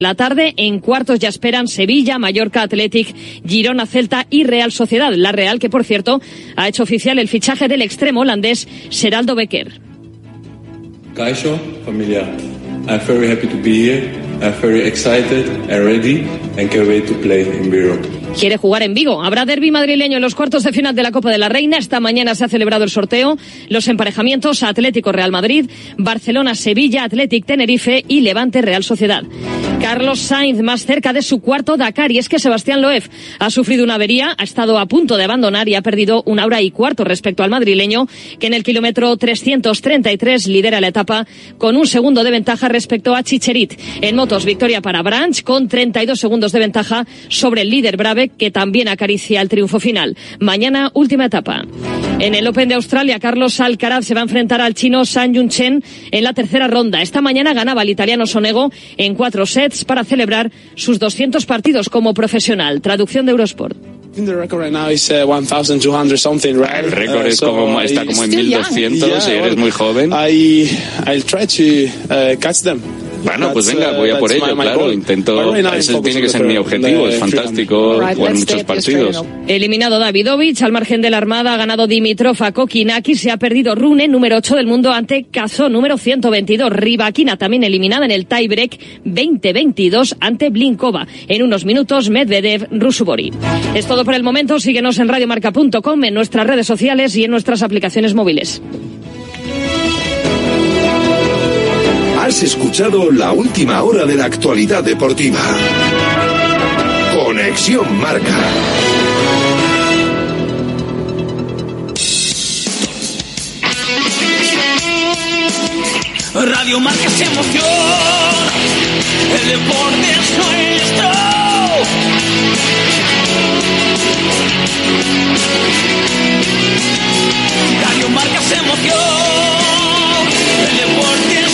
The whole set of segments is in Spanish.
La tarde en cuartos ya esperan Sevilla, Mallorca, Athletic, Girona, Celta y Real Sociedad. La Real que, por cierto, ha hecho oficial el fichaje del extremo holandés Seraldo Becker. Kaixo, familia. I'm very happy to be here. I'm very excited and ready and can't wait to play in Europe quiere jugar en Vigo. Habrá derby madrileño en los cuartos de final de la Copa de la Reina. Esta mañana se ha celebrado el sorteo. Los emparejamientos Atlético Real Madrid, Barcelona Sevilla, Atlético Tenerife y Levante Real Sociedad. Carlos Sainz más cerca de su cuarto Dakar y es que Sebastián Loeb ha sufrido una avería, ha estado a punto de abandonar y ha perdido una hora y cuarto respecto al madrileño que en el kilómetro 333 lidera la etapa con un segundo de ventaja respecto a Chicherit. En motos, victoria para Branch con 32 segundos de ventaja sobre el líder Brave que también acaricia el triunfo final. Mañana, última etapa. En el Open de Australia, Carlos Alcaraz se va a enfrentar al chino San Yun Chen en la tercera ronda. Esta mañana ganaba el italiano Sonego en cuatro sets para celebrar sus 200 partidos como profesional. Traducción de Eurosport. Uh, el récord es uh, como, está como en 1200 y eres muy joven. Bueno, pues venga, voy a por ello, claro. Intento. Ese tiene que ser mi objetivo. Es fantástico jugar muchos partidos. Eliminado Davidovich, al margen de la Armada, ha ganado Dimitrov a Kokinaki. Se ha perdido Rune, número 8 del mundo, ante Caso, número 122. Ribakina también eliminada en el tiebreak 2022 ante Blinkova. En unos minutos, Medvedev, Rusubori. Es todo por el momento. Síguenos en radiomarca.com, en nuestras redes sociales y en nuestras aplicaciones móviles. Has escuchado la última hora de la actualidad deportiva. Conexión Marca. Radio Marca emoción. El deporte es nuestro. Radio Marca emoción. El deporte es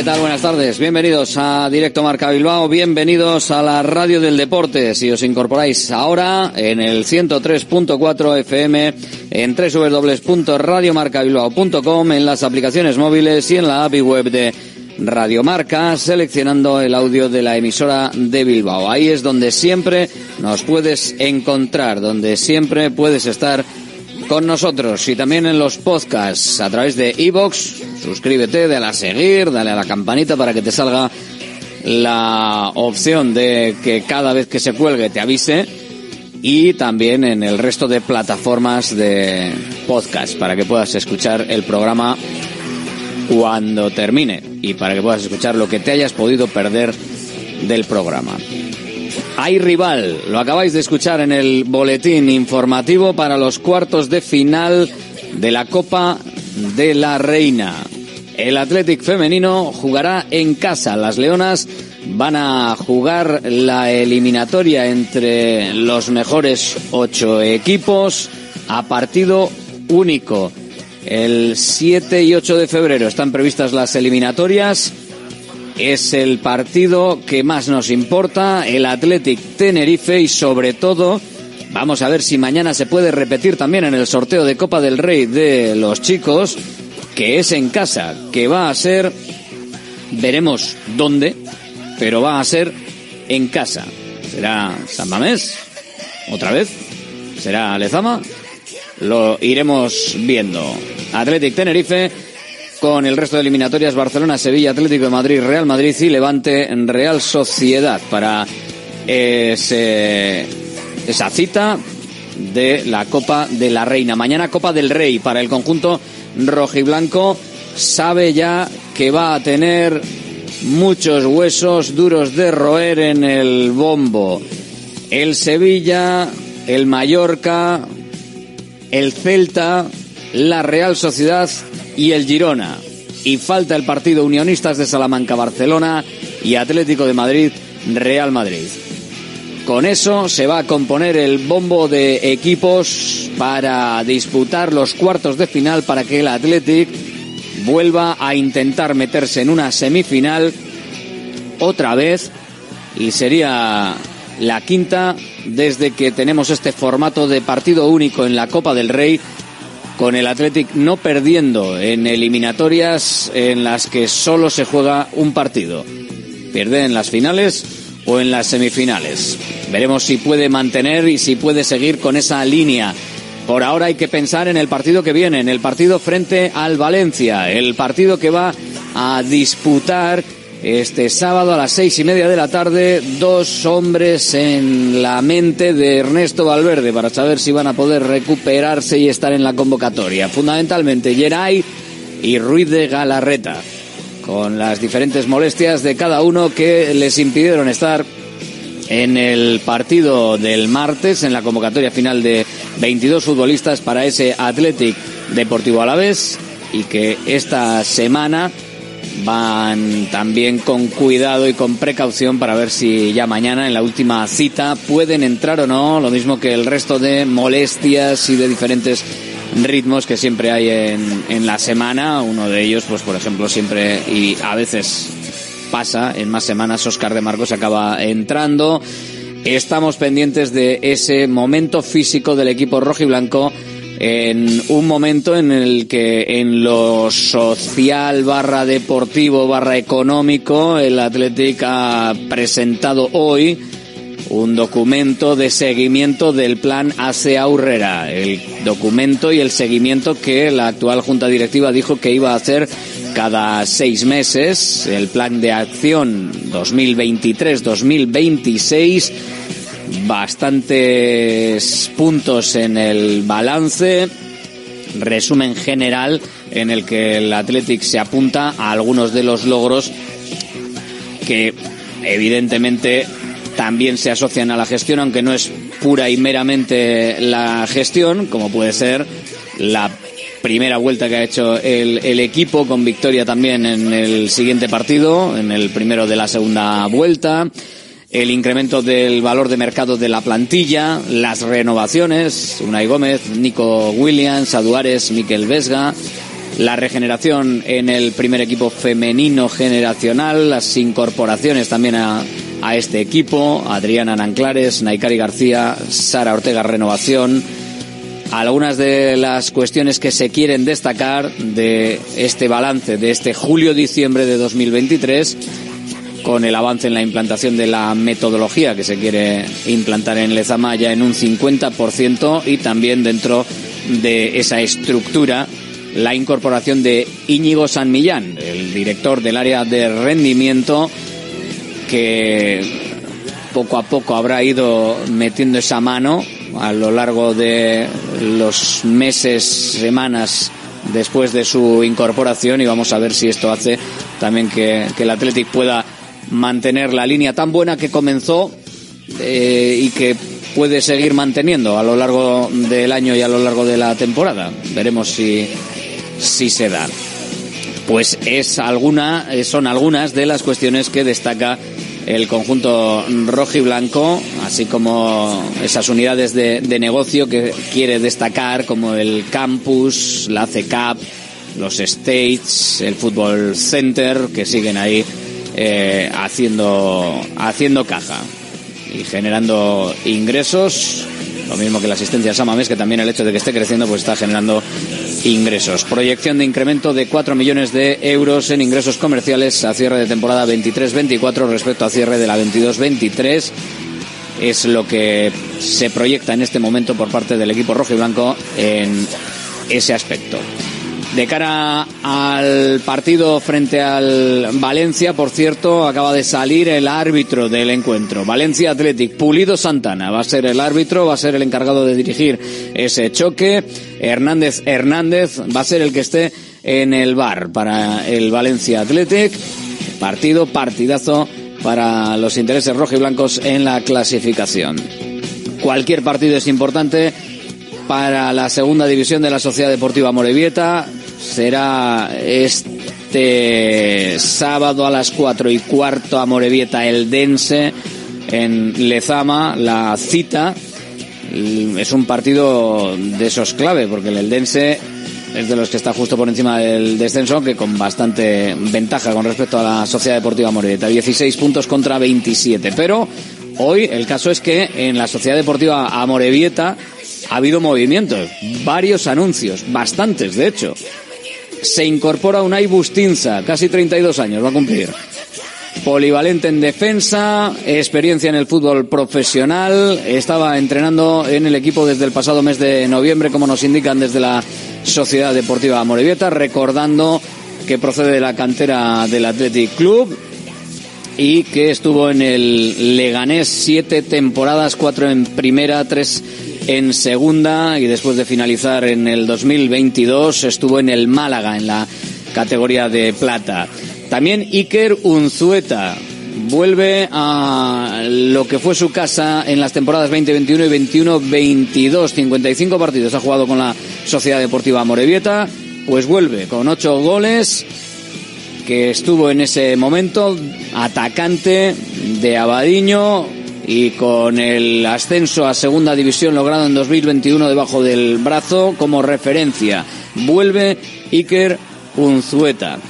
¿Qué tal? Buenas tardes. Bienvenidos a Directo Marca Bilbao. Bienvenidos a la Radio del Deporte. Si os incorporáis ahora en el 103.4 FM, en www.radiomarcabilbao.com, en las aplicaciones móviles y en la API web de Radio Marca, seleccionando el audio de la emisora de Bilbao. Ahí es donde siempre nos puedes encontrar, donde siempre puedes estar con nosotros y también en los podcasts a través de iBox. Suscríbete, dale a seguir, dale a la campanita para que te salga la opción de que cada vez que se cuelgue te avise y también en el resto de plataformas de podcast para que puedas escuchar el programa cuando termine y para que puedas escuchar lo que te hayas podido perder del programa. Hay rival, lo acabáis de escuchar en el boletín informativo para los cuartos de final de la Copa de la Reina. El Athletic femenino jugará en casa. Las Leonas van a jugar la eliminatoria entre los mejores ocho equipos a partido único. El 7 y 8 de febrero están previstas las eliminatorias es el partido que más nos importa, el Athletic Tenerife y sobre todo vamos a ver si mañana se puede repetir también en el sorteo de Copa del Rey de los chicos, que es en casa, que va a ser, veremos dónde, pero va a ser en casa. Será San Mamés, otra vez. ¿Será Lezama? Lo iremos viendo. Athletic Tenerife con el resto de eliminatorias Barcelona, Sevilla, Atlético de Madrid, Real Madrid y Levante Real Sociedad para esa cita de la Copa de la Reina. Mañana Copa del Rey para el conjunto rojiblanco. Sabe ya que va a tener muchos huesos duros de roer en el bombo. El Sevilla, el Mallorca, el Celta, la Real Sociedad y el Girona. Y falta el partido Unionistas de Salamanca Barcelona y Atlético de Madrid Real Madrid. Con eso se va a componer el bombo de equipos para disputar los cuartos de final para que el Athletic vuelva a intentar meterse en una semifinal otra vez y sería la quinta desde que tenemos este formato de partido único en la Copa del Rey con el Athletic no perdiendo en eliminatorias en las que solo se juega un partido. Pierde en las finales o en las semifinales. Veremos si puede mantener y si puede seguir con esa línea. Por ahora hay que pensar en el partido que viene, en el partido frente al Valencia, el partido que va a disputar este sábado a las seis y media de la tarde, dos hombres en la mente de Ernesto Valverde para saber si van a poder recuperarse y estar en la convocatoria. Fundamentalmente Geray y Ruiz de Galarreta, con las diferentes molestias de cada uno que les impidieron estar en el partido del martes, en la convocatoria final de 22 futbolistas para ese Athletic Deportivo Alavés y que esta semana van también con cuidado y con precaución para ver si ya mañana en la última cita pueden entrar o no, lo mismo que el resto de molestias y de diferentes ritmos que siempre hay en, en la semana. Uno de ellos, pues por ejemplo, siempre y a veces pasa, en más semanas Oscar de Marcos acaba entrando. Estamos pendientes de ese momento físico del equipo rojo y blanco en un momento en el que en lo social barra deportivo barra económico el Athletic ha presentado hoy un documento de seguimiento del plan ASE Aurrera, el documento y el seguimiento que la actual Junta Directiva dijo que iba a hacer cada seis meses, el plan de acción 2023-2026 bastantes puntos en el balance, resumen general en el que el Athletic se apunta a algunos de los logros que evidentemente también se asocian a la gestión, aunque no es pura y meramente la gestión, como puede ser la primera vuelta que ha hecho el, el, equipo, con victoria también en el siguiente partido, en el primero de la segunda vuelta el incremento del valor de mercado de la plantilla, las renovaciones, Unai Gómez, Nico Williams, Aduares, Miquel Vesga, la regeneración en el primer equipo femenino generacional, las incorporaciones también a, a este equipo, Adriana Nanclares, Naikari García, Sara Ortega Renovación, algunas de las cuestiones que se quieren destacar de este balance de este julio-diciembre de 2023 con el avance en la implantación de la metodología que se quiere implantar en Lezama ya en un 50% y también dentro de esa estructura la incorporación de Íñigo San Millán, el director del área de rendimiento que poco a poco habrá ido metiendo esa mano a lo largo de los meses, semanas después de su incorporación y vamos a ver si esto hace también que, el Athletic pueda mantener la línea tan buena que comenzó eh, y que puede seguir manteniendo a lo largo del año y a lo largo de la temporada. Veremos si, si se da. Pues es alguna, eh, son algunas de las cuestiones que destaca el conjunto rojo y blanco, así como esas unidades de, negocio que quiere destacar, como el campus, la CECAP, los states, el fútbol center, que siguen ahí eh, haciendo, haciendo caja y generando ingresos. Lo mismo que la asistencia a Samames, que también el hecho de que esté creciendo, pues está generando ingresos. Proyección de incremento de 4 millones de euros en ingresos comerciales a cierre de temporada 23-24 respecto a cierre de la 22-23. es lo que se proyecta en este momento por parte del equipo rojo y blanco en ese aspecto. De cara al partido frente al Valencia, por cierto, acaba de salir el árbitro del encuentro. Valencia Athletic, Pulido Santana va a ser el árbitro, va a ser el encargado de dirigir ese choque. Hernández Hernández va a ser el que esté en el bar para el Valencia Athletic. Partido, partidazo para los intereses rojos y blancos en la clasificación. Cualquier partido es importante para la segunda división de la Sociedad Deportiva Morevieta. Será este sábado a las cuatro y cuarto a Morevieta el Dense en Lezama, la cita. Es un partido de esos clave, porque el Eldense es de los que está justo por encima del descenso, que con bastante ventaja con respecto a la Sociedad Deportiva Morevieta. 16 puntos contra 27. Pero hoy el caso es que en la Sociedad Deportiva Amorebieta ha habido movimientos, varios anuncios, bastantes de hecho. Se incorpora Unai Bustinza, casi 32 años, va a cumplir. Polivalente en defensa, experiencia en el fútbol profesional, estaba entrenando en el equipo desde el pasado mes de noviembre, como nos indican desde la Sociedad Deportiva Morevieta, recordando que procede de la cantera del Athletic Club y que estuvo en el Leganés siete temporadas, cuatro en primera, tres en segunda y después de finalizar en el 2022 estuvo en el Málaga en la categoría de plata. También Iker Unzueta vuelve a lo que fue su casa en las temporadas 2021 y 21-22. 55 partidos ha jugado con la Sociedad Deportiva Morevieta. Pues vuelve con ocho goles que estuvo en ese momento atacante de Abadiño y con el ascenso a segunda división logrado en 2021 debajo del brazo como referencia. Vuelve Iker Unzueta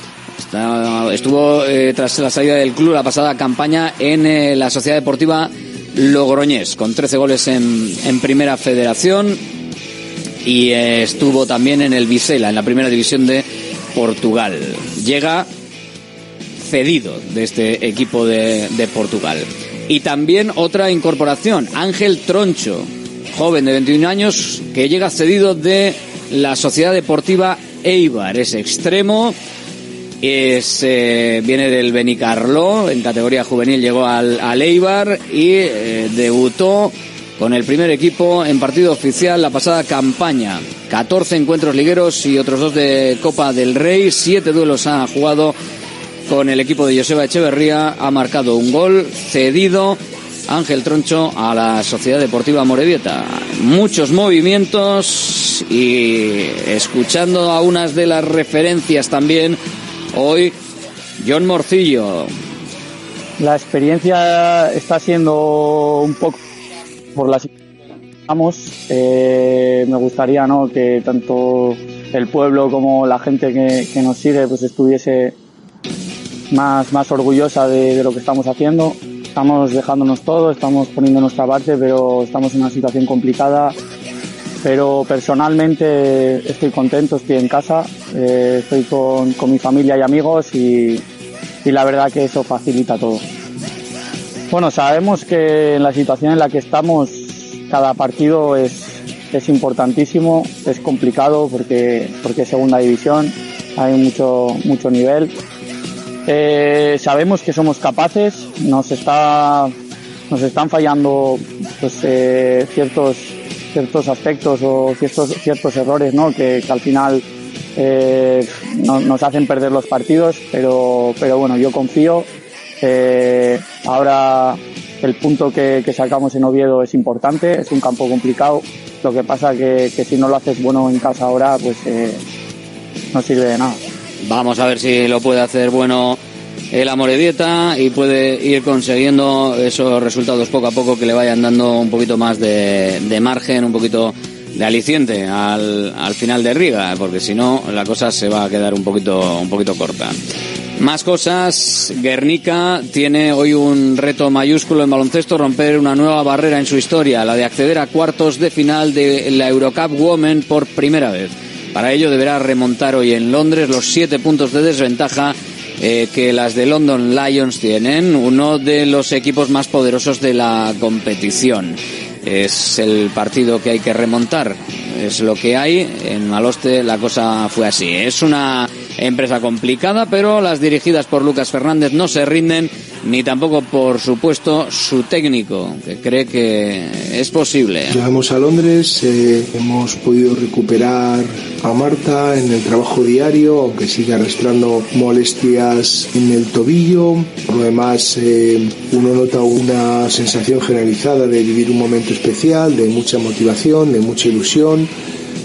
estuvo eh, tras la salida del club la pasada campaña en eh, la Sociedad Deportiva Logroñés, con 13 goles en, Primera Federación y eh, estuvo también en el Vicela, en la Primera División de Portugal. Llega cedido de este equipo de Portugal. Y también otra incorporación, Ángel Troncho, joven de 21 años, que llega cedido de la Sociedad Deportiva Eibar, es extremo es, eh, viene del Benicarló, en categoría juvenil llegó al, Eibar y eh, debutó con el primer equipo en partido oficial la pasada campaña. 14 encuentros ligueros y otros dos de Copa del Rey. Siete duelos ha jugado con el equipo de Joseba Echeverría. Ha marcado un gol cedido Ángel Troncho a la Sociedad Deportiva Morevieta. Muchos movimientos y escuchando a unas de las referencias también Hoy, John Morcillo. La experiencia está siendo un poco por la vamos. Eh, me gustaría ¿no? que tanto el pueblo como la gente que, nos sigue pues estuviese más, más orgullosa de, de, lo que estamos haciendo. Estamos dejándonos todo, estamos poniendo nuestra parte, pero estamos en una situación complicada pero personalmente estoy contento, estoy en casa, eh, estoy con, con, mi familia y amigos y, y, la verdad que eso facilita todo. Bueno, sabemos que en la situación en la que estamos cada partido es, es importantísimo, es complicado porque, porque es segunda división, hay mucho, mucho nivel. Eh, sabemos que somos capaces, nos, está, nos están fallando pues, eh, ciertos ciertos aspectos o ciertos, ciertos errores ¿no? que, al final eh, no, nos hacen perder los partidos, pero, pero bueno, yo confío. Ahora el punto que, sacamos en Oviedo es importante, es un campo complicado. Lo que pasa que, que si no lo haces bueno en casa ahora, pues no sirve de nada. Vamos a ver si lo puede hacer bueno el Amoredieta y puede ir consiguiendo esos resultados poco a poco que le vayan dando un poquito más de, de margen, un poquito de aliciente al, al, final de Riga, porque si no la cosa se va a quedar un poquito, un poquito corta. Más cosas, Guernica tiene hoy un reto mayúsculo en baloncesto, romper una nueva barrera en su historia, la de acceder a cuartos de final de la Eurocup Women por primera vez. Para ello deberá remontar hoy en Londres los siete puntos de desventaja eh, que las de London Lions tienen, uno de los equipos más poderosos de la competición. Es el partido que hay que remontar, es lo que hay. En Maloste la cosa fue así. Es una empresa complicada, pero las dirigidas por Lucas Fernández no se rinden ni tampoco, por supuesto, su técnico, que cree que es posible. Llegamos a Londres, eh, hemos podido recuperar a Marta en el trabajo diario, aunque sigue arrastrando molestias en el tobillo. Por lo demás, eh, uno nota una sensación generalizada de vivir un momento especial, de mucha motivación, de mucha ilusión.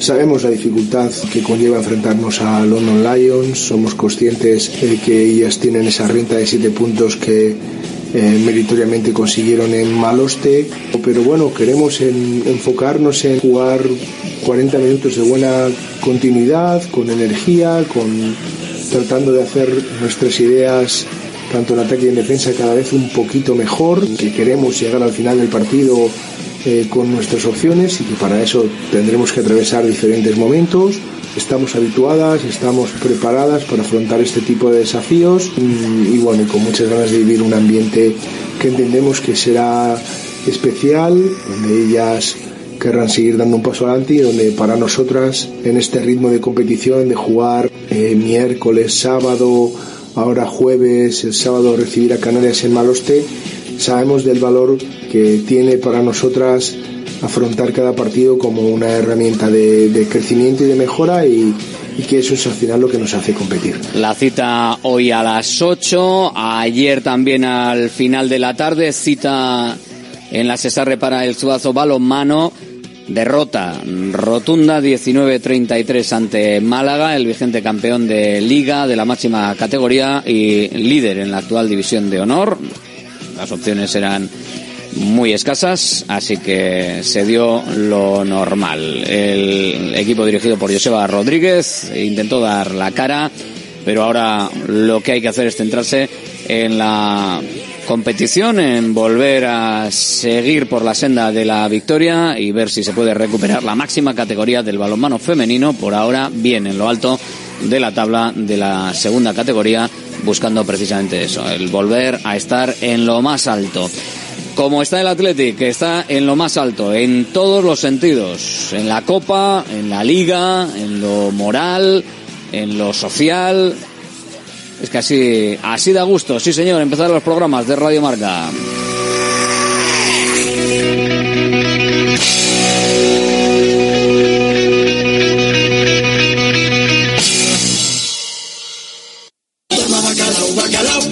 Sabemos la dificultad que conlleva enfrentarnos a London Lions, somos conscientes de que ellas tienen esa renta de siete puntos que eh, meritoriamente consiguieron en Maloste, pero bueno, queremos enfocarnos en jugar 40 minutos de buena continuidad, con energía, con tratando de hacer nuestras ideas tanto en ataque y en defensa cada vez un poquito mejor, que queremos llegar al final del partido eh, con nuestras opciones y que para eso tendremos que atravesar diferentes momentos. Estamos habituadas, estamos preparadas para afrontar este tipo de desafíos y, bueno, y con muchas ganas de vivir un ambiente que entendemos que será especial, donde ellas querrán seguir dando un paso adelante y donde para nosotras en este ritmo de competición de jugar eh, miércoles, sábado, ahora jueves, el sábado recibir a Canarias en Maloste, sabemos del valor que tiene para nosotras afrontar cada partido como una herramienta de, crecimiento y de mejora y, que eso es al final lo que nos hace competir. La cita hoy a las 8, ayer también al final de la tarde, cita en la Cesarre para el Sudazo Balonmano. Derrota rotunda 19-33 ante Málaga, el vigente campeón de liga de la máxima categoría y líder en la actual división de honor. Las opciones eran muy escasas, así que se dio lo normal. El equipo dirigido por Joseba Rodríguez intentó dar la cara, pero ahora lo que hay que hacer es centrarse en la competición, en volver a seguir por la senda de la victoria y ver si se puede recuperar la máxima categoría del balonmano femenino, por ahora bien en lo alto de la tabla de la segunda categoría, buscando precisamente eso, el volver a estar en lo más alto como está el Athletic, que está en lo más alto, en todos los sentidos, en la Copa, en la Liga, en lo moral, en lo social. Es que así, así da gusto, sí señor, empezar los programas de Radio Marca.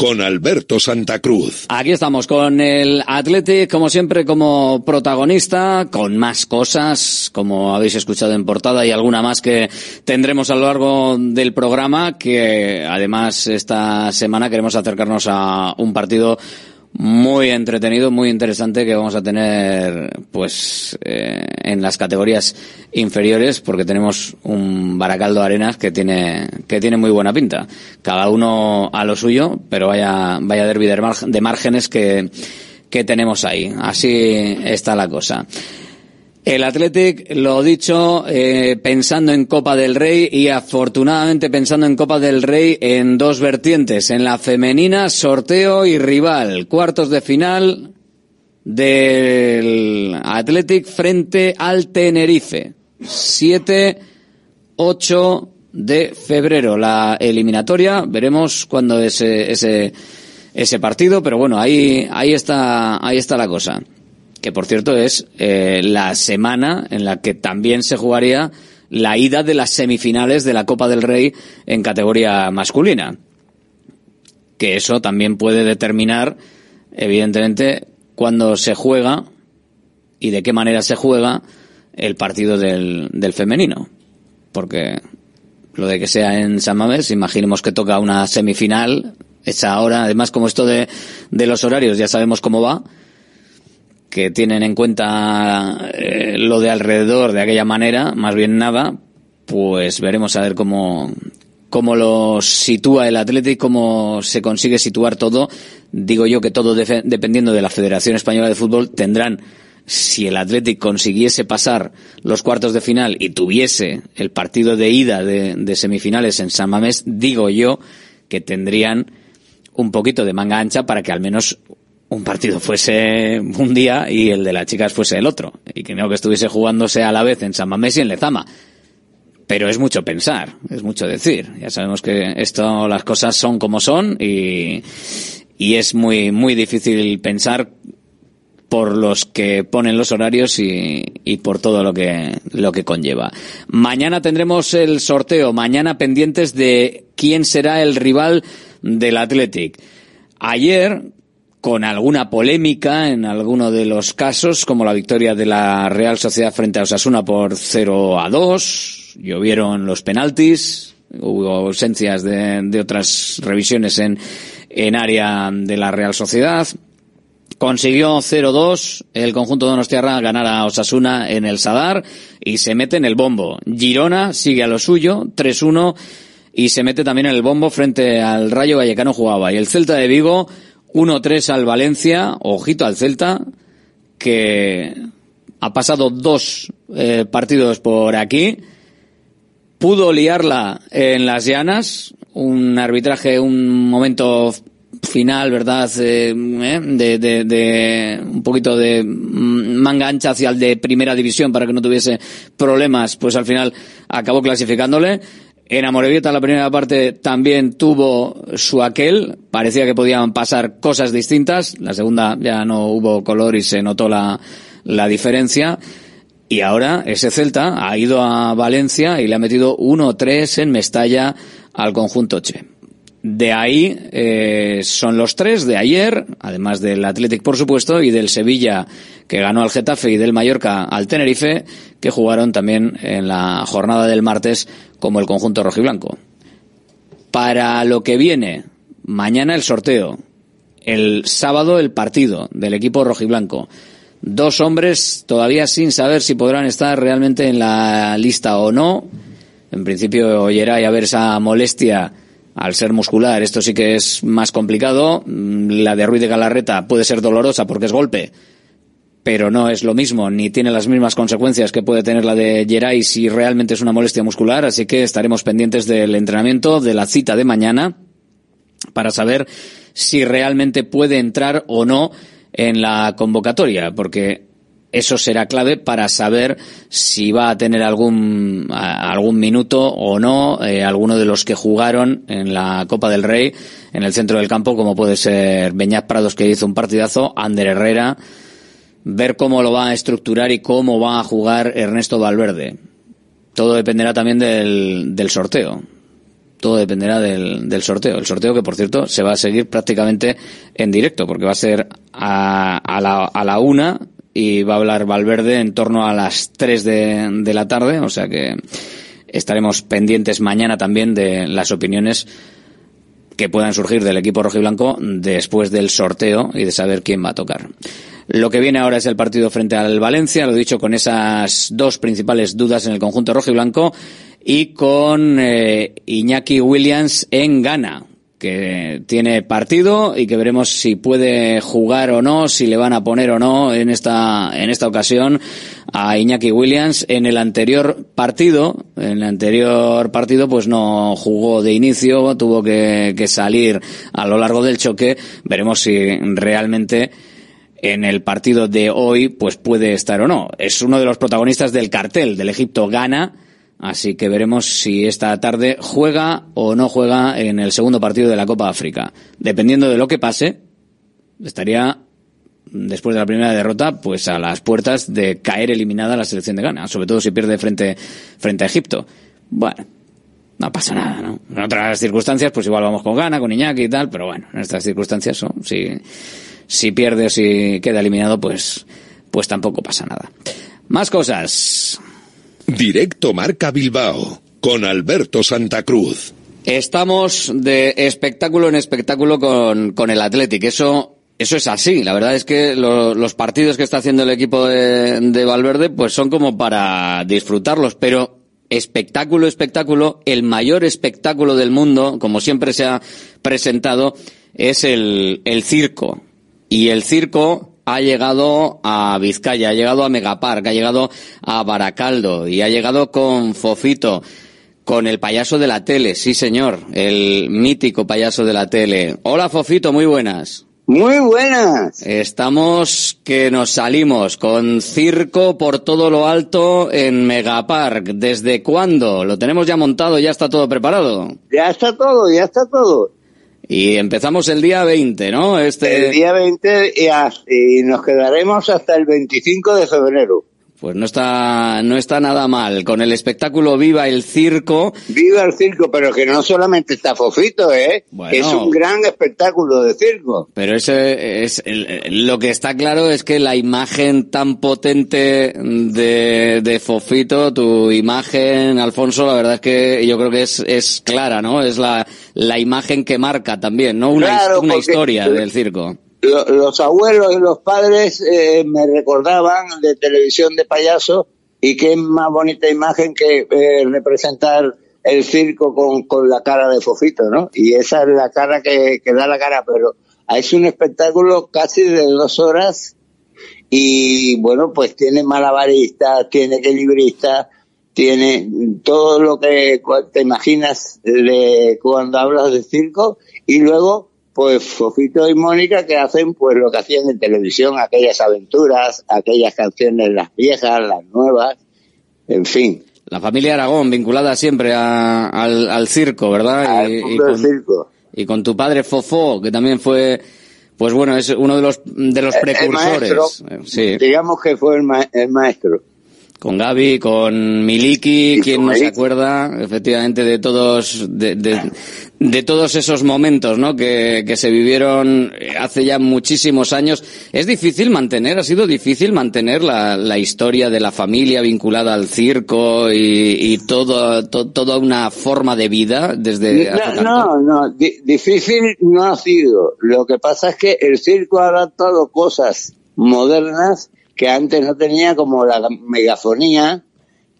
con Alberto Santa Cruz. Aquí estamos con el Athletic, como siempre, como protagonista, con más cosas, como habéis escuchado en portada, y alguna más que tendremos a lo largo del programa, que además esta semana queremos acercarnos a un partido muy entretenido, muy interesante que vamos a tener pues eh, en las categorías inferiores porque tenemos un Baracaldo Arenas que tiene que tiene muy buena pinta. Cada uno a lo suyo, pero vaya vaya derbi de márgenes que que tenemos ahí. Así está la cosa. El Athletic, lo dicho, eh, pensando en Copa del Rey y afortunadamente pensando en Copa del Rey en dos vertientes, en la femenina, sorteo y rival, cuartos de final del Athletic frente al Tenerife. 7, 8 de febrero. La eliminatoria, veremos cuándo es ese, ese partido, pero bueno, ahí, ahí está, ahí está la cosa que por cierto es eh, la semana en la que también se jugaría la ida de las semifinales de la Copa del Rey en categoría masculina. Que eso también puede determinar, evidentemente, cuándo se juega y de qué manera se juega el partido del, femenino. Porque lo de que sea en San Mamés, imaginemos que toca una semifinal, esa hora, además como esto de, de los horarios ya sabemos cómo va, que tienen en cuenta eh, lo de alrededor de aquella manera, más bien nada, pues veremos a ver cómo, cómo lo sitúa el Atlético, cómo se consigue situar todo. Digo yo que todo dependiendo de la Federación Española de Fútbol tendrán, si el Atlético consiguiese pasar los cuartos de final y tuviese el partido de ida de, de semifinales en San Mamés, digo yo que tendrían un poquito de manga ancha para que al menos un partido fuese un día y el de las chicas fuese el otro. Y que no que estuviese jugándose a la vez en San Mamés y en Lezama. Pero es mucho pensar, es mucho decir. Ya sabemos que esto, las cosas son como son y, y es muy, muy difícil pensar por los que ponen los horarios y, y, por todo lo que, lo que conlleva. Mañana tendremos el sorteo, mañana pendientes de quién será el rival del Athletic. Ayer, con alguna polémica en alguno de los casos, como la victoria de la Real Sociedad frente a Osasuna por 0 a 2, llovieron los penaltis, hubo ausencias de, otras revisiones en, en área de la Real Sociedad. Consiguió 0-2 el conjunto de Donostiarra ganar a Osasuna en el Sadar y se mete en el bombo. Girona sigue a lo suyo, 3-1 y se mete también en el bombo frente al Rayo Vallecano jugaba. Y el Celta de Vigo 1-3 al Valencia, ojito al Celta, que ha pasado dos eh, partidos por aquí, pudo liarla en las llanas, un arbitraje, un momento final, ¿verdad? Eh, eh, de, de, de, un poquito de manga ancha hacia el de primera división para que no tuviese problemas, pues al final acabó clasificándole. En Amorebieta la primera parte también tuvo su aquel, parecía que podían pasar cosas distintas, la segunda ya no hubo color y se notó la, la diferencia. Y ahora ese Celta ha ido a Valencia y le ha metido 1-3 en Mestalla al conjunto Che. De ahí eh, son los tres de ayer, además del Athletic por supuesto, y del Sevilla que ganó al Getafe y del Mallorca al Tenerife, que jugaron también en la jornada del martes como el conjunto rojiblanco. Para lo que viene, mañana el sorteo, el sábado el partido del equipo rojiblanco. Dos hombres todavía sin saber si podrán estar realmente en la lista o no. En principio, oyera y a ver esa molestia al ser muscular, esto sí que es más complicado. Mm, la de Ruiz de Galarreta puede ser dolorosa porque es golpe, pero no es lo mismo, ni tiene las mismas consecuencias que puede tener la de Geray si realmente es una molestia muscular, así que estaremos pendientes del entrenamiento, de la cita de mañana, para saber si realmente puede entrar o no en la convocatoria, porque eso será clave para saber si va a tener algún algún minuto o no eh, alguno de los que jugaron en la Copa del Rey en el centro del campo, como puede ser Beñat Prados que hizo un partidazo, Ander Herrera, ver cómo lo va a estructurar y cómo va a jugar Ernesto Valverde. Todo dependerá también del, del sorteo. Todo dependerá del, del, sorteo. El sorteo que, por cierto, se va a seguir prácticamente en directo, porque va a ser a, a, la, a la una y va a hablar Valverde en torno a las tres de, de la tarde, o sea que estaremos pendientes mañana también de las opiniones que puedan surgir del equipo rojiblanco después del sorteo y de saber quién va a tocar. Lo que viene ahora es el partido frente al Valencia, lo dicho, con esas dos principales dudas en el conjunto rojo y blanco y con eh, Iñaki Williams en Ghana, que tiene partido y que veremos si puede jugar o no, si le van a poner o no en esta, en esta ocasión a Iñaki Williams. En el anterior partido, en el anterior partido, pues no jugó de inicio, tuvo que, que salir a lo largo del choque. Veremos si realmente en el partido de hoy pues puede estar o no. Es uno de los protagonistas del cartel del Egipto gana, así que veremos si esta tarde juega o no juega en el segundo partido de la Copa África. Dependiendo de lo que pase, estaría después de la primera derrota, pues a las puertas de caer eliminada la selección de Ghana, sobre todo si pierde frente, frente a Egipto. Bueno, no pasa nada, ¿no? En otras circunstancias, pues igual vamos con Ghana, con Iñaki y tal, pero bueno, en estas circunstancias, ¿no? si si pierde o si queda eliminado, pues, pues tampoco pasa nada. Más cosas. Directo Marca Bilbao con Alberto Santa Cruz. Estamos de espectáculo en espectáculo con, con el Athletic. Eso, eso es así. La verdad es que los partidos que está haciendo el equipo de, de Valverde, pues son como para disfrutarlos, pero espectáculo, espectáculo, el mayor espectáculo del mundo, como siempre se ha presentado, es el, el circo y el circo ha llegado a Vizcaya, ha llegado a Megapark, ha llegado a Baracaldo y ha llegado con Fofito, con el payaso de la tele, sí señor, el mítico payaso de la tele. Hola Fofito, muy buenas. Muy buenas. Estamos que nos salimos con circo por todo lo alto en Megapark. ¿Desde cuándo? ¿Lo tenemos ya montado? ¿Ya está todo preparado? Ya está todo, ya está todo. Y empezamos el día 20, ¿no? Este... El día 20 y, nos quedaremos hasta el 25 de febrero. Pues no está, no está nada mal. Con el espectáculo Viva el Circo. Viva el Circo, pero que no solamente está Fofito, ¿eh? es un gran espectáculo de circo. Pero ese es, lo que está claro es que la imagen tan potente de, de Fofito, tu imagen, Alfonso, la verdad es que yo creo que es, es clara, ¿no? Es la, la imagen que marca también, ¿no? Una, una historia del circo los abuelos y los padres eh, me recordaban de televisión de payaso y qué más bonita imagen que eh, representar el circo con, con la cara de Fofito, ¿no? Y esa es la cara que, que da la cara, pero es un espectáculo casi de dos horas y bueno, pues tiene malabaristas, tiene equilibristas, tiene todo lo que te imaginas de cuando hablas de circo y luego pues Fofito y Mónica que hacen pues lo que hacían en televisión, aquellas aventuras, aquellas canciones, las viejas, las nuevas, en fin. La familia Aragón vinculada siempre al, circo, ¿verdad? y, con, circo. y con tu padre Fofó, que también fue, pues bueno, es uno de los, de los precursores. sí. Digamos que fue el maestro con Gaby, con Miliki, quien no se acuerda efectivamente de todos, de, de, todos esos momentos, ¿no? Que, que, se vivieron hace ya muchísimos años. Es difícil mantener, ha sido difícil mantener la, la historia de la familia vinculada al circo y, y todo, toda una forma de vida desde hace no, No, no, difícil no ha sido. Lo que pasa es que el circo ha adaptado cosas modernas que antes no tenía como la megafonía,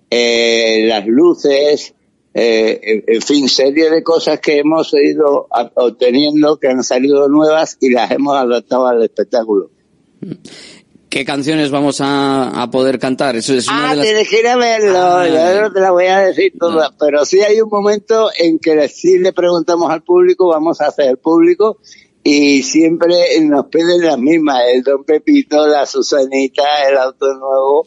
eh, las luces, eh, en fin, serie de cosas que hemos ido obteniendo, que han salido nuevas y las hemos adaptado al espectáculo. ¿Qué canciones vamos a, poder cantar? Eso es una ah, de tienes que ir a verlo, ah. yo no te la voy a decir todas, pero sí hay un momento en que sí le preguntamos al público, vamos a hacer el público, y siempre nos piden las mismas, el Don Pepito, la Susanita, el auto nuevo.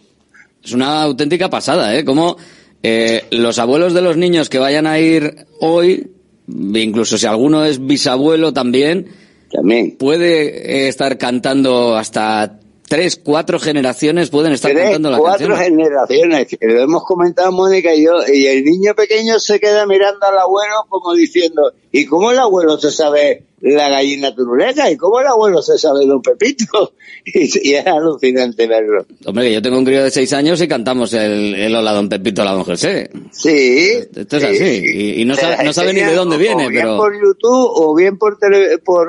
Es una auténtica pasada, ¿eh? Como eh, los abuelos de los niños que vayan a ir hoy, incluso si alguno es bisabuelo también, también. puede eh, estar cantando hasta tres, cuatro generaciones pueden estar cantando la cuatro cuatro generaciones, lo hemos comentado Mónica y yo, y el niño pequeño se queda mirando al abuelo como diciendo, ¿y cómo el abuelo se sabe la gallina turuleca? ¿Y cómo el abuelo se sabe Don Pepito? Y, es alucinante verlo. Hombre, yo tengo un crío de seis años y cantamos el, el Hola Don Pepito, Hola Don José. Sí. Esto es así, y, no, sabe, no sabe ni de dónde viene, o bien por YouTube o bien por, tele, por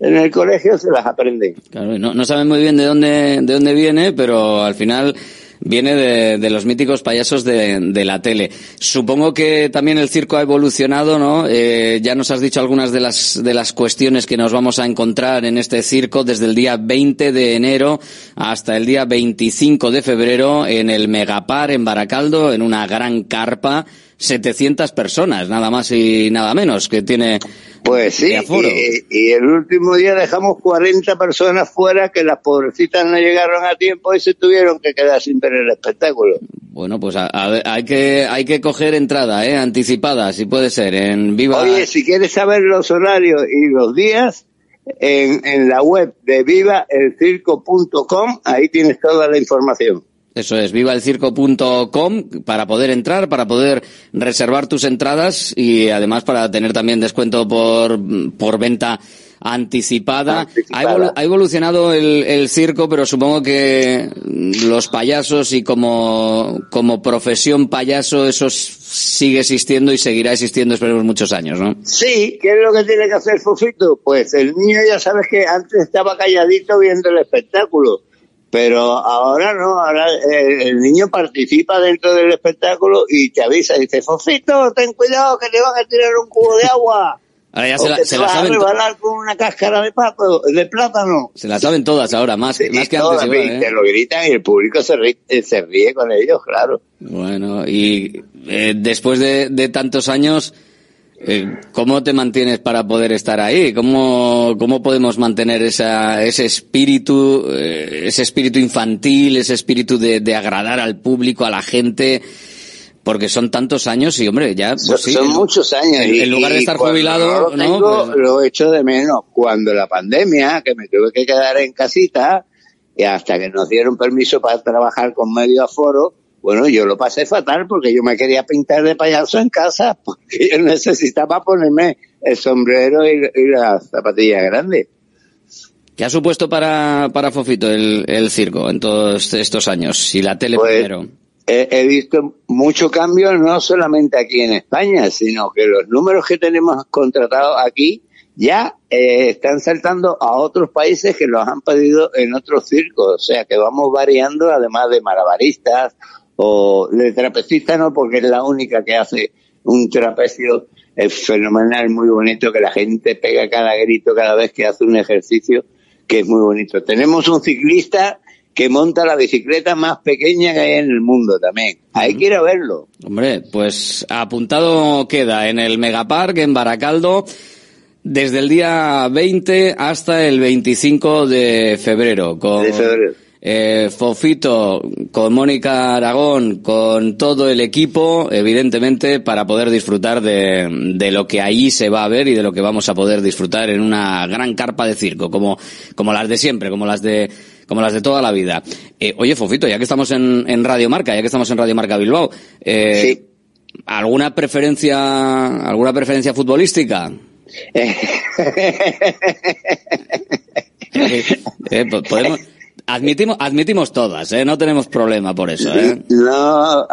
en el colegio se las aprenden. Claro, no, no saben muy bien de dónde, de dónde viene, pero al final viene de, de los míticos payasos de, de, la tele. Supongo que también el circo ha evolucionado, ¿no? Eh, ya nos has dicho algunas de las, de las cuestiones que nos vamos a encontrar en este circo desde el día 20 de enero hasta el día 25 de febrero en el Megapar en Baracaldo, en una gran carpa. 700 personas, nada más y nada menos, que tiene pues sí, y, el último día dejamos 40 personas fuera que las pobrecitas no llegaron a tiempo y se tuvieron que quedar sin ver el espectáculo. Bueno, pues hay que hay que coger entrada, ¿eh? Anticipada, si puede ser, en Viva... Oye, si quieres saber los horarios y los días, en, en la web de vivaelcirco.com, ahí tienes toda la información. Eso es, vivaelcirco.com para poder entrar, para poder reservar tus entradas y además para tener también descuento por, por venta anticipada. Ha, evolucionado el, circo, pero supongo que los payasos y como, como profesión payaso eso sigue existiendo y seguirá existiendo, esperemos, muchos años, ¿no? Sí, ¿qué es lo que tiene que hacer Fofito? Pues el niño ya sabes que antes estaba calladito viendo el espectáculo pero ahora no, ahora eh, el, niño participa dentro del espectáculo y te avisa, dice, Fofito, ten cuidado que te van a tirar un cubo de agua. Ahora ya se la, se vas a rebalar con una cáscara de, de plátano. Se la saben todas ahora, más, más que antes. ¿eh? Te lo gritan y el público se ríe, se ríe con ellos, claro. Bueno, y eh, después de, de tantos años, eh, ¿Cómo te mantienes para poder estar ahí? ¿Cómo, cómo podemos mantener esa, ese espíritu, eh, ese espíritu infantil, ese espíritu de, de, agradar al público, a la gente? Porque son tantos años y, hombre, ya... Pues son, muchos años. En, lugar de estar jubilado, ¿no? Lo, pues lo echo de menos. Cuando la pandemia, que me tuve que quedar en casita, y hasta que nos dieron permiso para trabajar con medio aforo, bueno, yo lo pasé fatal porque yo me quería pintar de payaso en casa porque yo necesitaba ponerme el sombrero y, la zapatilla grande. ¿Qué ha supuesto para, para Fofito el, circo en todos estos años? Y la tele pues, primero. He, visto mucho cambio no solamente aquí en España, sino que los números que tenemos contratados aquí ya eh, están saltando a otros países que los han pedido en otros circos. O sea que vamos variando, además de malabaristas o de trapecista no, porque es la única que hace un trapecio es fenomenal, muy bonito, que la gente pega cada grito cada vez que hace un ejercicio, que es muy bonito. Tenemos un ciclista que monta la bicicleta más pequeña que hay en el mundo también. Hay que ir a verlo. Hombre, pues apuntado queda en el Megapark, en Baracaldo, desde el día 20 hasta el 25 de febrero. Con... De febrero eh, Fofito, con Mónica Aragón, con todo el equipo, evidentemente, para poder disfrutar de, de, lo que ahí se va a ver y de lo que vamos a poder disfrutar en una gran carpa de circo, como, como las de siempre, como las de, como las de toda la vida. Eh, oye, Fofito, ya que estamos en, en, Radio Marca, ya que estamos en Radio Marca Bilbao, eh, ¿alguna preferencia, alguna preferencia futbolística? Eh, podemos, Admitimos, admitimos todas, ¿eh? No tenemos problema por eso, ¿eh? No,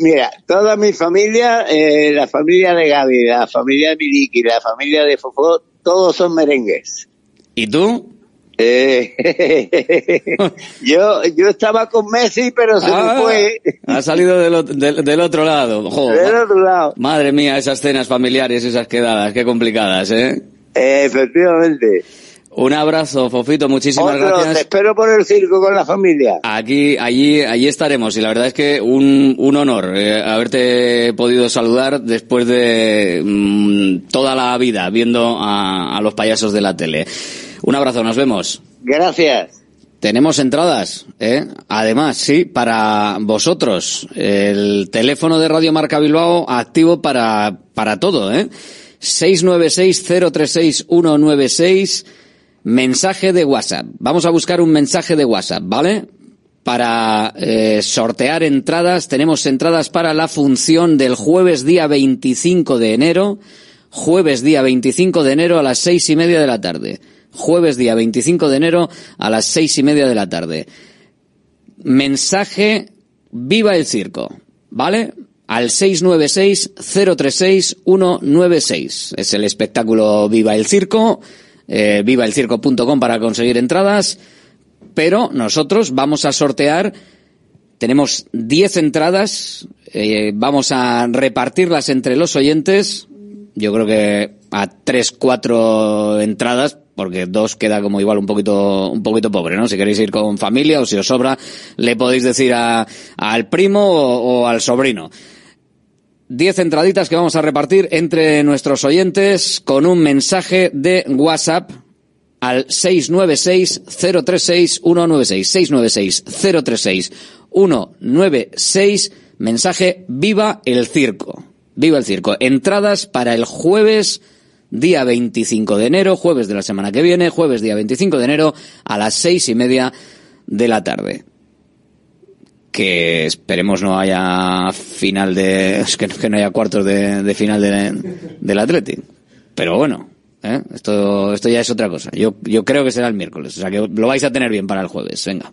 mira, toda mi familia, eh, la familia de Gaby, la familia de Miliki, la familia de Fofo, todos son merengues. ¿Y tú? Eh, yo, yo estaba con Messi, pero se me Ah, fue. Ha salido del, del- del otro lado. Del otro lado. Madre mía, esas cenas familiares, esas quedadas, qué complicadas, ¿eh? efectivamente. Un abrazo, Fofito, muchísimas Otro, gracias. te espero por el circo con la familia. Aquí, allí, allí estaremos y la verdad es que un, un honor eh, haberte podido saludar después de mm, toda la vida viendo a, a los payasos de la tele. Un abrazo, nos vemos. Gracias. Tenemos entradas, ¿eh? Además, sí, para vosotros. El teléfono de Radio Marca Bilbao activo para, para todo, ¿eh? 696-036-196. Mensaje de WhatsApp. Vamos a buscar un mensaje de WhatsApp, ¿vale? Para eh, sortear entradas, tenemos entradas para la función del jueves día 25 de enero. Jueves día 25 de enero a las seis y media de la tarde. Jueves día 25 de enero a las seis y media de la tarde. Mensaje Viva el Circo, ¿vale? Al 696-036-196. Es el espectáculo Viva el Circo, eh, vivaelcirco.com para conseguir entradas, pero nosotros vamos a sortear, tenemos 10 entradas, eh, vamos a repartirlas entre los oyentes, yo creo que a 3, 4 entradas, porque dos queda como igual un poquito, un poquito pobre, ¿no? Si queréis ir con familia o si os sobra, le podéis decir a, al primo o, o al sobrino. Diez entraditas que vamos a repartir entre nuestros oyentes con un mensaje de WhatsApp al 696-036-196. 696-036-196. Mensaje Viva el Circo. Viva el Circo. Entradas para el jueves día 25 de enero, jueves de la semana que viene, jueves día 25 de enero a las seis y media de la tarde que esperemos no haya final de que, no haya cuartos de, final de, del Athletic pero bueno ¿eh? esto esto ya es otra cosa. Yo yo creo que será el miércoles o sea que lo vais a tener bien para el jueves venga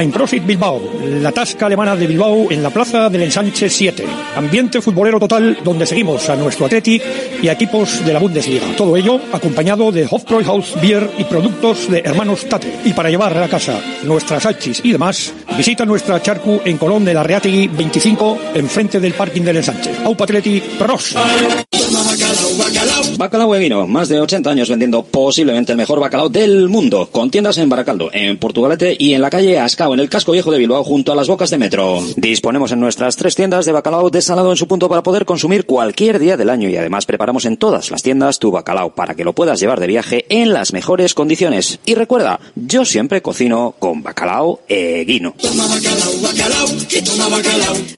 Einprosit Bilbao, la tasca alemana de Bilbao en la plaza del Ensanche 7. Ambiente futbolero total donde seguimos a nuestro Athletic y a equipos de la Bundesliga. Todo ello acompañado de Hofbräuhaus Beer y productos de hermanos Tate. Y para llevar a casa nuestras hachis y demás, visita nuestra charcu en Colón de la Reategui 25 enfrente del parking del Ensanche. Aupa Athletic, pros. Bacalao Eguino, más de 80 años vendiendo posiblemente el mejor bacalao del mundo, con tiendas en Baracaldo, en Portugalete y en la calle Ascao, en el casco viejo de Bilbao, junto a las bocas de metro. Disponemos en nuestras tres tiendas de bacalao desalado en su punto para poder consumir cualquier día del año y además preparamos en todas las tiendas tu bacalao para que lo puedas llevar de viaje en las mejores condiciones. Y recuerda, yo siempre cocino con bacalao Eguino.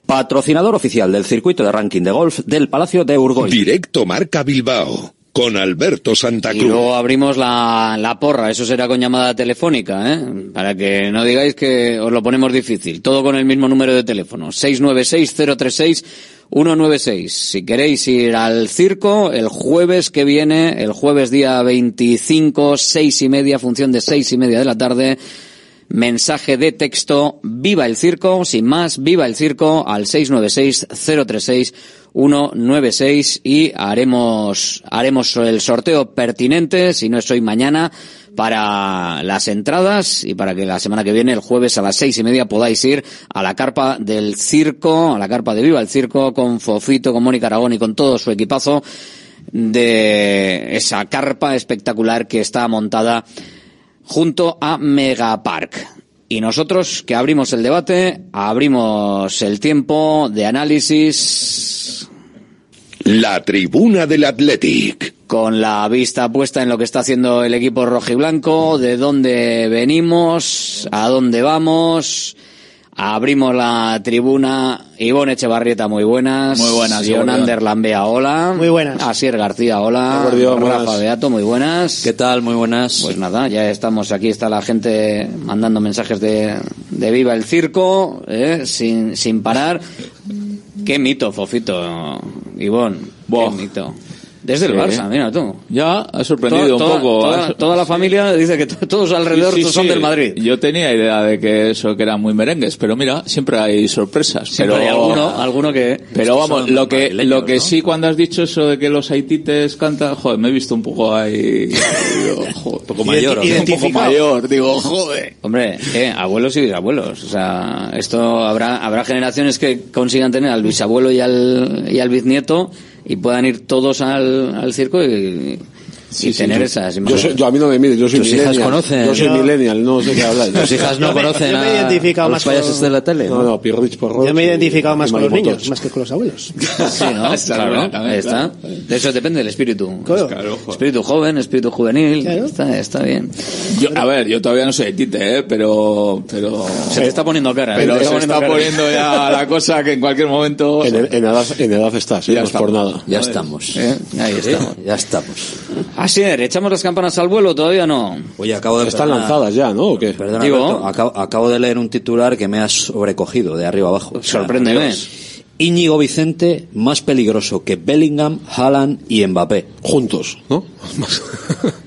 Patrocinador oficial del circuito de ranking de golf del Palacio de Urgoy. Directo Marca Bilbao. Con Alberto Santa Cruz. Y luego abrimos la, la porra, eso será con llamada telefónica, ¿eh? Para que no digáis que os lo ponemos difícil. Todo con el mismo número de teléfono, 696-036-196. Si queréis ir al circo, el jueves que viene, el jueves día 25, seis y media, función de seis y media de la tarde, mensaje de texto, viva el circo, sin más, viva el circo, al 696 036 196 y haremos, haremos el sorteo pertinente, si no es hoy mañana, para las entradas y para que la semana que viene, el jueves a las seis y media, podáis ir a la carpa del circo, a la carpa de Viva el Circo, con Fofito, con Mónica Aragón y con todo su equipazo de esa carpa espectacular que está montada junto a Megapark. Y nosotros que abrimos el debate, abrimos el tiempo de análisis. La tribuna del Athletic. Con la vista puesta en lo que está haciendo el equipo rojiblanco, de dónde venimos, a dónde vamos, Abrimos la tribuna. Ivonne Echevarrieta, muy buenas. Muy buenas. Jonander Lambea, hola. Muy buenas. Asier García, hola. Rafa Beato, muy buenas. ¿Qué tal? Muy buenas. Pues nada, ya estamos aquí, está la gente mandando mensajes de, de viva el circo, eh, sin, sin parar. Qué mito, Fofito, Ivonne. Qué mito. Desde el Barça, mira tú. Ya, ha sorprendido un poco. Toda, la familia dice que todos alrededor son del Madrid. Yo tenía idea de que eso que eran muy merengues, pero mira, siempre hay sorpresas. pero hay alguno, alguno que... Pero vamos, lo que, lo que sí cuando has dicho eso de que los haitites cantan, joder, me he visto un poco ahí... un poco mayor. Un poco mayor, digo, joder. Hombre, eh, abuelos y bisabuelos. O sea, esto habrá, habrá generaciones que consigan tener al bisabuelo y al, y al bisnieto y puedan ir todos al, al circo y, y tener esas yo, yo, a mí no me mires, yo soy millennial. conocen? Yo soy millennial, no sé qué habláis. ¿Tus hijas no conocen a, los payasos de la tele? No, no, Pierrich por Yo me he identificado más con los niños, más que con los abuelos. sí, ¿no? claro, ahí está. De eso depende del espíritu. Claro. espíritu joven, espíritu juvenil, está, está bien. Yo, a ver, yo todavía no soy Tite, ¿eh? pero, pero... Se te está poniendo cara. Pero se, está poniendo ya la cosa que en cualquier momento... En, en edad, en edad estás, ya no por nada. Ya estamos. Ahí estamos. Ya estamos. Así es, ¿echamos las campanas al vuelo todavía no? Oye, acabo de... Están lanzadas ya, ¿no? ¿O qué? Perdona, Digo, acabo, de leer un titular que me ha sobrecogido de arriba abajo. Sorpréndeme. Íñigo Vicente más peligroso que Bellingham, Haaland y Mbappé. Juntos, ¿no?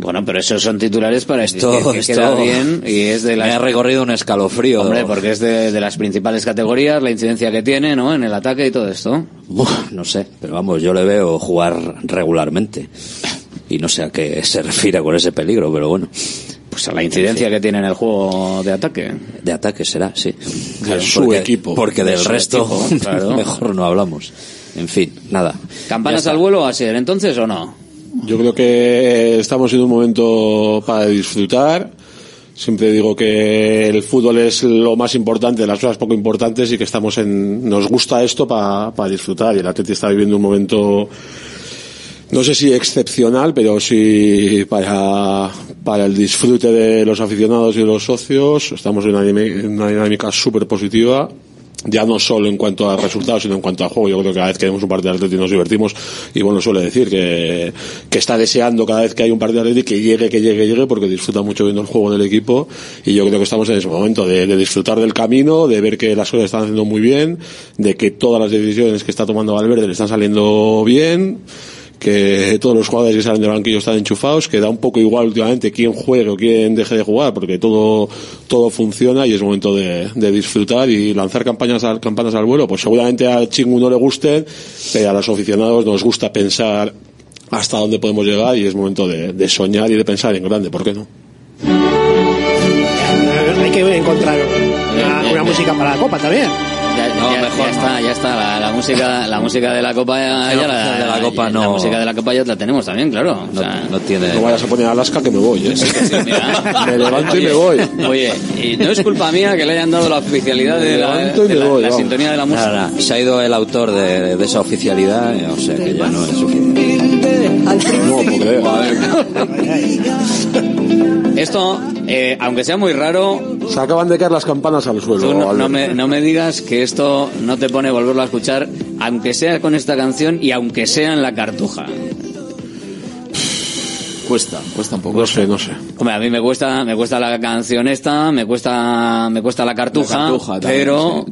Bueno, pero esos son titulares para esto, que, queda bien y es de la... Me ha recorrido un escalofrío. Hombre, porque es de, de, las principales categorías, la incidencia que tiene, ¿no? En el ataque y todo esto. no sé, pero vamos, yo le veo jugar regularmente. Y no sé a qué se refiere con ese peligro, pero bueno. Pues a la incidencia que tiene en el juego de ataque. De ataque será, sí. su equipo. Porque del resto mejor no hablamos. En fin, nada. ¿Campanas al vuelo a ser entonces o no? Yo creo que estamos en un momento para disfrutar. Siempre digo que el fútbol es lo más importante, las cosas poco importantes y que estamos en, nos gusta esto para, para disfrutar y el Atleti está viviendo un momento no sé si excepcional, pero sí para, el disfrute de los aficionados y de los socios. Estamos en una dinámica súper positiva ya no solo en cuanto a resultados, sino en cuanto a juego. Yo creo que cada vez que vemos un partido de Atlético nos divertimos y bueno, suele decir que, que está deseando cada vez que hay un partido de Atlético que llegue, que llegue, llegue, porque disfruta mucho viendo el juego del equipo y yo creo que estamos en ese momento de disfrutar del camino, de ver que las cosas están haciendo muy bien, de que todas las decisiones que está tomando Valverde le están saliendo bien que todos los jugadores que salen del banquillo están enchufados, que da un poco igual últimamente quién juegue o quién deje de jugar, porque todo, todo funciona y es momento de, de disfrutar y lanzar campañas al, campanas al vuelo. Pues seguramente a Chingu no le gusten, pero a los aficionados nos gusta pensar hasta dónde podemos llegar y es momento de, de soñar y de pensar en grande, ¿por qué no? Hay que encontrar una, una música para la copa también. Ya, no, mejor ya está, ya está. La, música, la música de la copa ya, la, de la copa no. La música de la copa ya la tenemos también, claro. No, no tiene. No vayas a poner Alaska que me voy, ¿eh? me levanto y me voy. Oye, y no es culpa mía que le hayan dado la oficialidad de, la, la, sintonía de la música. Se ha ido el autor de, de, esa oficialidad, o sea que ya no es suficiente. No, porque. Esto, eh, aunque sea muy raro... Se acaban de caer las campanas al suelo. No, no, me, no, me, digas que esto no te pone volverlo a escuchar, aunque sea con esta canción y aunque sea en la cartuja. cuesta, cuesta un poco. No sé, no sé. Hombre, a mí me cuesta, me cuesta la canción esta, me cuesta, me cuesta la cartuja, pero...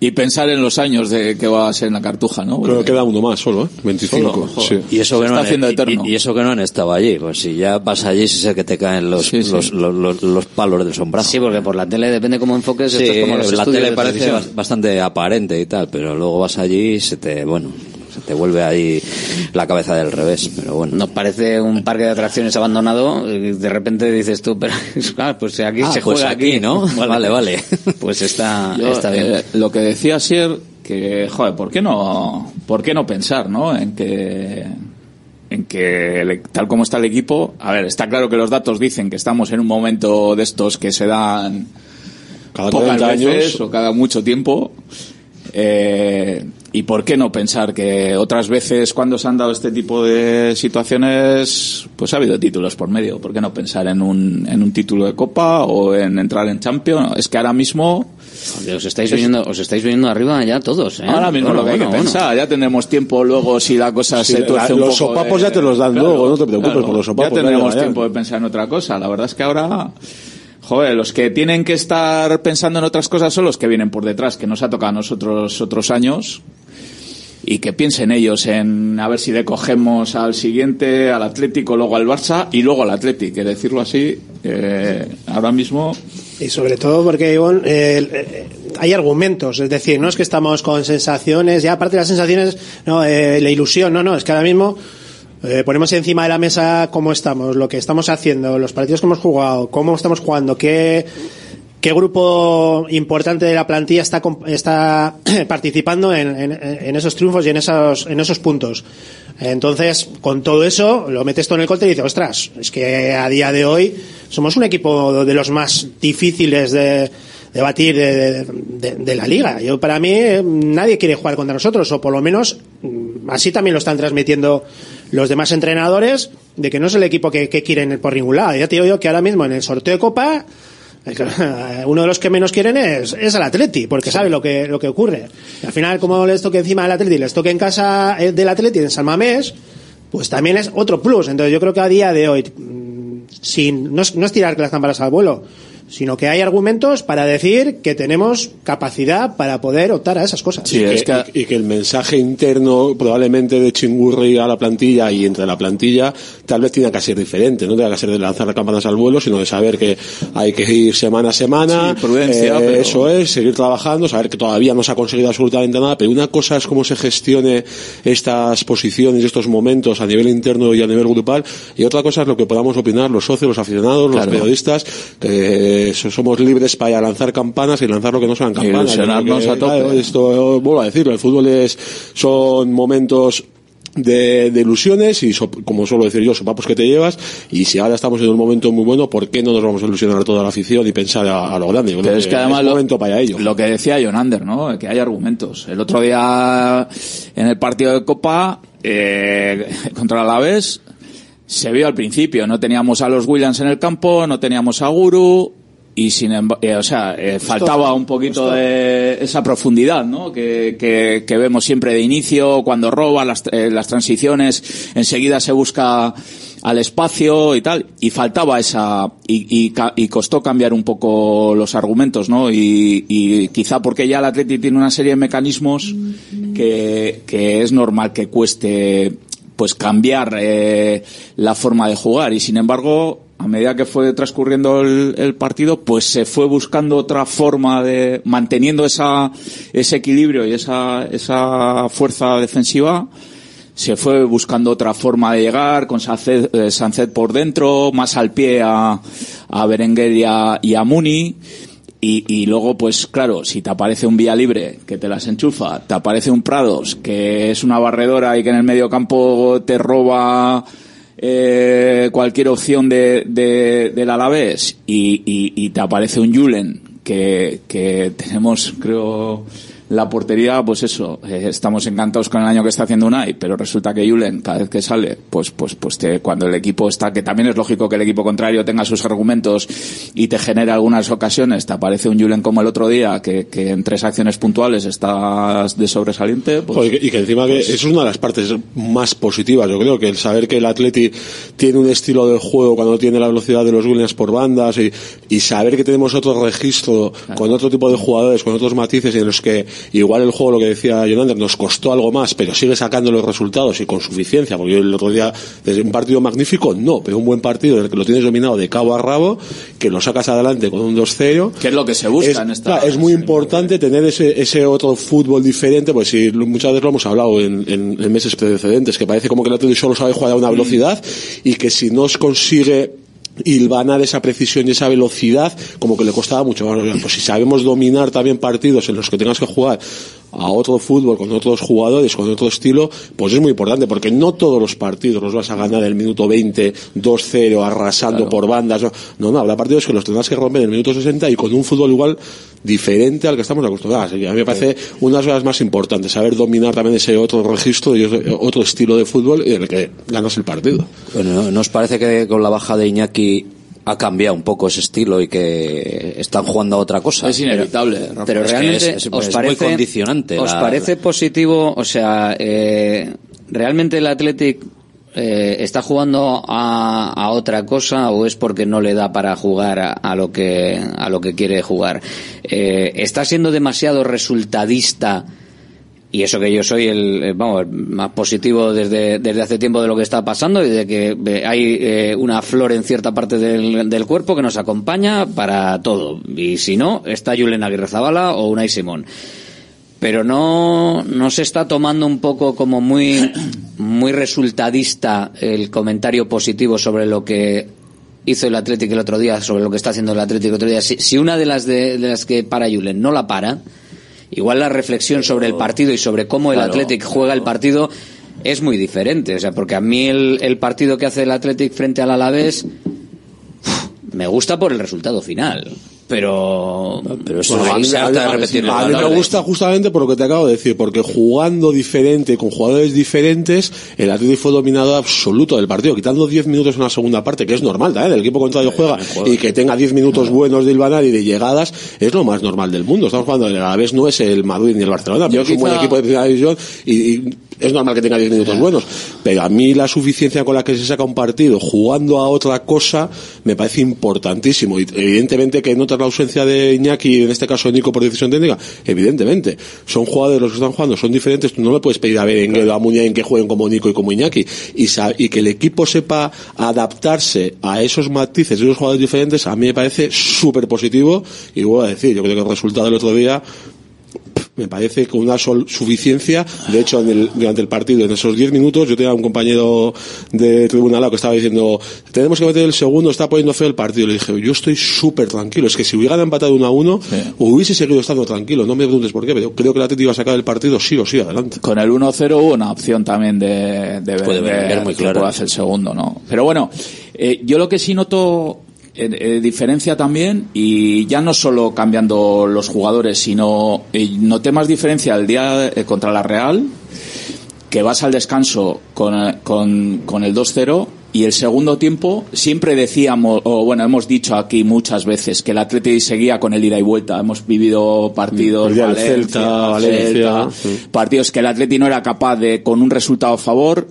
Y pensar en los años de que va a ser en la cartuja, ¿no? Creo que queda uno más solo, ¿eh? 25. sí. Y eso que no haciendo eterno. Y, eso que no han estado allí, pues si ya vas allí, sí sé que te caen los, los, los, los, palos del sombrazo. Sí, porque por la tele depende cómo enfoques, esto es como la tele parece bastante aparente y tal, pero luego vas allí y se te, bueno, se te vuelve ahí la cabeza del revés, pero bueno. Nos parece un parque de atracciones abandonado, y de repente dices tú, pero ah, pues aquí ah, se pues juega aquí, ¿no? Vale, vale. Pues está, está bien. Eh, lo que decía Sier, que, joder, ¿por qué no, por qué no pensar, no? En que, en que tal como está el equipo, a ver, está claro que los datos dicen que estamos en un momento de estos que se dan cada pocas años o cada mucho tiempo. Eh, ¿Y por qué no pensar que otras veces cuando se han dado este tipo de situaciones, pues ha habido títulos por medio? ¿Por qué no pensar en un, en un título de Copa o en entrar en Champions? Es que ahora mismo... Os estáis viniendo, os estáis viniendo arriba ya todos, ¿eh? Ahora mismo lo que hay que pensar. Ya tendremos tiempo luego si la cosa se tuerce un Los sopapos ya te los dan luego, no te preocupes por los sopapos. Ya tendremos tiempo de pensar en otra cosa. La verdad es que ahora... Joder, los que tienen que estar pensando en otras cosas son los que vienen por detrás, que nos ha tocado a nosotros otros años, y que piensen ellos en a ver si decogemos al siguiente, al Atlético, luego al Barça y luego al Atlético, decirlo así, eh, ahora mismo. Y sobre todo porque, Ivonne, eh, hay argumentos, es decir, no es que estamos con sensaciones, ya aparte de las sensaciones, no, eh, la ilusión, no, no, es que ahora mismo ponemos encima de la mesa cómo estamos, lo que estamos haciendo, los partidos que hemos jugado, cómo estamos jugando, qué ¿Qué grupo importante de la plantilla está, está participando en, esos triunfos y en esos, en esos puntos? Entonces, con todo eso, lo metes todo en el colte y dices, ostras, es que a día de hoy somos un equipo de los más difíciles de, batir de, la liga. Yo, para mí, nadie quiere jugar contra nosotros, o por lo menos mm, así también lo están transmitiendo los demás entrenadores, de que no es el equipo que, quieren por ningún lado. Ya te digo yo que ahora mismo en el sorteo de Copa, uno de los que menos quieren es, es el Atleti, porque sabe lo que, lo que ocurre. al final, como les toque encima del Atleti, les toque en casa eh, del Atleti en San Mamés, pues también es otro plus. Entonces yo creo que a día de hoy, mm, sin, no es, no es tirar las cámaras al vuelo, sino que hay argumentos para decir que tenemos capacidad para poder optar a esas cosas. y, que, el mensaje interno probablemente de Chingurri a la plantilla y entre la plantilla tal vez tenga que ser diferente, no tenga que ser de lanzar campanas al vuelo, sino de saber que hay que ir semana a semana, prudencia, eh, eso es, seguir trabajando, saber que todavía no se ha conseguido absolutamente nada, pero una cosa es cómo se gestione estas posiciones y estos momentos a nivel interno y a nivel grupal, y otra cosa es lo que podamos opinar los socios, los aficionados, los periodistas, que somos libres para lanzar campanas y lanzar lo que no sean campanas. esto, vuelvo a decirlo, el fútbol es, son momentos de, ilusiones y como suelo decir yo, sopapos que te llevas y si ahora estamos en un momento muy bueno, ¿por qué no nos vamos a ilusionar a toda la afición y pensar a, lo grande? Pero es que además es momento para ello. lo que decía Jonander, ¿no? Que hay argumentos. El otro día en el partido de Copa eh, contra el Alavés se vio al principio, no teníamos a los Williams en el campo, no teníamos a Guru, y sin eh, o sea, eh, faltaba un poquito de esa profundidad, ¿no? Que, que, vemos siempre de inicio, cuando roba las, eh, las transiciones, enseguida se busca al espacio y tal, y faltaba esa, y, y, costó cambiar un poco los argumentos, ¿no? Y, y quizá porque ya el Atleti tiene una serie de mecanismos que, que es normal que cueste pues cambiar la forma de jugar y sin embargo a medida que fue transcurriendo el, partido, pues se fue buscando otra forma de, manteniendo esa, ese equilibrio y esa, esa fuerza defensiva, se fue buscando otra forma de llegar, con Sancet, eh, por dentro, más al pie a, a Berenguer y a, y a Muni. Y, y, luego, pues claro, si te aparece un vía libre que te las enchufa, te aparece un Prados que es una barredora y que en el medio campo te roba eh, cualquier opción de, de, del Alavés y, y, y, te aparece un Julen que, que tenemos, creo, La portería, pues eso, eh, estamos encantados con el año que está haciendo Unai, pero resulta que Julen, cada vez que sale, pues, pues, pues te, cuando el equipo está, que también es lógico que el equipo contrario tenga sus argumentos y te genera algunas ocasiones, te aparece un Julen como el otro día, que, que en tres acciones puntuales está de sobresaliente. Pues, y que encima que pues eso es una de las partes más positivas, yo creo, que el saber que el Atleti tiene un estilo de juego cuando tiene la velocidad de los Williams por bandas y, y saber que tenemos otro registro con otro tipo de jugadores, con otros matices en los que igual el juego, lo que decía Jonander, nos costó algo más, pero sigue sacando los resultados y con suficiencia, porque yo el otro día, desde un partido magnífico, no, pero un buen partido en el que lo tienes dominado de cabo a rabo, que lo sacas adelante con un 2-0. Que es lo que se busca es, en esta. es muy importante tener ese, ese otro fútbol diferente, pues si muchas veces lo hemos hablado en, en, meses precedentes, que parece como que el Atlético solo sabe jugar a una mm. velocidad y que si no consigue hilvanar esa precisión y esa velocidad como que le costaba mucho Pues si sabemos dominar también partidos en los que tengas que jugar a otro fútbol, con otros jugadores, con otro estilo, pues es muy importante, porque no todos los partidos los vas a ganar el minuto 20, 2-0, arrasando por bandas. No, no, habrá partidos que los tendrás que romper en el minuto 60 y con un fútbol igual diferente al que estamos acostumbrados. a mí me parece una de las más importantes, saber dominar también ese otro registro y otro estilo de fútbol en el que ganas el partido. Bueno, ¿nos parece que con la baja de Iñaki ha cambiado un poco ese estilo y que están jugando a otra cosa. Es inevitable. Pero, realmente os parece, condicionante. ¿Os parece positivo? O sea, eh, realmente el Athletic eh, está jugando a, otra cosa o es porque no le da para jugar a, lo que a lo que quiere jugar. Eh, está siendo demasiado resultadista y eso que yo soy el, eh, vamos, más positivo desde, desde hace tiempo de lo que está pasando y de que eh, hay eh, una flor en cierta parte del, del, cuerpo que nos acompaña para todo. Y si no, está Julen Aguirre Zabala o Unai Simón. Pero no, no se está tomando un poco como muy, muy resultadista el comentario positivo sobre lo que hizo el Atlético el otro día, sobre lo que está haciendo el Atlético el otro día. Si, si una de las, de, de las que para Julen no la para, igual la reflexión sobre el partido y sobre cómo el Athletic juega el partido es muy diferente. O sea, porque a mí el, el partido que hace el Athletic frente al Alavés me gusta por el resultado final pero pero eso a, mí, me gusta justamente por lo que te acabo de decir porque jugando diferente con jugadores diferentes el Atlético fue dominado absoluto del partido quitando 10 minutos en la segunda parte que es normal ¿eh? el equipo contrario juega y que tenga 10 minutos buenos de Ilvanar y de llegadas es lo más normal del mundo. Estamos jugando a la vez no es el Madrid ni el Barcelona pero es un buen equipo de primera división y es normal que tenga 10 minutos buenos, pero a mí la suficiencia con la que se saca un partido jugando a otra cosa me parece importantísimo. Y evidentemente que notas la ausencia de Iñaki, en este caso Nico por decisión técnica, evidentemente. Son jugadores los que están jugando, son diferentes, tú no le puedes pedir a Berenguer a en que jueguen como Nico y como Iñaki. Y, y que el equipo sepa adaptarse a esos matices de esos jugadores diferentes, a mí me parece súper positivo. Y voy a decir, yo creo que el resultado del otro día me parece con una suficiencia. De hecho, durante el partido, en esos 10 minutos, yo tenía un compañero de tribunal que estaba diciendo, tenemos que meter el segundo, está poniendo feo el partido. Le dije, yo estoy súper tranquilo. Es que si hubiera empatado uno a uno, hubiese seguido estando tranquilo. No me preguntes por qué, pero creo que la Atleti iba a sacar el partido sí o sí adelante. Con el 1-0 hubo una opción también de, de ver, ver muy claro. hacer el segundo, ¿no? Pero bueno, eh, yo lo que sí noto eh, eh, diferencia también y ya no solo cambiando los jugadores, sino eh, noté más diferencia el día contra la Real, que vas al descanso con, con, con el 2-0 y el segundo tiempo siempre decíamos, o bueno, hemos dicho aquí muchas veces que el Atlético seguía con el ida y vuelta. Hemos vivido partidos, Valencia, partidos que el Atlético no era capaz de, con un resultado a favor,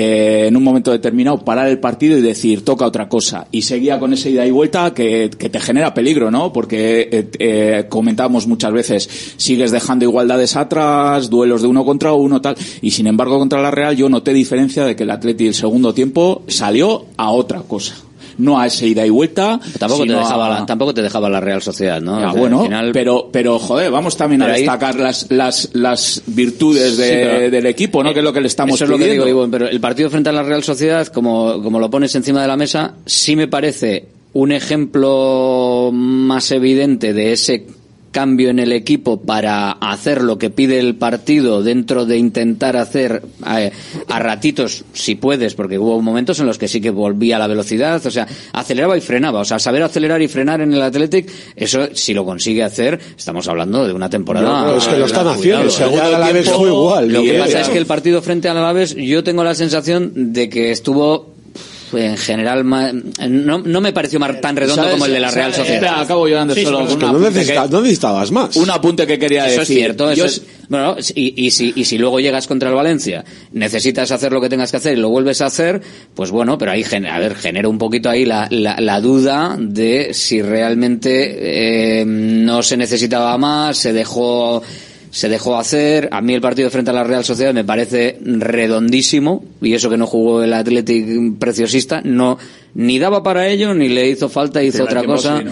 eh, en un momento determinado parar el partido y decir toca otra cosa y seguía con esa ida y vuelta que, te genera peligro no porque eh, eh, comentábamos muchas veces sigues dejando igualdades atrás duelos de uno contra uno tal y sin embargo contra la Real yo noté diferencia de que el Atleti el segundo tiempo salió a otra cosa no a esa ida y vuelta. Tampoco te dejaba, la, tampoco te dejaba la Real Sociedad, ¿no? Bueno, pero, pero joder, vamos también a destacar las, las, las virtudes del equipo, ¿no? que es lo que le estamos eso Es lo que digo, pero el partido frente a la Real Sociedad, como, como lo pones encima de la mesa, sí me parece un ejemplo más evidente de ese cambio en el equipo para hacer lo que pide el partido dentro de intentar hacer eh, a ratitos, si puedes, porque hubo momentos en los que sí que volvía la velocidad, o sea, aceleraba y frenaba, o sea, saber acelerar y frenar en el Athletic, eso si lo consigue hacer, estamos hablando de una temporada. No, es que lo están haciendo, el segundo igual. Lo que pasa es que el partido frente al Alavés, yo tengo la sensación de que estuvo en general no, no me pareció tan redondo como el de la Real Sociedad. acabo llorando solo no, necesitabas más. Un apunte que quería decir. Es cierto, bueno, y, y, si, y si luego llegas contra el Valencia, necesitas hacer lo que tengas que hacer y lo vuelves a hacer, pues bueno, pero ahí, a ver, genera un poquito ahí la, la, duda de si realmente eh, no se necesitaba más, se dejó se dejó hacer. A mí el partido frente a la Real Sociedad me parece redondísimo y eso que no jugó el Athletic preciosista, no ni daba para ello ni le hizo falta, hizo otra cosa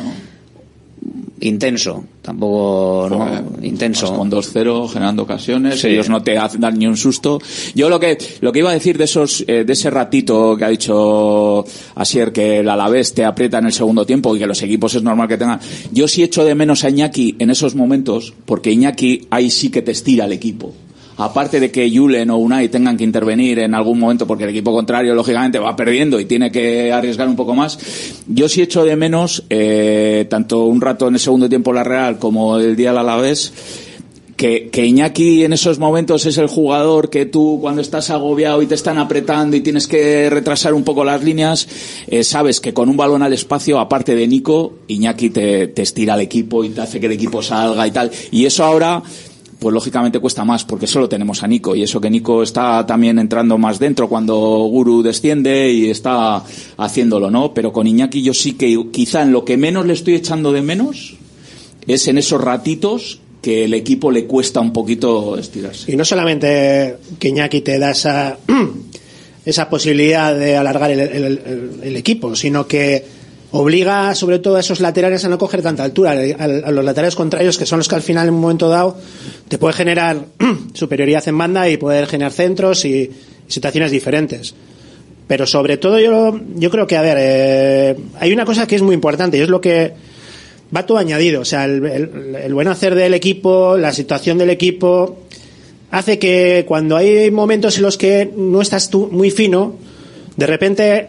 intenso, tampoco no, intenso. Con 2-0 generando ocasiones, ellos no te dan ni un susto. Yo lo que lo que iba a decir de esos eh, de ese ratito que ha dicho Asier que el Alavés te aprieta en el segundo tiempo y que los equipos es normal que tengan. Yo sí echo de menos a Iñaki en esos momentos porque Iñaki ahí sí que te estira el equipo aparte de que Julen o Unai tengan que intervenir en algún momento porque el equipo contrario lógicamente va perdiendo y tiene que arriesgar un poco más, yo sí echo de menos eh, tanto un rato en el segundo tiempo la Real como el día del Alavés que, que Iñaki en esos momentos es el jugador que tú cuando estás agobiado y te están apretando y tienes que retrasar un poco las líneas, eh, sabes que con un balón al espacio, aparte de Nico, Iñaki te, te estira al equipo y te hace que el equipo salga y tal. Y eso ahora pues lógicamente cuesta más porque solo tenemos a Nico y eso que Nico está también entrando más dentro cuando Guru desciende y está haciéndolo, ¿no? Pero con Iñaki yo sí que quizá en lo que menos le estoy echando de menos es en esos ratitos que el equipo le cuesta un poquito estirarse. Y no solamente que Iñaki te da esa, esa posibilidad de alargar el equipo, sino que obliga sobre todo a esos laterales a no coger tanta altura, a, los laterales contrarios que son los que al final en un momento dado te puede generar superioridad en banda y poder generar centros y, situaciones diferentes. Pero sobre todo yo, yo creo que, a ver, eh, hay una cosa que es muy importante y es lo que va todo añadido. O sea, el, el buen hacer del equipo, la situación del equipo, hace que cuando hay momentos en los que no estás tú muy fino, de repente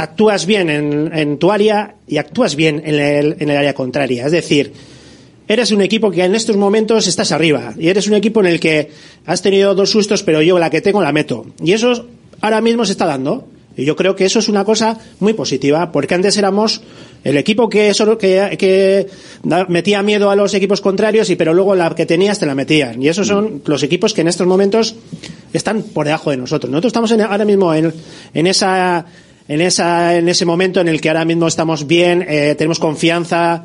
actúas bien en, tu área y actúas bien en el, en el área contraria. Es decir, eres un equipo que en estos momentos estás arriba y eres un equipo en el que has tenido dos sustos, pero yo la que tengo la meto. Y eso ahora mismo se está dando. Y yo creo que eso es una cosa muy positiva, porque antes éramos el equipo que, que, que metía miedo a los equipos contrarios, y pero luego la que tenías te la metían. Y esos son los equipos que en estos momentos están por debajo de nosotros. Nosotros estamos ahora mismo en, en esa en, esa, en ese momento en el que ahora mismo estamos bien, eh, tenemos confianza,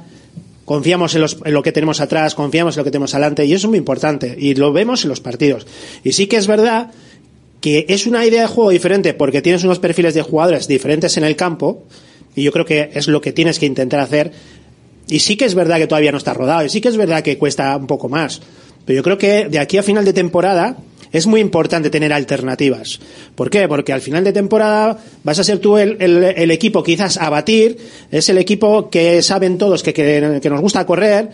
confiamos en, los, en, lo que tenemos atrás, confiamos en lo que tenemos adelante y eso es muy importante y lo vemos en los partidos. Y sí que es verdad que es una idea de juego diferente porque tienes unos perfiles de jugadores diferentes en el campo y yo creo que es lo que tienes que intentar hacer. Y sí que es verdad que todavía no está rodado y sí que es verdad que cuesta un poco más. Pero yo creo que de aquí a final de temporada es muy importante tener alternativas. ¿Por qué? Porque al final de temporada vas a ser tú el, equipo quizás a batir, es el equipo que saben todos que, nos gusta correr,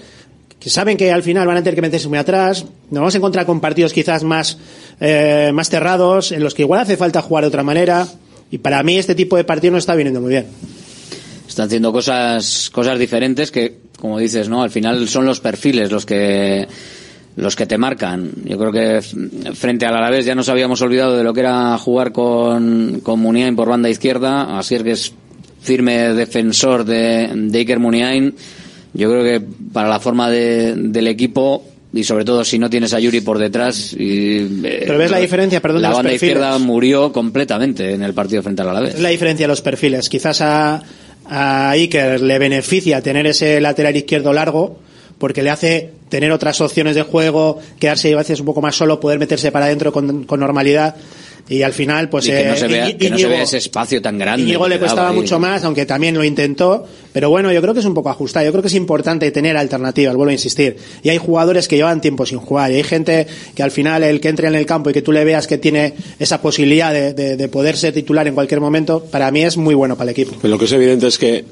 que saben que al final van a tener que meterse muy atrás, nos vamos a encontrar con partidos quizás más, eh, más cerrados, en los que igual hace falta jugar de otra manera, y para mí este tipo de partido no está viniendo muy bien. Están haciendo cosas, cosas diferentes que, como dices, ¿no? Al final son los perfiles los que los que te marcan. Yo creo que frente al Alavés ya nos habíamos olvidado de lo que era jugar con, con Muniain por banda izquierda, así es que es firme defensor de, de Iker Muniain. Yo creo que para la forma de, del equipo y sobre todo si no tienes a Yuri por detrás y, eh, pero ves la diferencia perdón la de banda izquierda murió completamente en el partido frente al Alavés es la diferencia de los perfiles quizás a, a Iker le beneficia tener ese lateral izquierdo largo porque le hace tener otras opciones de juego, quedarse a veces un poco más solo, poder meterse para adentro con, normalidad. Y al final pues que, no, se vea, que no se vea ese espacio tan grande Íñigo le costaba mucho más aunque también lo intentó. Pero bueno yo creo que es un poco ajustado. Yo creo que es importante tener alternativas vuelvo a insistir. Y hay jugadores que llevan tiempo sin jugar. Y hay gente que al final el que entre en el campo y que tú le veas que tiene esa posibilidad de, de, de poder ser titular en cualquier momento para mí es muy bueno para el equipo. Pero lo que es evidente es que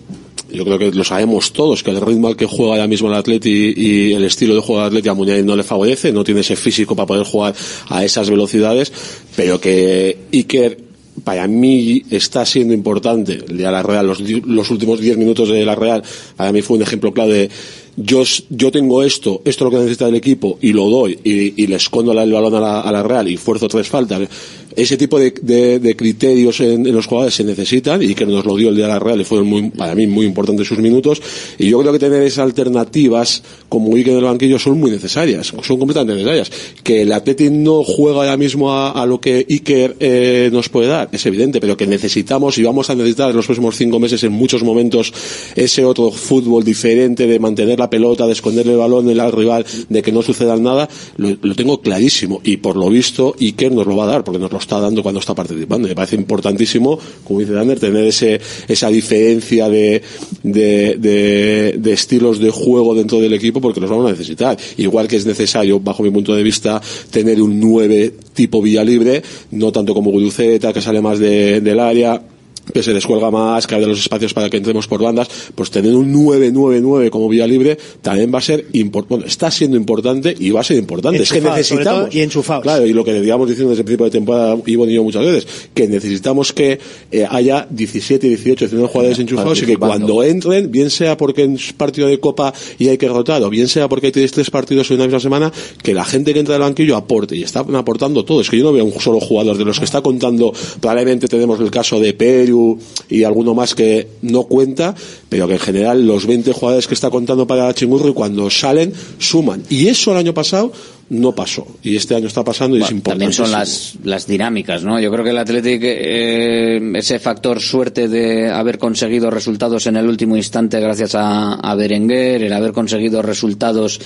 yo creo que lo sabemos todos, que el ritmo al que juega ahora mismo el Atleti y el estilo de juego del Atleti a Muniain no le favorece, no tiene ese físico para poder jugar a esas velocidades, pero que Iker para mí está siendo importante ya la Real los, los últimos 10 minutos de la Real. Para mí fue un ejemplo claro de yo, yo tengo esto, esto es lo que necesita el equipo y lo doy y, le escondo el balón a la, a la Real y fuerzo tres faltas. Ese tipo de, criterios en, los jugadores se necesitan y que nos lo dio el día de la Real y fueron muy, para mí muy importantes sus minutos. Y yo creo que tener esas alternativas como Iker en el banquillo son muy necesarias son completamente necesarias. Que el Atleti no juega ahora mismo a, lo que Iker eh, nos puede dar es evidente pero que necesitamos y vamos a necesitar en los próximos cinco meses en muchos momentos ese otro fútbol diferente de mantener la pelota de esconderle el balón al rival de que no suceda nada lo, tengo clarísimo y por lo visto Iker nos lo va a dar porque nos lo está dando cuando está participando. Me parece importantísimo, como dice Dander, tener ese, esa diferencia de, de, de, estilos de juego dentro del equipo porque los vamos a necesitar. Igual que es necesario, bajo mi punto de vista, tener un 9 tipo vía libre, no tanto como Guruceta, que sale más de, del área que se descuelga más, que abre los espacios para que entremos por bandas, pues tener un 9-9-9 como vía libre también va a ser importante, bueno, está siendo importante y va a ser importante. es que necesitamos. Y enchufados. Claro, y lo que digamos diciendo desde el principio de temporada, y y yo muchas veces, que necesitamos que eh, haya 17, 18, 19 jugadores enchufados y que cuando entren, bien sea porque es partido de copa y hay que rotar, o bien sea porque hay tres partidos en una misma semana, que la gente que entra del banquillo aporte y están aportando todo. Es que yo no veo un solo jugador de los que está contando, probablemente tenemos el caso de Perú, y alguno más que no cuenta, pero que en general los 20 jugadores que está contando para Chingurri cuando salen suman. Y eso el año pasado no pasó y este año está pasando y es importante. También son las, las dinámicas, ¿no? Yo creo que el Atlético, eh, ese factor suerte de haber conseguido resultados en el último instante gracias a, a Berenguer, el haber conseguido resultados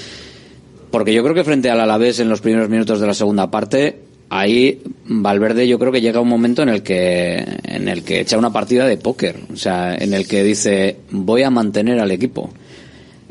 porque yo creo que frente al Alavés en los primeros minutos de la segunda parte ahí Valverde yo creo que llega un momento en el que en el que echa una partida de póker, o sea, en el que dice voy a mantener al equipo.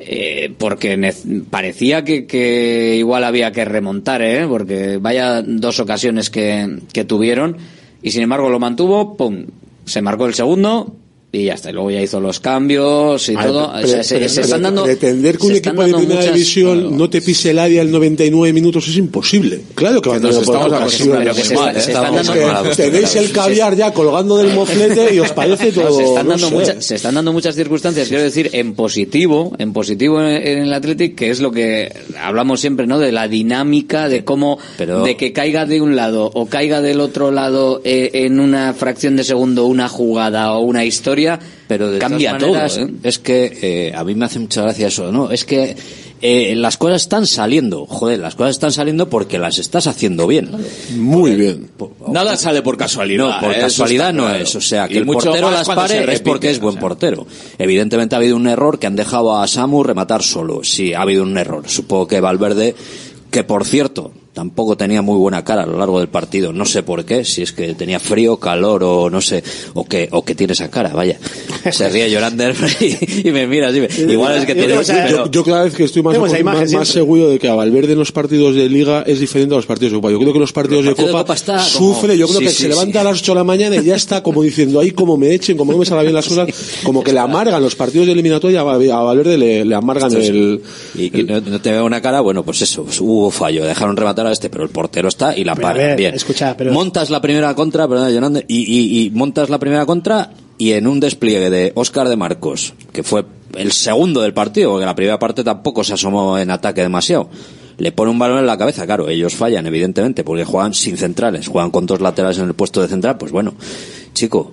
Eh, porque parecía que, que, igual había que remontar, ¿eh? porque vaya dos ocasiones que, que tuvieron y sin embargo lo mantuvo, pum, se marcó el segundo, y ya está. luego ya hizo los cambios y todo. se, están dando. Pretender que un equipo de primera división no te pise el área en 99 minutos es imposible. Claro que, van a tener ocasiones. Tenéis el caviar ya colgando del moflete y os parece todo. Se están, dando muchas, se están dando muchas circunstancias, quiero decir, en positivo, en positivo en, el Athletic, que es lo que hablamos siempre, ¿no? De la dinámica, de cómo, de que caiga de un lado o caiga del otro lado eh, en una fracción de segundo una jugada o una historia pero de cambia todo. ¿eh? Es que eh, a mí me hace mucha gracia eso, ¿no? Es que eh, las cosas están saliendo, joder, las cosas están saliendo porque las estás haciendo bien. Muy bien. Nada sale por casualidad. No, por casualidad no es. O sea, que el portero las pare es porque es buen portero. Evidentemente ha habido un error que han dejado a Samu rematar solo. Sí, ha habido un error. Supongo que Valverde, que por cierto, tampoco tenía muy buena cara a lo largo del partido. No sé por qué, si es que tenía frío, calor o no sé, o que, o que tiene esa cara, vaya. Se ríe Llorander y, me mira así. Igual es que tiene... Yo, cada vez que estoy más, más, seguro de que a Valverde en los partidos de Liga es diferente a los partidos de Copa. Yo creo que los partidos de Copa, sufre, yo creo que se levanta a las 8 de la mañana y ya está como diciendo, ahí como me echen, como no me salga bien las horas, como que le amargan los partidos de eliminatoria a Valverde le, amargan el... Y, no, te veo una cara, bueno, pues eso, hubo fallo, dejaron rematar a este, pero el portero está y la para. Bien. Escucha, Montas la primera contra, perdón, y, y, montas la primera contra y en un despliegue de Oscar de Marcos, que fue el segundo del partido, porque la primera parte tampoco se asomó en ataque demasiado. Le pone un balón en la cabeza, claro, ellos fallan, evidentemente, porque juegan sin centrales, juegan con dos laterales en el puesto de central, pues bueno, chico,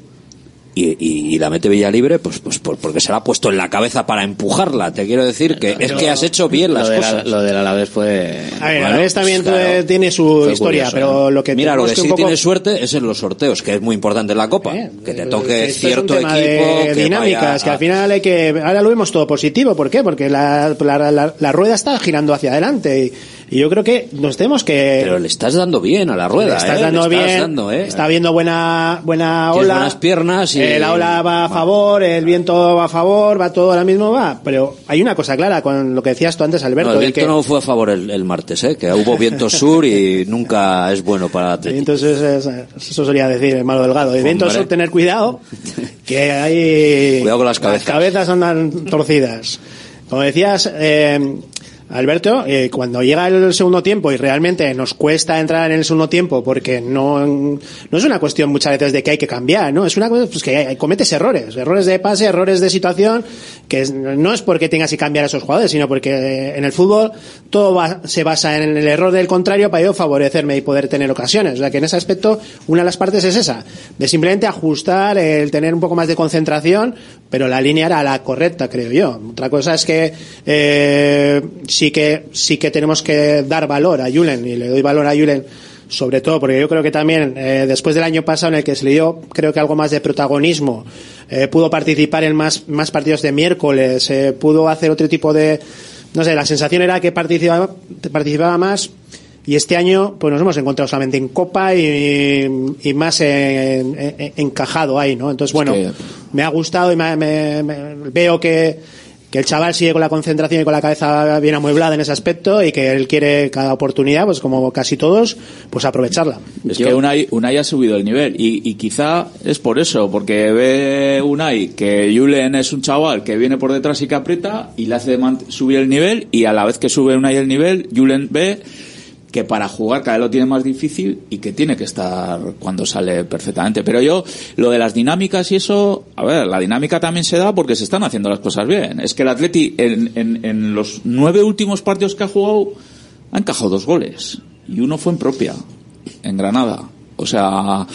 y, la mete Villa Libre, pues, pues porque se la ha puesto en la cabeza para empujarla. Te quiero decir que es que has hecho bien las cosas. lo del Alavés fue. A ver, Alavés también tiene su historia, pero lo que Mira, lo que, sí tiene suerte es en los sorteos, que es muy importante en la Copa. que te toque cierto equipo. De dinámicas, que al final hay que. Ahora lo vemos todo positivo. ¿Por qué? Porque la, la, la rueda está girando hacia adelante. Y, y yo creo que nos tenemos que. Pero le estás dando bien a la rueda, le estás ¿eh? dando bien. ¿eh? Está viendo buena, buena ola. buenas piernas y. la ola va a favor, el viento va a favor, va todo ahora mismo va. Pero hay una cosa clara con lo que decías tú antes, Alberto. No, el viento no fue a favor el, martes, ¿eh? Que hubo viento sur y nunca es bueno para Entonces, eso solía decir el malo delgado. El viento sur, tener cuidado. que hay... Cuidado con las cabezas. Las cabezas andan torcidas. Como decías, eh, Alberto, eh, cuando llega el segundo tiempo y realmente nos cuesta entrar en el segundo tiempo porque no, no es una cuestión muchas veces de que hay que cambiar, ¿no? Es una cosa pues, que hay, cometes errores, errores de pase, errores de situación, que no es porque tengas que cambiar a esos jugadores, sino porque en el fútbol todo se basa en el error del contrario para yo favorecerme y poder tener ocasiones. O sea que en ese aspecto una de las partes es esa, de simplemente ajustar, el tener un poco más de concentración, pero la línea era la correcta, creo yo. Otra cosa es que eh, sí que sí que tenemos que dar valor a Julen y le doy valor a Julen sobre todo porque yo creo que también eh, después del año pasado en el que se le dio creo que algo más de protagonismo eh, pudo participar en más más partidos de miércoles eh, pudo hacer otro tipo de no sé la sensación era que participaba participaba más y este año pues nos hemos encontrado solamente en Copa y, y más encajado ahí no entonces bueno me ha gustado y me, veo que que el chaval sigue con la concentración y con la cabeza bien amueblada en ese aspecto y que él quiere cada oportunidad, pues como casi todos, pues aprovecharla. Es que Unai, Unai ha subido el nivel y, y, quizá es por eso, porque ve Unai que Julen es un chaval que viene por detrás y que aprieta y le hace subir el nivel y a la vez que sube Unai el nivel, Julen ve que para jugar cada vez lo tiene más difícil y que tiene que estar cuando sale perfectamente. Pero yo, lo de las dinámicas y eso, a ver, la dinámica también se da porque se están haciendo las cosas bien. Es que el Atleti en, en, en los nueve últimos partidos que ha jugado ha encajado dos goles y uno fue en propia, en Granada. O sea,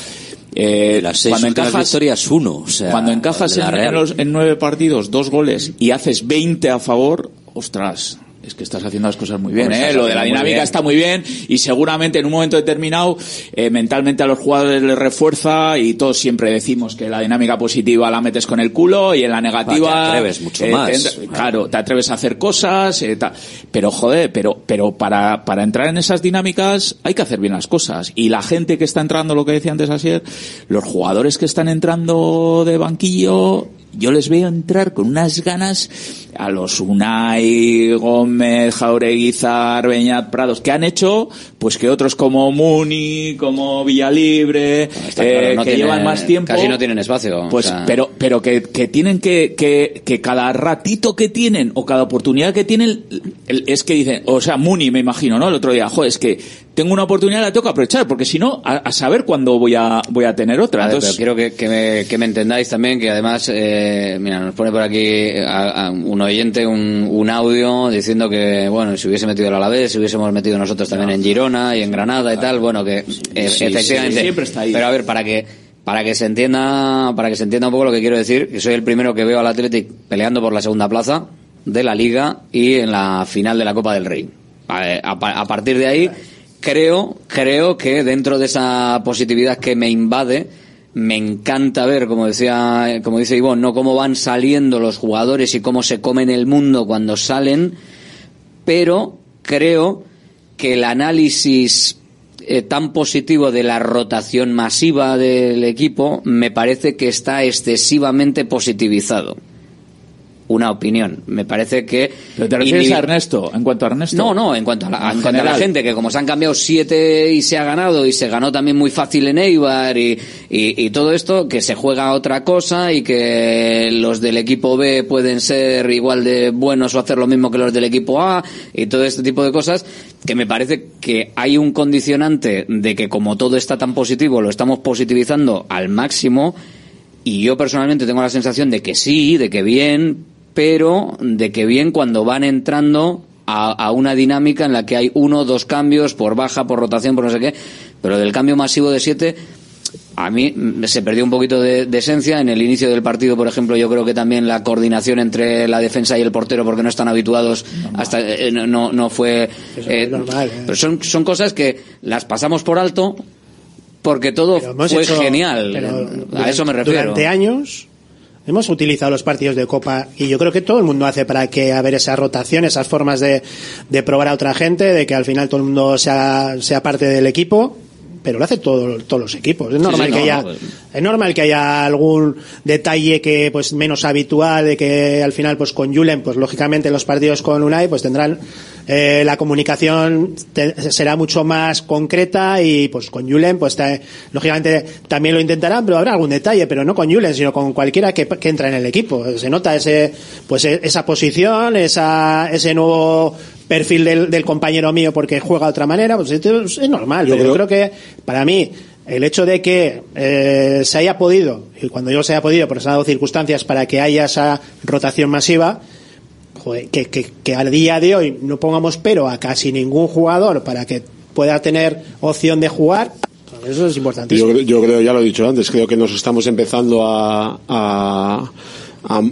eh, las seis cuando encajas victorias uno, o sea, cuando encajas en, en, nueve partidos dos goles y haces 20 a favor, ostras, es que estás haciendo las cosas muy bien, ¿eh? Lo de la dinámica está muy bien y seguramente en un momento determinado eh, mentalmente a los jugadores les refuerza y todos siempre decimos que la dinámica positiva la metes con el culo y en la negativa... te atreves mucho eh, más. claro, te atreves a hacer cosas, eh, pero joder, pero, pero para, para entrar en esas dinámicas hay que hacer bien las cosas y la gente que está entrando, lo que decía antes ayer, los jugadores que están entrando de banquillo yo les veo entrar con unas ganas a los Unai, Gómez, Jaureguizar, Beñat, Prados, que han hecho, pues que otros como Muni, como Villalibre, eh, que llevan más tiempo. Casi no tienen espacio. Pues, pero, pero que, que tienen que, que, que cada ratito que tienen o cada oportunidad que tienen, es que dicen, o sea, Muni me imagino, ¿no? El otro día, joder, es que tengo una oportunidad, la tengo que aprovechar, porque si no, a, saber cuándo voy a, voy a tener otra. Entonces... pero quiero que, que, me, que me entendáis también que además, eh, mira, nos pone por aquí a, un oyente un, un, audio diciendo que, bueno, si hubiese metido el Alavés, si hubiésemos metido nosotros también en Girona y en Granada y tal, bueno, que efectivamente. siempre está ahí. Pero a ver, para que, para que se entienda, para que se entienda un poco lo que quiero decir, que soy el primero que veo al Athletic peleando por la segunda plaza de la Liga y en la final de la Copa del Rey. A, a partir de ahí, creo, creo que dentro de esa positividad que me invade, me encanta ver, como decía, como dice Ivonne, no cómo van saliendo los jugadores y cómo se comen el mundo cuando salen, pero creo que el análisis eh, tan positivo de la rotación masiva del equipo me parece que está excesivamente positivizado una opinión. Me parece que... ¿Pero te refieres a Ernesto? ¿En cuanto a Ernesto? No, no, en cuanto a la, en cuanto a la gente, que como se han cambiado siete y se ha ganado, y se ganó también muy fácil en Eibar, y, y, todo esto, que se juega otra cosa, y que los del equipo B pueden ser igual de buenos o hacer lo mismo que los del equipo A, y todo este tipo de cosas, que me parece que hay un condicionante de que como todo está tan positivo, lo estamos positivizando al máximo, y yo personalmente tengo la sensación de que sí, de que bien, pero de que bien cuando van entrando a, una dinámica en la que hay uno o dos cambios por baja, por rotación, por no sé qué, pero del cambio masivo de siete, a mí se perdió un poquito de, esencia. En el inicio del partido, por ejemplo, yo creo que también la coordinación entre la defensa y el portero, porque no están habituados, hasta eh, no, no fue. Eh, normal, ¿eh? Pero son, son cosas que las pasamos por alto porque todo fue genial. a eso me refiero. Durante años Hemos utilizado los partidos de Copa y yo creo que todo el mundo hace para que haber esa rotación, esas formas de, de probar a otra gente, de que al final todo el mundo sea, sea parte del equipo, pero lo hace todo, todos los equipos. Es normal que haya, pues. es normal que haya algún detalle que pues menos habitual, de que al final pues con Julen, pues lógicamente los partidos con Unai pues tendrán eh, la comunicación será mucho más concreta y pues con Julen, pues lógicamente también lo intentarán, pero habrá algún detalle, pero no con Julen, sino con cualquiera que, que entra en el equipo. Se nota ese, pues e, esa posición, esa, ese nuevo perfil del, del compañero mío porque juega de otra manera, pues es normal. Yo, creo... que para mí el hecho de que eh, se haya podido, y cuando yo se haya podido, han dado circunstancias para que haya esa rotación masiva, que, que, que al día de hoy no pongamos pero a casi ningún jugador para que pueda tener opción de jugar, eso es importante. Yo, yo, creo, ya lo he dicho antes, creo que nos estamos empezando a, a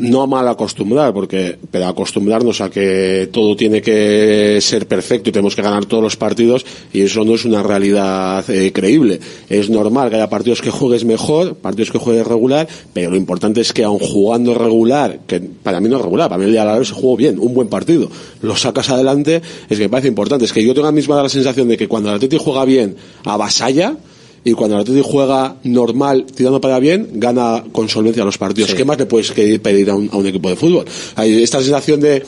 no a mal acostumbrar, porque, pero acostumbrarnos a que todo tiene que ser perfecto y tenemos que ganar todos los partidos, y eso no es una realidad eh, creíble. Es normal que haya partidos que juegues mejor, partidos que juegues regular, pero lo importante es que aun jugando regular, que para mí no es regular, para mí el día de la vez se jugó bien, un buen partido, lo sacas adelante, es que me parece importante. Es que yo tengo la misma la sensación de que cuando el Atleti juega bien, avasalla, y cuando el Atlético juega normal, tirando para bien, gana con solvencia los partidos. ¿Qué más le puedes pedir a un, equipo de fútbol? Hay esta sensación de,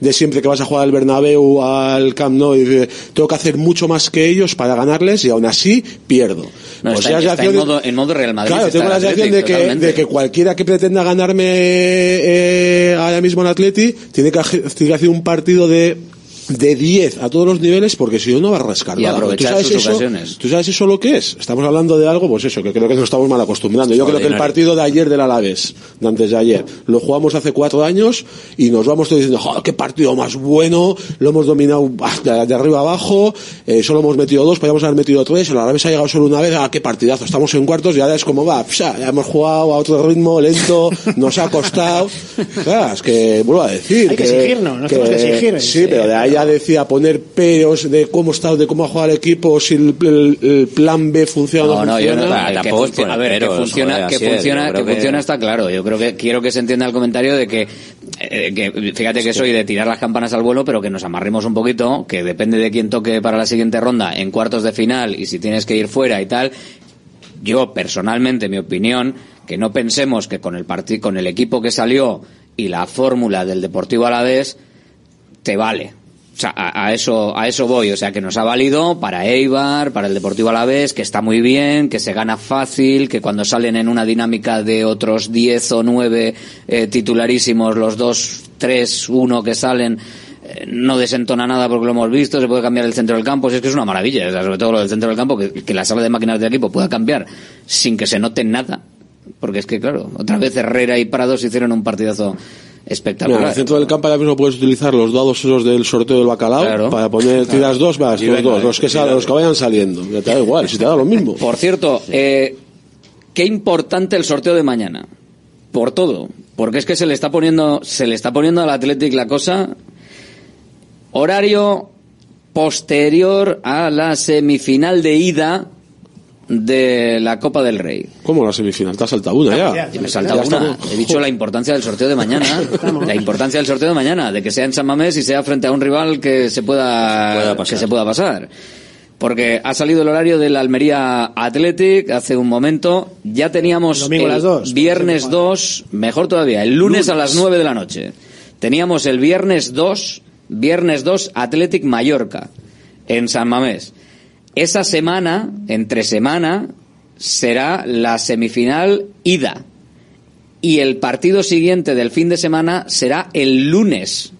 de siempre que vas a jugar al Bernabéu, al Camp Nou, y de, tengo que hacer mucho más que ellos para ganarles y aún así pierdo. No, está, en, modo, en, modo, Real Madrid. Claro, tengo la sensación de que, de que, cualquiera que pretenda ganarme eh, ahora mismo en Atleti tiene que, tiene que hacer un partido de de 10 a todos los niveles porque si no no va a rascar y aprovechar ¿Tú sabes sus eso? ocasiones ¿Tú sabes eso lo que es? Estamos hablando de algo, pues eso, que creo que nos estamos mal acostumbrando. Yo creo que el partido de ayer del Alavés, de antes de ayer, lo jugamos hace cuatro años y nos vamos todos diciendo, ¡joder, qué partido más bueno! Lo hemos dominado de, arriba abajo, eh, solo hemos metido dos, podríamos haber metido tres, el Alavés ha llegado solo una vez, ¡ah, qué partidazo! Estamos en cuartos y ahora es como va, ya hemos jugado a otro ritmo lento, nos ha costado. Claro, es que, vuelvo a decir. Hay que, exigirnos, nos tenemos que exigir. Sí, pero de ahí ya decía poner peros de cómo está, de cómo ha jugado el equipo, si el, plan B funciona o no, no, Yo no, tampoco a ver, que funciona, que funciona, que, funciona está claro. Yo creo que quiero que se entienda el comentario de que, eh, que fíjate que soy de tirar las campanas al vuelo, pero que nos amarremos un poquito, que depende de quién toque para la siguiente ronda en cuartos de final y si tienes que ir fuera y tal. Yo personalmente, mi opinión, que no pensemos que con el partido, con el equipo que salió y la fórmula del Deportivo Alavés te vale o sea, a, eso, a eso voy. O sea, que nos ha valido para Eibar, para el Deportivo Alavés, que está muy bien, que se gana fácil, que cuando salen en una dinámica de otros 10 o 9 eh, titularísimos, los dos, tres, uno que salen, eh, no desentona nada porque lo hemos visto, se puede cambiar el centro del campo, es que es una maravilla, sobre todo lo del centro del campo, que, que la sala de máquinas del equipo pueda cambiar sin que se note nada, porque es que, claro, otra vez Herrera y Prados hicieron un partidazo espectacular. en el centro del campo ahora mismo puedes utilizar los dados esos del sorteo del bacalao para poner, tiras dos, vas, los dos, los que, los que vayan saliendo. te da igual, si te da lo mismo. Por cierto, eh, qué importante el sorteo de mañana. Por todo. Porque es que se le está poniendo, se le está poniendo al Athletic la cosa. Horario posterior a la semifinal de ida de la Copa del Rey. ¿Cómo la semifinal? ¿Te has saltado una ya? me he saltado una. He dicho la importancia del sorteo de mañana. la importancia del sorteo de mañana, de que sea en San Mamés y sea frente a un rival que se pueda, que se pueda pasar. Porque ha salido el horario del Almería Athletic hace un momento. Ya teníamos Domingo el dos, viernes 2, mejor todavía, el lunes, a las 9 de la noche. Teníamos el viernes 2, viernes 2 Athletic Mallorca en San Mamés. Esa semana, entre semana, será la semifinal ida. Y el partido siguiente del fin de semana será el lunes,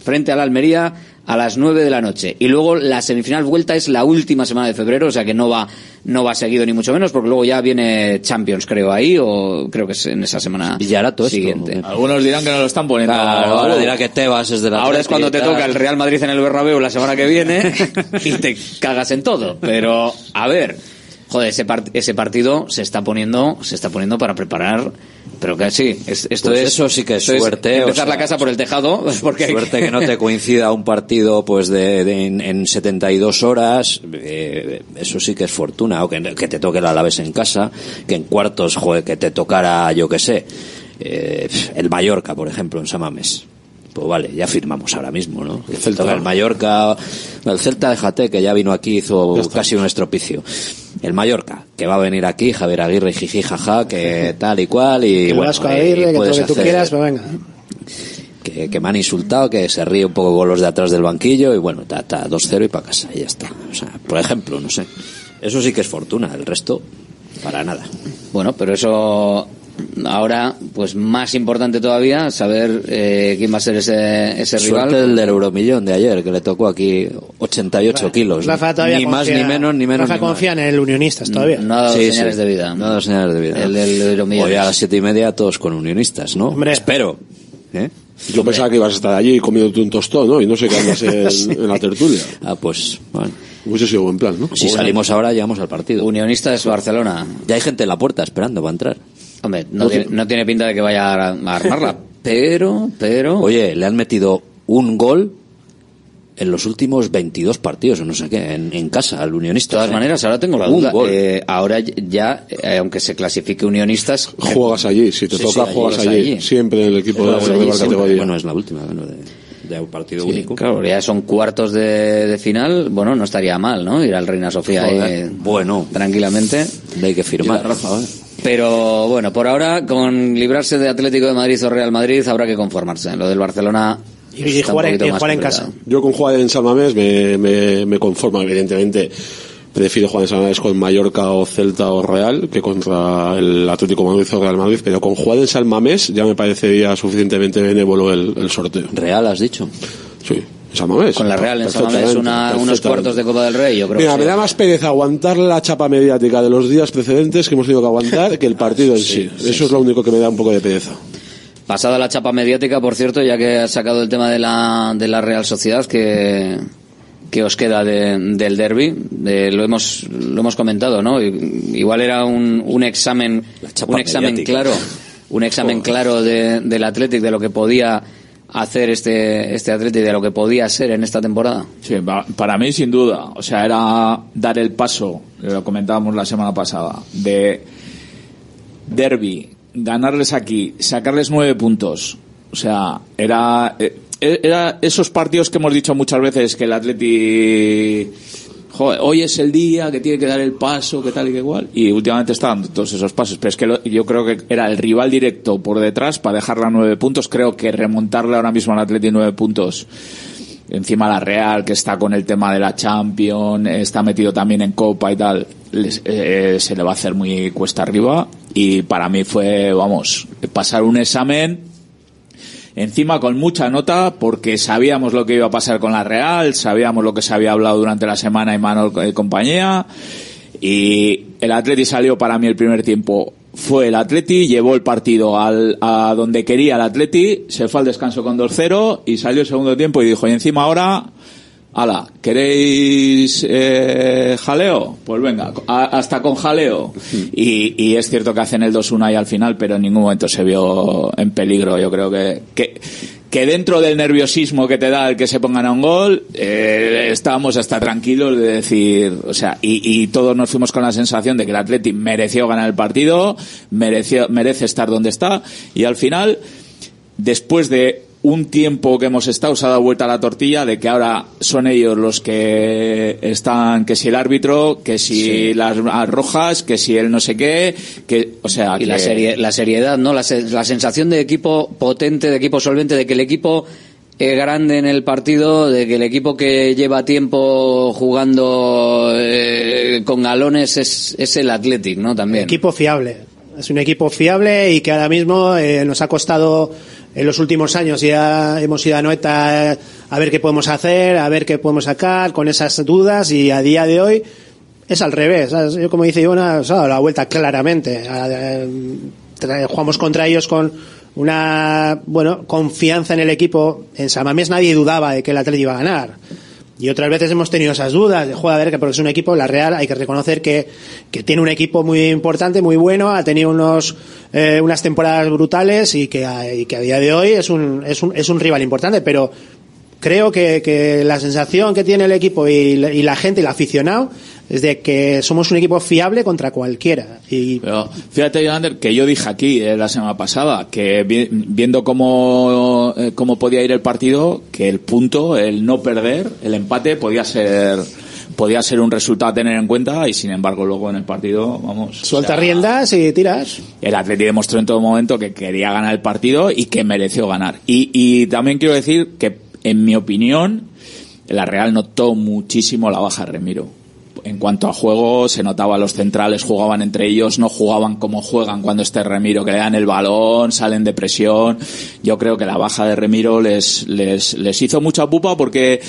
frente a la Almería, a las 9 de la noche. Y luego la semifinal vuelta es la última semana de febrero, o sea que no va, no va seguido ni mucho menos, porque luego ya viene Champions, creo, ahí, o creo que es en esa semana siguiente. Algunos dirán que no lo están poniendo. ahora dirá que Tebas es de la Ahora es cuando te toca el Real Madrid en el Bernabéu la semana que viene y te cagas en todo. Pero, a ver, joder, ese, ese partido se está poniendo, se está poniendo para preparar pero que sí, esto pues es. Eso sí que es suerte. empezar la casa por el tejado. Porque suerte que no te coincida un partido pues de, en, en, 72 horas. Eh, eso sí que es fortuna. O que, que, te toque el Alaves en casa. Que en cuartos, joder, que te tocara, yo que sé, eh, el Mallorca, por ejemplo, en Samames pues vale, ya firmamos ahora mismo, ¿no? El Celta, el Mallorca, el Celta de Jate, que ya vino aquí, hizo casi un estropicio. El Mallorca, que va a venir aquí, Javier Aguirre, jiji, jaja, que tal y cual, y bueno, Vasco Aguirre, que todo lo que tú quieras, pero venga. que, me han insultado, que se ríe un poco con los de atrás del banquillo y bueno, está, está 2-0 y para casa y ya está. O sea, por ejemplo, no sé. Eso sí que es fortuna, el resto para nada. Bueno, pero eso ahora, pues más importante todavía, saber eh, quién va a ser ese, ese rival. el del Euromillón de ayer, que le tocó aquí 88 kilos. ni más ni menos, ni menos. Rafa confía en el Unionistas todavía. No ha dado señales de vida. No ha dado señales de vida. El del Euromillón. Hoy a las siete y media todos con Unionistas, ¿no? Hombre. Espero. ¿eh? Yo pensaba que ibas a estar allí comiéndote un tostón, ¿no? Y no sé qué andas en, en la tertulia. Ah, pues, bueno. Hubiese sido buen plan, ¿no? Si salimos ahora, llegamos al partido. Unionistas Barcelona. Ya hay gente en la puerta esperando para entrar. Hombre, no, tiene, no tiene pinta de que vaya a armarla, pero, pero... Oye, le han metido un gol en los últimos 22 partidos o no sé qué, en, casa, al Unionista. De todas maneras, ahora tengo la duda. Eh, ahora ya, eh, aunque se clasifique Unionistas... Juegas allí, si te toca, juegas, allí. Siempre en el equipo de, la categoría. Bueno, es la última, de, un partido único. Claro, ya son cuartos de, final, bueno, no estaría mal, ¿no? Ir al Reina Sofía ahí, bueno, tranquilamente. Hay que firmar. Pero bueno, por ahora, con librarse de Atlético de Madrid o Real Madrid, habrá que conformarse. Lo del Barcelona. Y, jugar, en, casa. Yo con jugar en San Mamés me, me, me conformo, evidentemente prefiero jugar en San Mamés con Mallorca o Celta o Real que contra el Atlético de Madrid o Real Madrid, pero con jugar en San Mamés ya me parecería suficientemente benévolo el, el sorteo. ¿Real has dicho? Sí. San Mamés. Con la Real en San Mamés, una, unos cuartos de Copa del Rey, yo creo. Mira, me da más pereza aguantar la chapa mediática de los días precedentes que hemos tenido que aguantar que el partido en sí. Eso es lo único que me da un poco de pereza. Pasada la chapa mediática, por cierto, ya que has sacado el tema de la, de la Real Sociedad, que, que os queda del derby, lo hemos lo hemos comentado, ¿no? Igual era un, un examen un examen claro, un examen claro de, del Athletic de lo que podía hacer este, este y de lo que podía ser en esta temporada? Sí, para mí sin duda. O sea, era dar el paso, lo comentábamos la semana pasada, de derby, ganarles aquí, sacarles nueve puntos. O sea, era, eh, era esos partidos que hemos dicho muchas veces que el Atleti hoy es el día que tiene que dar el paso, que tal y que igual. Y últimamente está dando todos esos pasos. Pero es que yo creo que era el rival directo por detrás para dejarla nueve puntos. Creo que remontarle ahora mismo al Atleti nueve puntos. Encima la Real, que está con el tema de la Champions, está metido también en Copa y tal, eh, se le va a hacer muy cuesta arriba. Y para mí fue, vamos, pasar un examen encima con mucha nota porque sabíamos lo que iba a pasar con la Real, sabíamos lo que se había hablado durante la semana y Manuel y compañía. Y el Atleti salió para mí el primer tiempo. Fue el Atleti, llevó el partido al, a donde quería el Atleti, se fue al descanso con 2-0 y salió el segundo tiempo y dijo, y encima ahora Ala, ¿queréis eh, jaleo? Pues venga, hasta con jaleo. Y, y, es cierto que hacen el 2-1 ahí al final, pero en ningún momento se vio en peligro. Yo creo que, que, que dentro del nerviosismo que te da el que se pongan a un gol, eh, estábamos hasta tranquilos de decir, o sea, y, y, todos nos fuimos con la sensación de que el Atleti mereció ganar el partido, mereció, merece estar donde está, y al final, después de un tiempo que hemos estado se ha dado vuelta la tortilla de que ahora son ellos los que están, que si el árbitro, que si las rojas, que si el no sé qué, que, o sea, y la, serie, la seriedad, ¿no? La, la sensación de equipo potente, de equipo solvente, de que el equipo es grande en el partido, de que el equipo que lleva tiempo jugando eh, con galones es, es el Athletic, ¿no? También. Equipo fiable. Es un equipo fiable y que ahora mismo eh, nos ha costado en los últimos años ya hemos ido a Noeta a ver qué podemos hacer, a ver qué podemos sacar con esas dudas y a día de hoy es al revés. Yo, como dice Ivona, ha dado la vuelta claramente. Jugamos contra ellos con una bueno confianza en el equipo. En Samamés nadie dudaba de que el Atlético iba a ganar. Y otras veces hemos tenido esas dudas de, joder, a ver, que porque es un equipo, la Real, hay que reconocer que, que tiene un equipo muy importante, muy bueno, ha tenido unos, eh, unas temporadas brutales y que, a, y que a día de hoy es un, es un, es un rival importante, pero creo que, que la sensación que tiene el equipo y, y la gente, el aficionado, es de que somos un equipo fiable contra cualquiera. Y... Pero fíjate, Ander, que yo dije aquí eh, la semana pasada que viendo cómo, eh, cómo podía ir el partido, que el punto, el no perder, el empate podía ser podía ser un resultado a tener en cuenta y sin embargo luego en el partido, vamos. Suelta riendas y tiras. El Atleti demostró en todo momento que quería ganar el partido y que mereció ganar. Y, y también quiero decir que, en mi opinión, la Real notó muchísimo la baja de Remiro. En cuanto a juego, se notaba los centrales jugaban entre ellos, no jugaban como juegan cuando esté Remiro, que le dan el balón, salen de presión. Yo creo que la baja de Remiro les, les, les hizo mucha pupa porque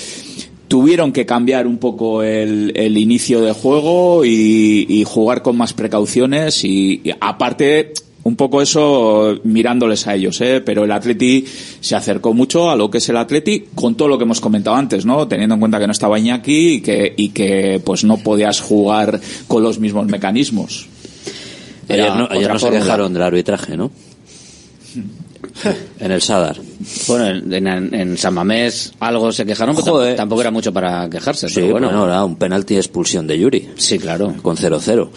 tuvieron que cambiar un poco el, el inicio de juego y, jugar con más precauciones y, aparte un poco eso mirándoles a ellos, ¿eh? pero el Atleti se acercó mucho a lo que es el Atleti con todo lo que hemos comentado antes, ¿no? Teniendo en cuenta que no estaba Iñaki y que, y que pues no podías jugar con los mismos mecanismos. Ayer no, ayer no se quejaron del arbitraje, ¿no? en el Sadar. Bueno, en, en, en, San Mamés algo se quejaron, pero tampoco, tampoco, era mucho para quejarse. Sí, pero bueno. bueno, era un penalti de expulsión de Yuri. Sí, claro. Con 0-0.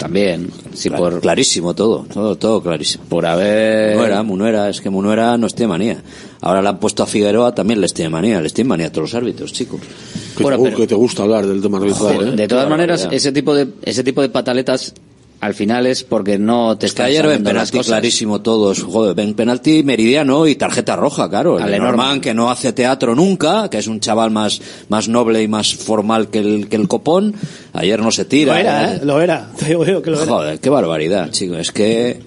También, sí, claro, por... Clarísimo todo, todo, todo clarísimo. Por haber... Munuera, Munuera, es que Munuera nos tiene manía. Ahora le han puesto a Figueroa, también les tiene manía, les tiene manía a todos los árbitros, chicos. Que, bueno, te, pero... que te gusta hablar del tema arbitral, ¿eh? De todas maneras, ese tipo de, ese tipo de pataletas al final es porque no te está ayer ven penalti clarísimo todos. Joder ven penalti meridiano y tarjeta roja claro. El Lenormand que no hace teatro nunca que es un chaval más más noble y más formal que el que el copón ayer no se tira lo era ¿eh? lo era. Te digo que lo era. joder qué barbaridad chico. Es que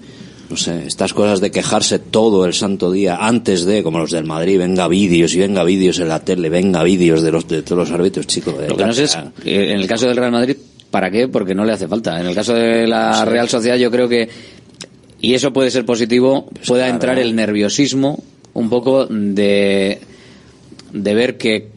no sé, estas cosas de quejarse todo el santo día antes de, como los del Madrid, venga vídeos y venga vídeos en la tele, venga vídeos de los de todos los árbitros, chicos. Lo que no sé es, en el caso del Real Madrid, ¿Para qué? Porque no le hace falta. En el caso de la Real Sociedad yo creo que, y eso puede ser positivo, pues pueda claro. entrar el nerviosismo un poco de, de ver que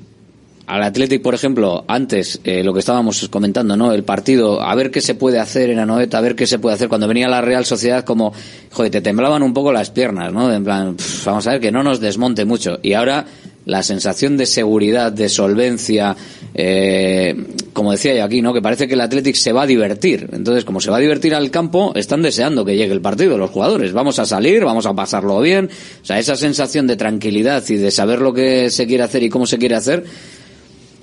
al Athletic, por ejemplo, antes, eh, lo que estábamos comentando, ¿no? El partido, a ver qué se puede hacer en Anoeta, a ver qué se puede hacer. Cuando venía la Real Sociedad, como, joder, te temblaban un poco las piernas, ¿no? En plan, pff, vamos a ver que no nos desmonte mucho. Y ahora, la sensación de seguridad, de solvencia, eh, como decía yo aquí, ¿no? Que parece que el Athletic se va a divertir. Entonces, como se va a divertir al campo, están deseando que llegue el partido los jugadores. Vamos a salir, vamos a pasarlo bien. O sea, esa sensación de tranquilidad y de saber lo que se quiere hacer y cómo se quiere hacer,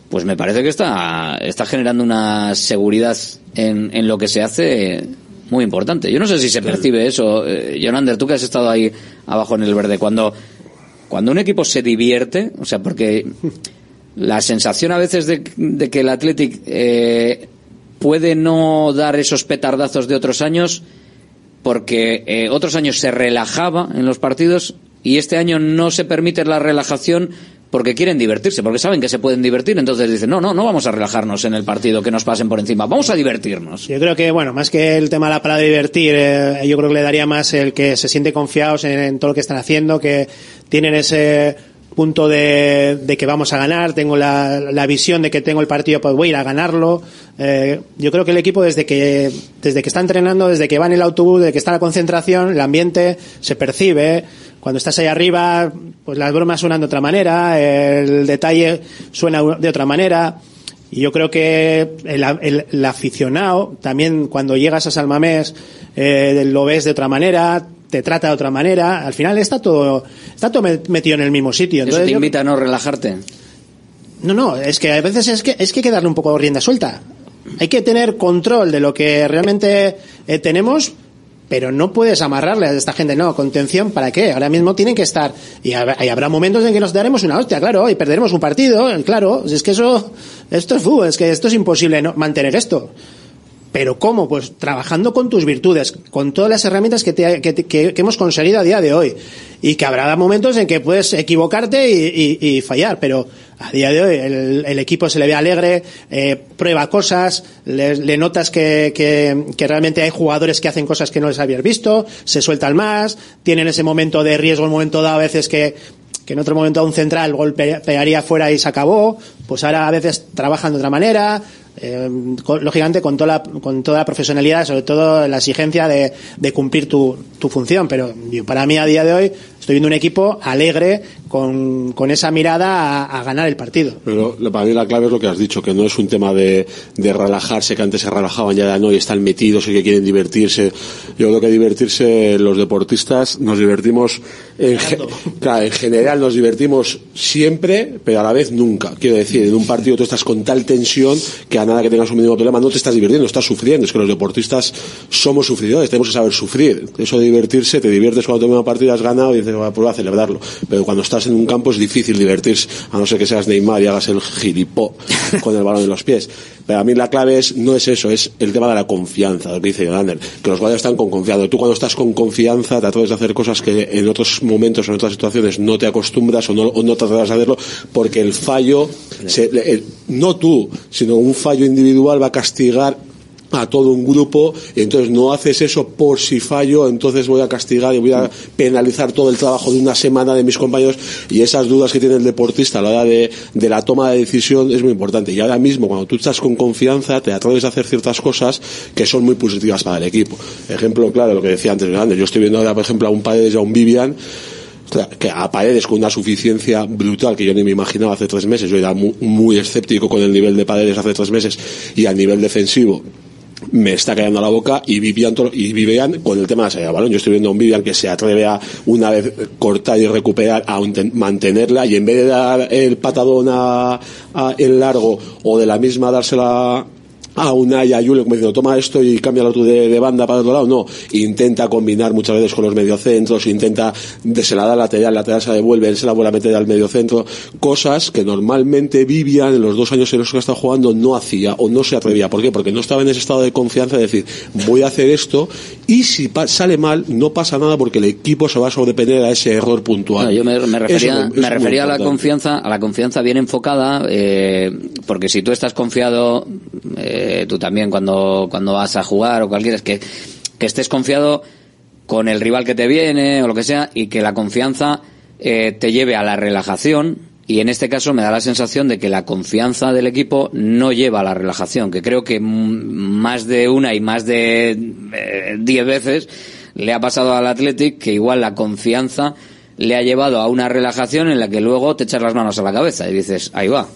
pues me parece que está, está generando una seguridad en, en lo que se hace muy importante. Yo no sé si se percibe eso, eh, Jonander, tú que has estado ahí abajo en el verde, cuando cuando un equipo se divierte, o sea, porque la sensación a veces de, de que el Athletic eh, puede no dar esos petardazos de otros años, porque eh, otros años se relajaba en los partidos y este año no se permite la relajación porque quieren divertirse, porque saben que se pueden divertir, entonces dicen, no, no, no vamos a relajarnos en el partido, que nos pasen por encima, vamos a divertirnos. Yo creo que, bueno, más que el tema de la palabra divertir, eh, yo creo que le daría más el que se siente confiados en, todo lo que están haciendo, que tienen ese punto de, de, que vamos a ganar, tengo la, la, visión de que tengo el partido, pues voy a ir a ganarlo. Eh, yo creo que el equipo desde que, desde que está entrenando, desde que va en el autobús, desde que está la concentración, el ambiente se percibe. Cuando estás ahí arriba, pues las bromas suenan de otra manera, el detalle suena de otra manera. Y yo creo que el, el, el aficionado, también cuando llegas a Salmamés, eh, lo ves de otra manera, te trata de otra manera. Al final está todo, está todo metido en el mismo sitio. Entonces, ¿Eso te invita yo... a no relajarte? No, no, es que a veces es que, es que hay que darle un poco de rienda suelta. Hay que tener control de lo que realmente eh, tenemos, pero no puedes amarrarle a esta gente, no, contención, ¿para qué? Ahora mismo tienen que estar, y, habrá, momentos en que nos daremos una hostia, claro, y perderemos un partido, claro, es que eso, esto es fútbol, es que esto es imposible no, mantener esto. ¿Pero cómo? Pues trabajando con tus virtudes, con todas las herramientas que, te, que, hemos conseguido a día de hoy. Y que habrá momentos en que puedes equivocarte y, fallar, pero a día de hoy el, el equipo se le ve alegre, eh, prueba cosas, le, notas que, que, realmente hay jugadores que hacen cosas que no les habías visto, se sueltan más, tienen ese momento de riesgo, el momento dado a veces que que en otro momento a un central golpearía fuera y se acabó, pues ahora a veces trabajan de otra manera, eh, lógicamente con toda, la, con toda la profesionalidad, sobre todo la exigencia de, de cumplir tu, tu, función. Pero para mí a día de hoy estoy viendo un equipo alegre con, con esa mirada a, ganar el partido. Pero para mí la clave es lo que has dicho, que no es un tema de, de relajarse, que antes se relajaban ya no y están metidos y que quieren divertirse. Yo creo que divertirse los deportistas nos divertimos en, en general nos divertimos siempre, pero a la vez nunca. Quiero decir, en un partido tú estás con tal tensión que a nada que tengas un mínimo problema no te estás divirtiendo, estás sufriendo. Es que los deportistas somos sufridores, tenemos que saber sufrir. Eso de divertirse, te diviertes cuando te una partida, has ganado y dices, va, pues a celebrarlo. Pero cuando estás en un campo es difícil divertirse, a no ser que seas Neymar y hagas el gilipó con el balón en los pies. Pero a mí la clave es, no es eso, es el tema de la confianza, lo que dice Yolander, que los jugadores están con confianza. Tú cuando estás con confianza te atreves a hacer cosas que en otros momentos, en otras situaciones no te acostumbras o no, o no te atreves a hacerlo porque el fallo, no tú, sino un fallo individual va a castigar a todo un grupo y entonces no haces eso por si fallo, entonces voy a castigar y voy a penalizar todo el trabajo de una semana de mis compañeros y esas dudas que tiene el deportista a la hora de, de la toma de decisión es muy importante. Y ahora mismo, cuando tú estás con confianza, te atreves a hacer ciertas cosas que son muy positivas para el equipo. Ejemplo, claro, lo que decía antes, yo estoy viendo ahora, por ejemplo, a un Paredes y a un Vivian que a Paredes con una suficiencia brutal que yo ni me imaginaba hace tres meses. Yo era muy, muy escéptico con el nivel de Paredes hace tres meses y al nivel defensivo me está cayendo la boca y Vivian, y Vivian con el tema de la salida de balón. Yo estoy viendo a un Vivian que se atreve a una vez cortar y recuperar a mantenerla y en vez de dar el patadón a, a el largo o de la misma dársela a una y a Julio como diciendo toma esto y cambia tú de, de, banda para otro lado no intenta combinar muchas veces con los mediocentros intenta se la da lateral lateral se la devuelve él se la vuelve a meter al mediocentro. Cosas que normalmente Vivian en los dos años en los que está jugando no hacía o no se atrevía. ¿por qué? porque no estaba en ese estado de confianza de decir voy a hacer esto y si sale mal no pasa nada porque el equipo se va a sobrepender a ese error puntual. Yo me, refería, me refería a la confianza a la confianza bien enfocada eh, porque si tú estás confiado eh, eh, tú también cuando, cuando vas a jugar o cualquiera, que, que estés confiado con el rival que te viene o lo que sea y que la confianza eh, te lleve a la relajación. Y en este caso me da la sensación de que la confianza del equipo no lleva a la relajación, que creo que más de una y más de eh, diez veces le ha pasado al Athletic que igual la confianza le ha llevado a una relajación en la que luego te echas las manos a la cabeza y dices, ahí va.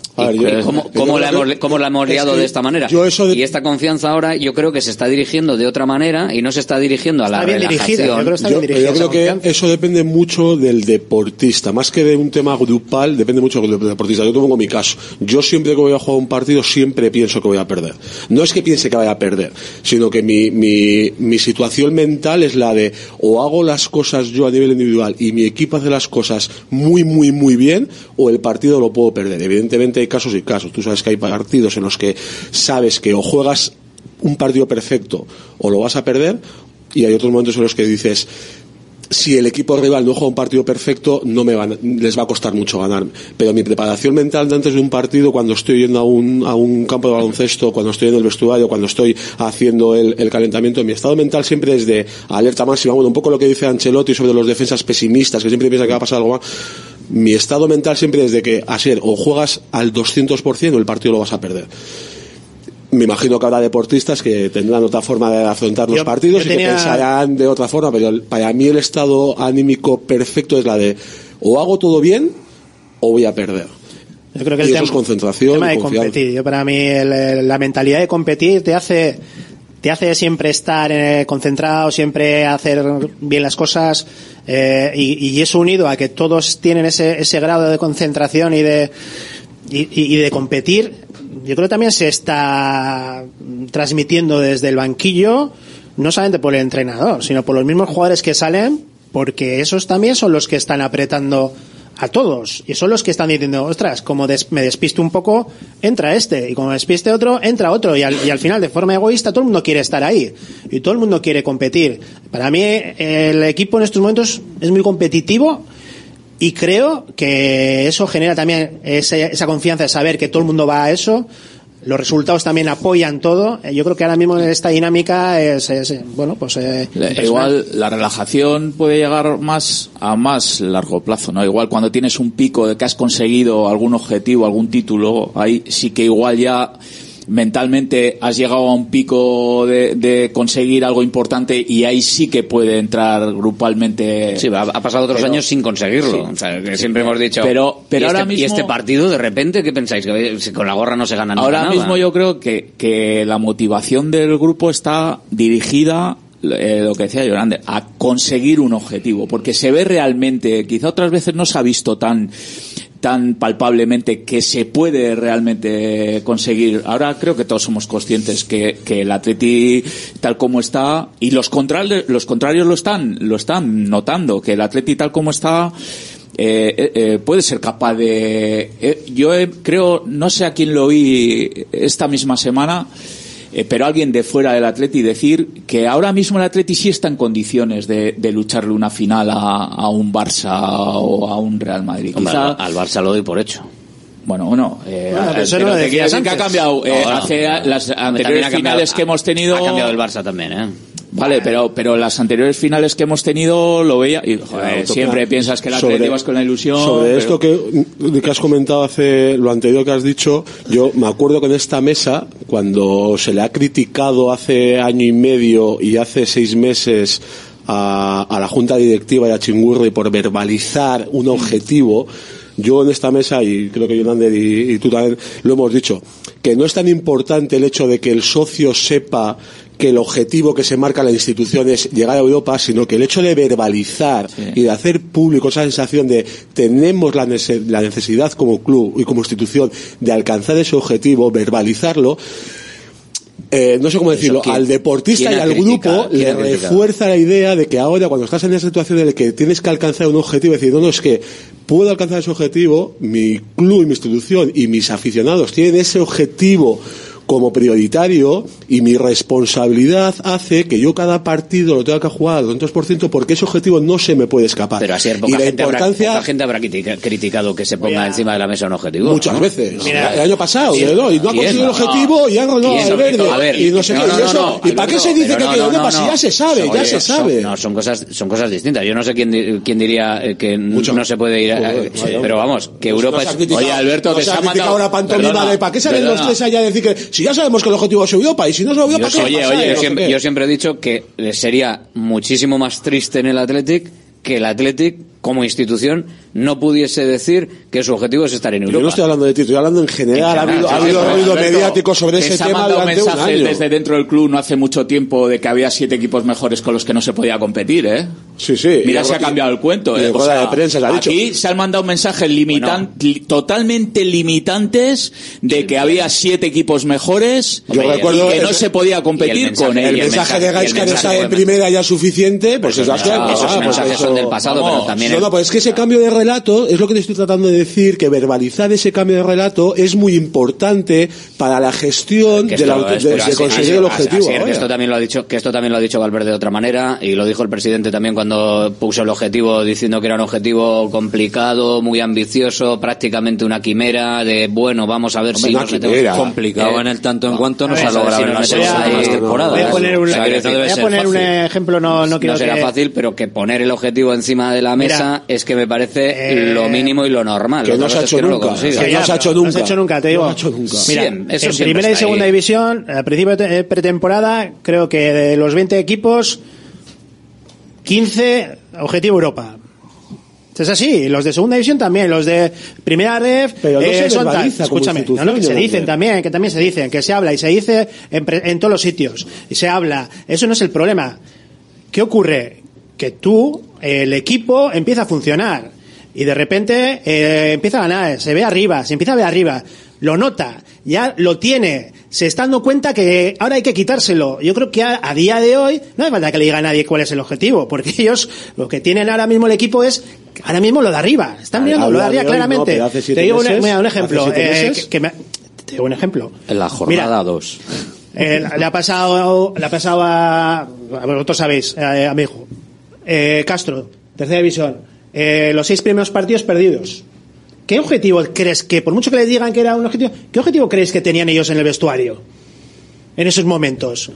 ¿Cómo, la hemos, liado de esta manera? Y esta confianza ahora yo creo que se está dirigiendo de otra manera y no se está dirigiendo a la relajación. Yo creo, que, eso depende mucho del deportista, más que de un tema grupal, depende mucho del deportista. Yo tengo mi caso. Yo siempre que voy a jugar un partido siempre pienso que voy a perder. No es que piense que vaya a perder, sino que mi, mi, mi situación mental es la de o hago las cosas yo a nivel individual y mi equipo hace las cosas muy, muy, muy bien o el partido lo puedo perder. Evidentemente hay casos y casos. Tú sabes que hay partidos en los que sabes que o juegas un partido perfecto o lo vas a perder y hay otros momentos en los que dices si el equipo rival no juega un partido perfecto, no me van, les va a costar mucho ganarme. Pero mi preparación mental de antes de un partido, cuando estoy yendo a un, a un campo de baloncesto, cuando estoy en el vestuario, cuando estoy haciendo el, calentamiento, mi estado mental siempre es de alerta máxima. Bueno, un poco lo que dice Ancelotti sobre los defensas pesimistas, que siempre piensa que va a pasar algo más. Mi estado mental siempre es de que, ser o juegas al 200% o el partido lo vas a perder me imagino que habrá deportistas que tendrán otra forma de afrontar los partidos y que pensarán de otra forma, pero para mí el estado anímico perfecto es la de o hago todo bien o voy a perder. Yo creo que el tema, es concentración. de competir. Yo para mí la mentalidad de competir te hace te hace siempre estar eh, concentrado, siempre hacer bien las cosas eh, y, y, eso unido a que todos tienen ese, ese grado de concentración y de y, y de competir yo creo que también se está transmitiendo desde el banquillo, no solamente por el entrenador, sino por los mismos jugadores que salen, porque esos también son los que están apretando a todos y son los que están diciendo, ostras, como me despisto un poco, entra este y como me despiste otro, entra otro y al, y al final de forma egoísta todo el mundo quiere estar ahí y todo el mundo quiere competir. Para mí el equipo en estos momentos es muy competitivo y creo que eso genera también esa confianza de saber que todo el mundo va a eso. Los resultados también apoyan todo. Yo creo que ahora mismo esta dinámica es, bueno, pues eh, igual la relajación puede llegar más a más largo plazo, ¿no? Igual cuando tienes un pico de que has conseguido algún objetivo, algún título, ahí sí que igual ya mentalmente has llegado a un pico de, conseguir algo importante y ahí sí que puede entrar grupalmente. Sí, ha, pasado otros años sin conseguirlo. siempre hemos dicho. Pero, pero ¿y ahora este, mismo. ¿Y este partido, de repente, qué pensáis? Que con la gorra no se gana nada. Ahora mismo yo creo que, que la motivación del grupo está dirigida eh, lo que decía Yolande, a conseguir un objetivo, porque se ve realmente, quizá otras veces no se ha visto tan tan palpablemente que se puede realmente conseguir. Ahora creo que todos somos conscientes que, que el Atleti tal como está y los contrarios los contrarios lo están lo están notando que el Atleti tal como está eh, eh, eh puede ser capaz de eh, yo creo no sé a quién lo oí esta misma semana eh, pero alguien de fuera del Atleti decir que ahora mismo el Atleti sí está en condiciones de, de lucharle una final a, a, un Barça o a un Real Madrid. Hombre, Quizá, al Barça lo doy por hecho. Bueno, bueno, eh, bueno que, ha cambiado. Eh, no, no. Hace las anteriores finales que hemos tenido. Ha cambiado el Barça también, ¿eh? Vale, pero pero las anteriores finales que hemos tenido lo veía y joder, siempre piensas que la vas con la ilusión. Sobre pero... esto que, que has comentado hace lo anterior que has dicho, yo me acuerdo que en esta mesa cuando se le ha criticado hace año y medio y hace seis meses a, a la junta directiva y a Chingurri por verbalizar un objetivo yo en esta mesa, y creo que Yonander y, y, tú también lo hemos dicho, que no es tan importante el hecho de que el socio sepa que el objetivo que se marca la institución es llegar a Europa, sino que el hecho de verbalizar sí. y de hacer público esa sensación de tenemos la, la necesidad como club y como institución de alcanzar ese objetivo, verbalizarlo, eh, no sé cómo decirlo, ¿quién, al deportista y al grupo le refuerza la idea de que ahora cuando estás en esa situación en la que tienes que alcanzar un objetivo, decir, no, no, es que puedo alcanzar ese objetivo, mi club y mi institución y mis aficionados tienen ese objetivo como prioritario y mi responsabilidad hace que yo cada partido lo tenga que jugar al 200% porque ese objetivo no se me puede escapar. Pero así poca, y la gente importancia, habrá, poca gente habrá criticado que se ponga encima de la mesa un objetivo. Muchas ¿no? veces. Mira, el año pasado, ¿no? y no ha conseguido el objetivo no, y han ganado al verde. A ver, y no sé no, qué. No, y, eso, ¿Y para qué se dice que si ya se sabe? Oye, ya se sabe. Son, no, son cosas, son cosas distintas. Yo no sé quién, quién diría que Mucho. no se puede ir a, Joder, pero vamos, que Europa es... Oye, Alberto, que se ha mandado... ahora pantomima de ¿para qué salen los tres allá a decir que si ya sabemos que el objetivo es Europa y si no yo, oye, oye, yo siempre, yo siempre he dicho que sería muchísimo más triste en el Athletic que el Athletic como institución no pudiese decir que su objetivo es estar en Europa. Yo no estoy hablando de ti, estoy hablando en general. En general ha habido, ha habido ruido mediático sobre ese se tema durante mensajes un año. desde dentro del club no hace mucho tiempo de que había siete equipos mejores con los que no se podía competir, ¿eh? Sí, sí. Mira, se ha cambiado el cuento. ¿eh? o sea, de prensa se ha dicho. Aquí se han mandado mensajes limitan bueno. totalmente limitantes de que había siete equipos mejores Yo y recuerdo que no el, se podía competir con el, el mensaje de Gaisca de estar en primera ya suficiente, pues eso, es no, esos ah, mensajes pues son del pasado, vamos, pero también... No, no, pues es que ese cambio de relato es lo que te estoy tratando de decir, que verbalizar ese cambio de relato es muy importante para la gestión de, la, de, de así, conseguir así, el objetivo. Así, que esto también lo ha dicho, que esto también lo ha dicho Valverde de otra manera y lo dijo el presidente también cuando puso el objetivo diciendo que era un objetivo complicado, muy ambicioso, prácticamente una quimera de bueno, vamos a ver Hombre, si nos metemos complicado eh, en el tanto en cuanto no a se ha logrado en las últimas temporadas. Voy a poner un, o sea, no voy a poner un ejemplo, no, no quiero no será que... fácil, pero que poner el objetivo encima de la mesa Mira, es que me parece eh, lo mínimo y lo normal. Que no se ha hecho nunca. Que no se ha hecho nunca. No se ha hecho nunca, te digo. No ha hecho nunca. Mira, eso en primera y segunda ahí. división, al principio de pretemporada, creo que de los 20 equipos, 15 objetivo Europa. Es así, los de segunda división también, los de primera ref, pero no eh, se son como escúchame, no, no, que se dicen también, que también se dicen, que se habla y se dice en, pre- en todos los sitios, y se habla, eso no es el problema. ¿Qué ocurre? Que tú, el equipo empieza a funcionar, y de repente eh, empieza a ganar, se ve arriba, se empieza a ver arriba, lo nota, ya lo tiene, se está dando cuenta que ahora hay que quitárselo. Yo creo que a, a día de hoy no hace falta que le diga a nadie cuál es el objetivo, porque ellos lo que tienen ahora mismo el equipo es ahora mismo lo de arriba, están A- mirando a lo de arriba hoy claramente. pero hace siete te digo un, meses, mira, un hace ejemplo, eh, meses. que, que me- te digo un ejemplo. En la jornada 2. Eh, le ha pasado, le ha pasado a, a vosotros sabéis, eh, a mi hijo. Eh, Castro, tercera división. Eh, los seis primeros partidos perdidos. ¿Qué objetivo crees que, por mucho que les digan que era un objetivo, qué objetivo crees que tenían ellos en el vestuario? En esos momentos.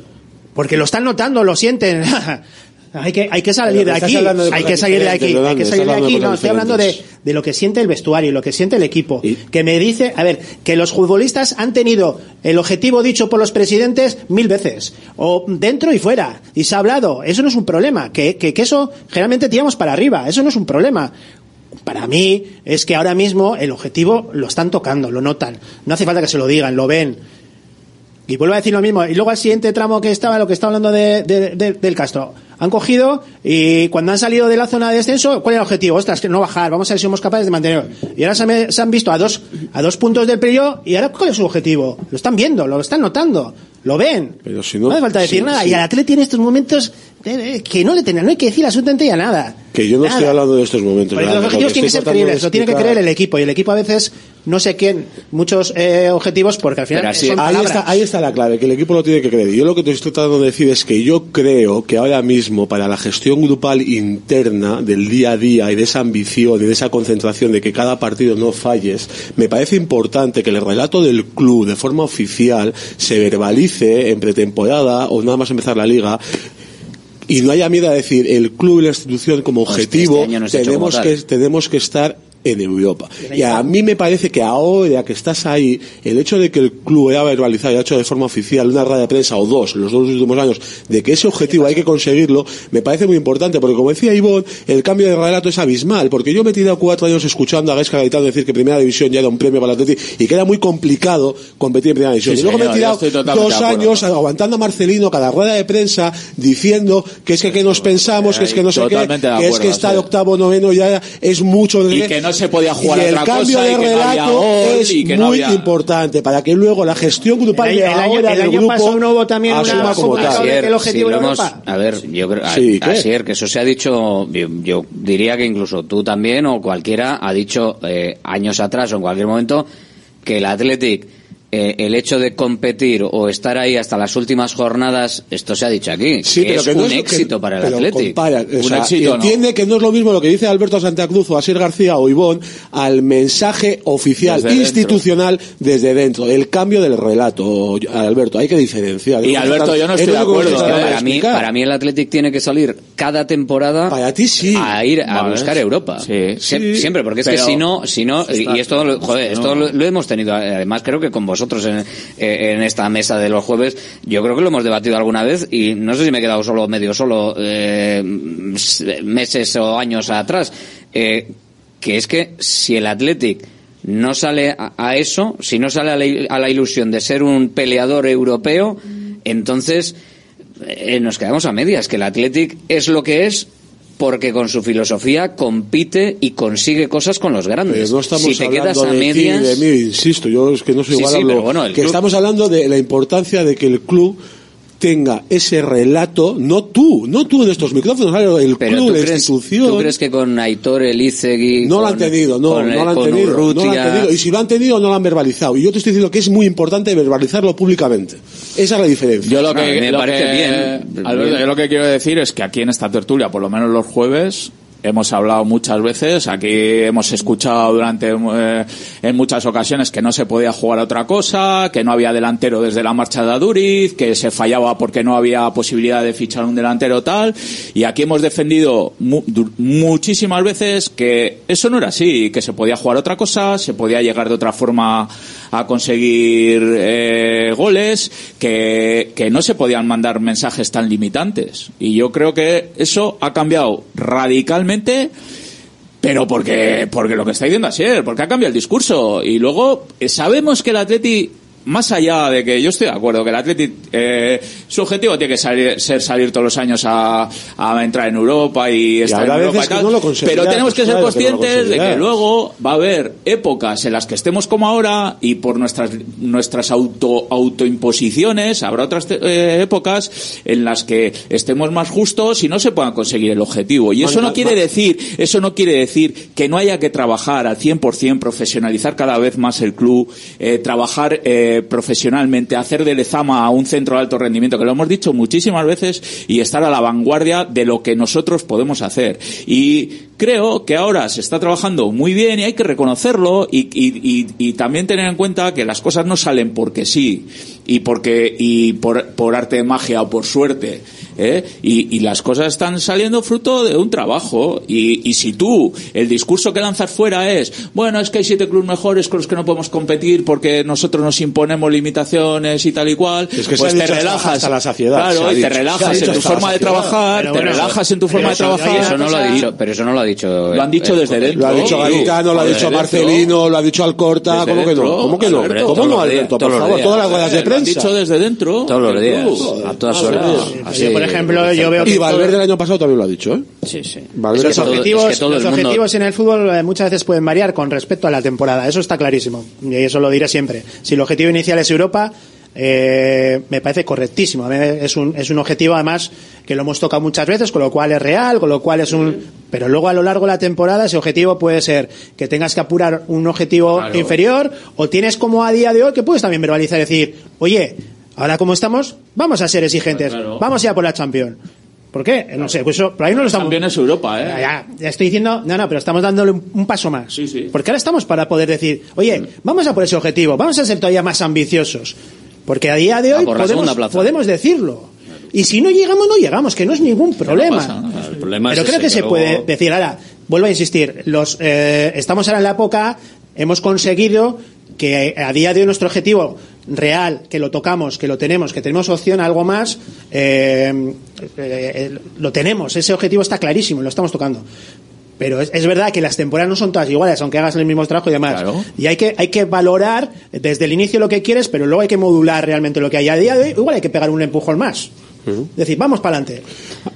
Porque lo están notando, lo sienten. hay que, hay que salir de aquí, hay que salir de aquí, hay que salir de aquí. No, estoy hablando de, de lo que siente el vestuario, lo que siente el equipo. Que me dice, a ver, que los futbolistas han tenido el objetivo dicho por los presidentes mil veces, o dentro y fuera, y se ha hablado. Eso no es un problema, que, que, que eso generalmente tiramos para arriba, eso no es un problema para mí es que ahora mismo el objetivo lo están tocando, lo notan. No hace falta que se lo digan, lo ven. Y vuelvo a decir lo mismo. Y luego al siguiente tramo que estaba, lo que estaba hablando de, del Castro. Han cogido y cuando han salido de la zona de descenso, ¿cuál es el objetivo? Ostras, que no bajar, vamos a ver si somos capaces de mantener. Y ahora se, han visto a dos, a dos puntos del periodo y ahora ¿cuál es su objetivo? Lo están viendo, lo están notando, lo ven. Pero si no, hace falta decir nada. Y al Atleti en estos momentos eh, eh, que no le tengan, no hay que decir absolutamente ya nada. Que yo no estoy hablando de estos momentos. los objetivos tienen que ser creíbles, lo tiene que creer el equipo. Y el equipo a veces no sé quién, muchos eh, objetivos, porque al final ahí, está, ahí está la clave, que el equipo lo tiene que creer. Y yo lo que te estoy tratando de decir es que yo creo que ahora mismo, para la gestión grupal interna del día a día y de esa ambición y de esa concentración de que cada partido no falles, me parece importante que el relato del club, de forma oficial, se verbalice en pretemporada o nada más empezar la liga y no haya miedo a decir el club y la institución como este objetivo tenemos que tenemos que estar en Europa. Y a mí me parece que ahora que estás ahí, el hecho de que el club haya verbalizado y ha hecho de forma oficial una rueda de prensa o dos los dos últimos años de que ese objetivo hay que conseguirlo, me parece muy importante, porque como decía Ivonne, el cambio de relato es abismal, porque yo me he tirado cuatro años escuchando a Gaisca Gaetano decir que Primera División ya era un premio para el Atleti y que era muy complicado competir en Primera División. y luego me he tirado dos años aguantando a Marcelino cada rueda de prensa diciendo que es que, que nos pensamos, que es que no sé qué, que es que está de octavo, noveno ya es mucho de se podía jugar y otra el cambio cosa de relato es muy importante para que luego la gestión grupal el, de el año, ahora el año grupo pasado no hubo también una como tal. el objetivo de hemos, a ver yo creo Sí, ¿qué? Asier, que eso se ha dicho yo, yo diría que incluso tú también o cualquiera ha dicho eh, años atrás o en cualquier momento que el Athletic eh, el hecho de competir o estar ahí hasta las últimas jornadas, esto se ha dicho aquí, Sí, que pero es que no un es- que- éxito para el compara, o entiende que no es lo mismo lo que dice Alberto Santa Cruz o Asier García o Ivón al mensaje oficial Desde dentro. institucional desde dentro, el cambio del relato, Alberto, hay que diferenciar. Y, Alberto, yo no Es estoy de acuerdo, ¿eh? para mí, para mí el Athletic tiene que salir cada temporada Para ti sí. a ir a Vale. buscar Europa. Sí. Sie- Sí. Siempre, porque es Pero- que si no, si no, y, esto, lo- joder, esto lo, lo hemos tenido, además creo que con vosotros en, eh, en esta mesa de los jueves, yo creo que lo hemos debatido alguna vez y no sé si me he quedado solo medio solo eh, meses o años atrás, eh, que es que si el Athletic no sale a, eso, si no sale a la, a la ilusión de ser un peleador europeo, entonces nos quedamos a medias, que el Athletic es lo que es porque con su filosofía compite y consigue cosas con los grandes. Pero no estamos si te quedas a de ti, medias, de mí, insisto, yo es que no soy Sí, igual sí, hablo- pero bueno, que club- estamos hablando de la importancia de que el club tenga ese relato, no tú, no tú en estos micrófonos, el pero club, ¿tú la crees, institución. ¿tú crees que con Aitor Elizegui No lo con- han tenido, no, con, no lo han tenido, no lo han tenido. Y si lo han tenido, no lo han verbalizado. Y yo te estoy diciendo que es muy importante verbalizarlo públicamente. Esa es la diferencia. Yo lo que, me lo parece que- bien. Alberto, Bien. yo lo que quiero decir es que aquí en esta tertulia, por lo menos los jueves, hemos hablado muchas veces, aquí hemos escuchado durante eh, en muchas ocasiones que no se podía jugar otra cosa, que no había delantero desde la marcha de Aduriz, que se fallaba porque no había posibilidad de fichar un delantero tal, y aquí hemos defendido mu- muchísimas veces que eso no era así, que se podía jugar otra cosa, se podía llegar de otra forma a conseguir eh, goles, que, que no se podían mandar mensajes tan limitantes. Y yo creo que eso ha cambiado radicalmente. Pero porque, porque lo que está diciendo Asier, porque ha cambiado el discurso. Y luego, eh, sabemos que el Atleti, más allá de que yo estoy de acuerdo, que el Atleti, eh, su objetivo tiene que salir- ser salir todos los años a, a entrar en Europa y estar en Europa y tal. no pero tenemos pues que ser claro que no lo conscientes de que luego va a haber épocas en las que estemos como ahora y por nuestras nuestras auto autoimposiciones habrá otras eh, épocas en las que estemos más justos y no se puedan conseguir el objetivo y eso no quiere decir eso no quiere decir que no haya que trabajar al 100% profesionalizar cada vez más el club eh, trabajar eh, profesionalmente hacer de Lezama un centro de alto rendimiento que lo hemos dicho muchísimas veces y estar a la vanguardia de lo que nosotros podemos hacer. Y creo que ahora se está trabajando muy bien y hay que reconocerlo y, y, y, también tener en cuenta que las cosas no salen porque sí y porque y por, por arte de magia o por suerte ¿eh? y, y, las cosas están saliendo fruto de un trabajo. Y, y, si tú, el discurso que lanzas fuera es, bueno, es que hay siete clubes mejores con los que no podemos competir porque nosotros nos imponemos limitaciones y tal y cual, es que pues te relajas. la saciedad, claro, y te relajas en tu forma de trabajar, te relajas en tu forma de trabajar. Eso no lo ha dicho, pero eso no lo ha dicho. Lo han dicho desde dentro. Lo ha dicho Galicano, lo ha dicho Marcelino, lo ha dicho Alcorta, ¿cómo que no? ¿Cómo que no? ¿Cómo no, Alberto? Por favor, todas las ruedas de prensa. Lo han dicho desde dentro. Todos los días, a todas horas. Por ejemplo, yo veo y Valverde el año pasado también lo ha dicho, ¿eh? Sí, sí. Valverde los objetivos, los objetivos en el fútbol eh, muchas veces pueden variar con respecto a la temporada. Eso está clarísimo. Y eso lo diré siempre. Si el objetivo inicial es Europa, eh, me parece correctísimo. Es un, es un objetivo, además, que lo hemos tocado muchas veces, con lo cual es real, con lo cual es un. Pero luego a lo largo de la temporada, ese objetivo puede ser que tengas que apurar un objetivo claro. inferior, o tienes como a día de hoy que puedes también verbalizar y decir, oye, ahora como estamos, vamos a ser exigentes, claro. vamos a ir a por la Champions. ¿Por qué? No sé, pues eso, pero ahí no lo estamos. También es Europa, ¿eh? Ya, ya, estoy diciendo, no, no, pero estamos dándole un, un, paso más. Sí, sí. Porque ahora estamos para poder decir, oye, sí. vamos a por ese objetivo, vamos a ser todavía más ambiciosos. Porque a día de hoy podemos, podemos decirlo. Y si no llegamos, no llegamos, que no es ningún problema. No pasa, el problema pero es creo que, que se puede decir, ahora, vuelvo a insistir, los, eh, estamos ahora en la época, hemos conseguido que a día de hoy nuestro objetivo real, que lo tocamos, que lo tenemos, que tenemos opción a algo más, eh, eh, lo tenemos, ese objetivo está clarísimo, lo estamos tocando. Pero es, es, verdad que las temporadas no son todas iguales, aunque hagas el mismo trabajo y demás. Claro. Y hay que, hay que valorar desde el inicio lo que quieres, pero luego hay que modular realmente lo que hay a día de hoy. Igual hay que pegar un empujón más. Uh -huh. Es decir, vamos para adelante.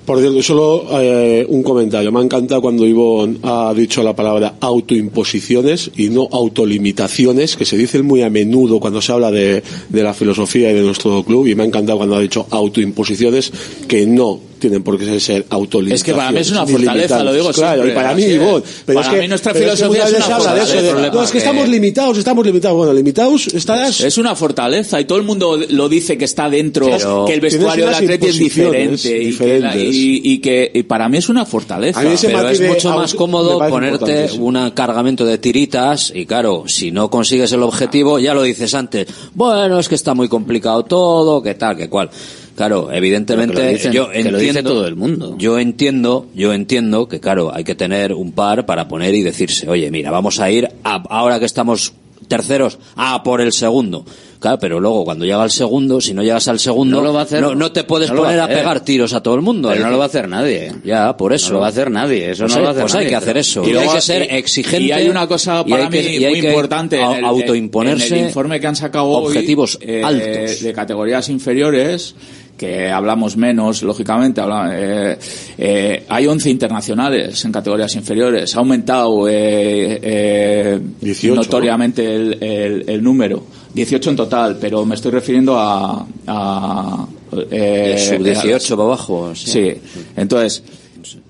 Por cierto, solo eh, un comentario. Me ha encantado cuando Ivonne ha dicho la palabra autoimposiciones y no autolimitaciones, que se dicen muy a menudo cuando se habla de, de la filosofía y de nuestro club. Y me ha encantado cuando ha dicho autoimposiciones, que no tienen por qué ser autolimitaciones. Es que para mí es una fortaleza, lo digo Claro, siempre, y para mí. Pero para es que, mí nuestra filosofía es, es, que una habla de eso. De, fortaleza. no, es que estamos limitados, estamos limitados. Bueno, limitados estarás... Es una fortaleza y todo el mundo lo dice que está dentro, Pero que el vestuario del Atleti es diferente y que, la- y, y que y para mí es una fortaleza. Pero es mucho más cómodo ponerte un cargamento de tiritas y claro, si no consigues el objetivo, ya lo dices antes. Bueno, es que está muy complicado todo, que tal, que cual. Claro, evidentemente que dicen- yo que lo dice entiendo todo el mundo. Yo entiendo, yo entiendo que claro, hay que tener un par para poner y decirse, "Oye, mira, vamos a ir a- ahora que estamos terceros a por el segundo." Claro, pero luego cuando llega el segundo, si no llegas al segundo, No lo va a hacer. no, no te puedes No poner a pegar tiros a todo el mundo. Pero no lo va a hacer nadie. Ya, por eso. No lo va a hacer nadie. Eso Pues no hay- lo va a hacer pues nadie. hay que hacer eso. Y luego- hay que ser exigente. Y hay una cosa para que- mí y hay muy que importante. en el- autoimponerse En el informe que han sacado hoy, objetivos eh, altos. de categorías inferiores que hablamos menos, lógicamente, habla- eh, eh, hay 11 internacionales en categorías inferiores, ha aumentado eh, eh, 18, notoriamente el, el- el número, 18 en total, pero me estoy refiriendo a... a eh, sub 18 para abajo. sí. Sí. Entonces,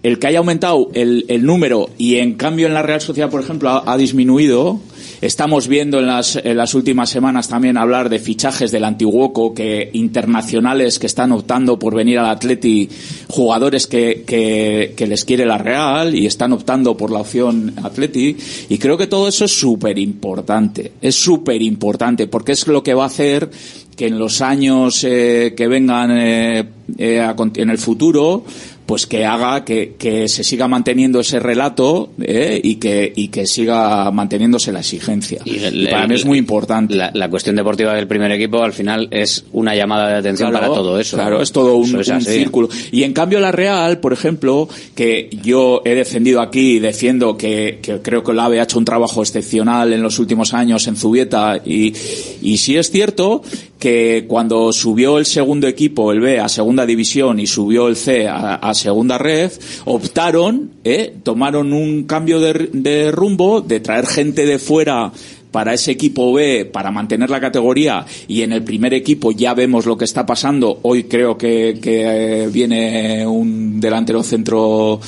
el que haya aumentado el, el número y en cambio en la Real Sociedad, por ejemplo, ha, ha disminuido. Estamos viendo en las, en las últimas semanas también hablar de fichajes del Antiguoco, que internacionales que están optando por venir al Atleti, jugadores que, les quiere la Real y están optando por la opción Atleti. Y creo que todo eso es súper importante. Es súper importante porque es lo que va a hacer que en los años eh, que vengan eh, eh, en el futuro pues que haga que, que se siga manteniendo ese relato eh, y que y que siga manteniéndose la exigencia Y para el- mí es muy importante La, la cuestión deportiva del primer equipo al final es una llamada de atención Claro, para todo eso. Claro, es todo un, es círculo. Y en cambio la Real, por ejemplo, que yo he defendido aquí y defiendo que, que creo que el AVE ha hecho un trabajo excepcional en los últimos años en Zubieta y, y sí es cierto que cuando subió el segundo equipo, el B, a segunda división y subió el C a, a segunda red, optaron, eh, tomaron un cambio de, de rumbo, de traer gente de fuera para ese equipo B, para mantener la categoría, y en el primer equipo ya vemos lo que está pasando. Hoy creo que, que, eh, viene un delantero centro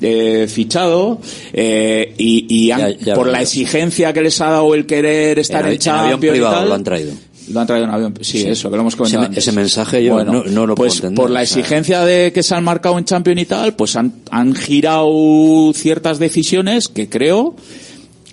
eh, fichado, eh, y, y han- Ya- ya por veo. la exigencia que les ha dado el querer estar En en, avión y privado tal, lo han traído. Lo han traído en avión. Sí, eso, que lo hemos comentado. Ese, mensaje yo no, no, lo pues puedo Por la exigencia de que se han marcado en Champions y tal, pues han, han girado ciertas decisiones que creo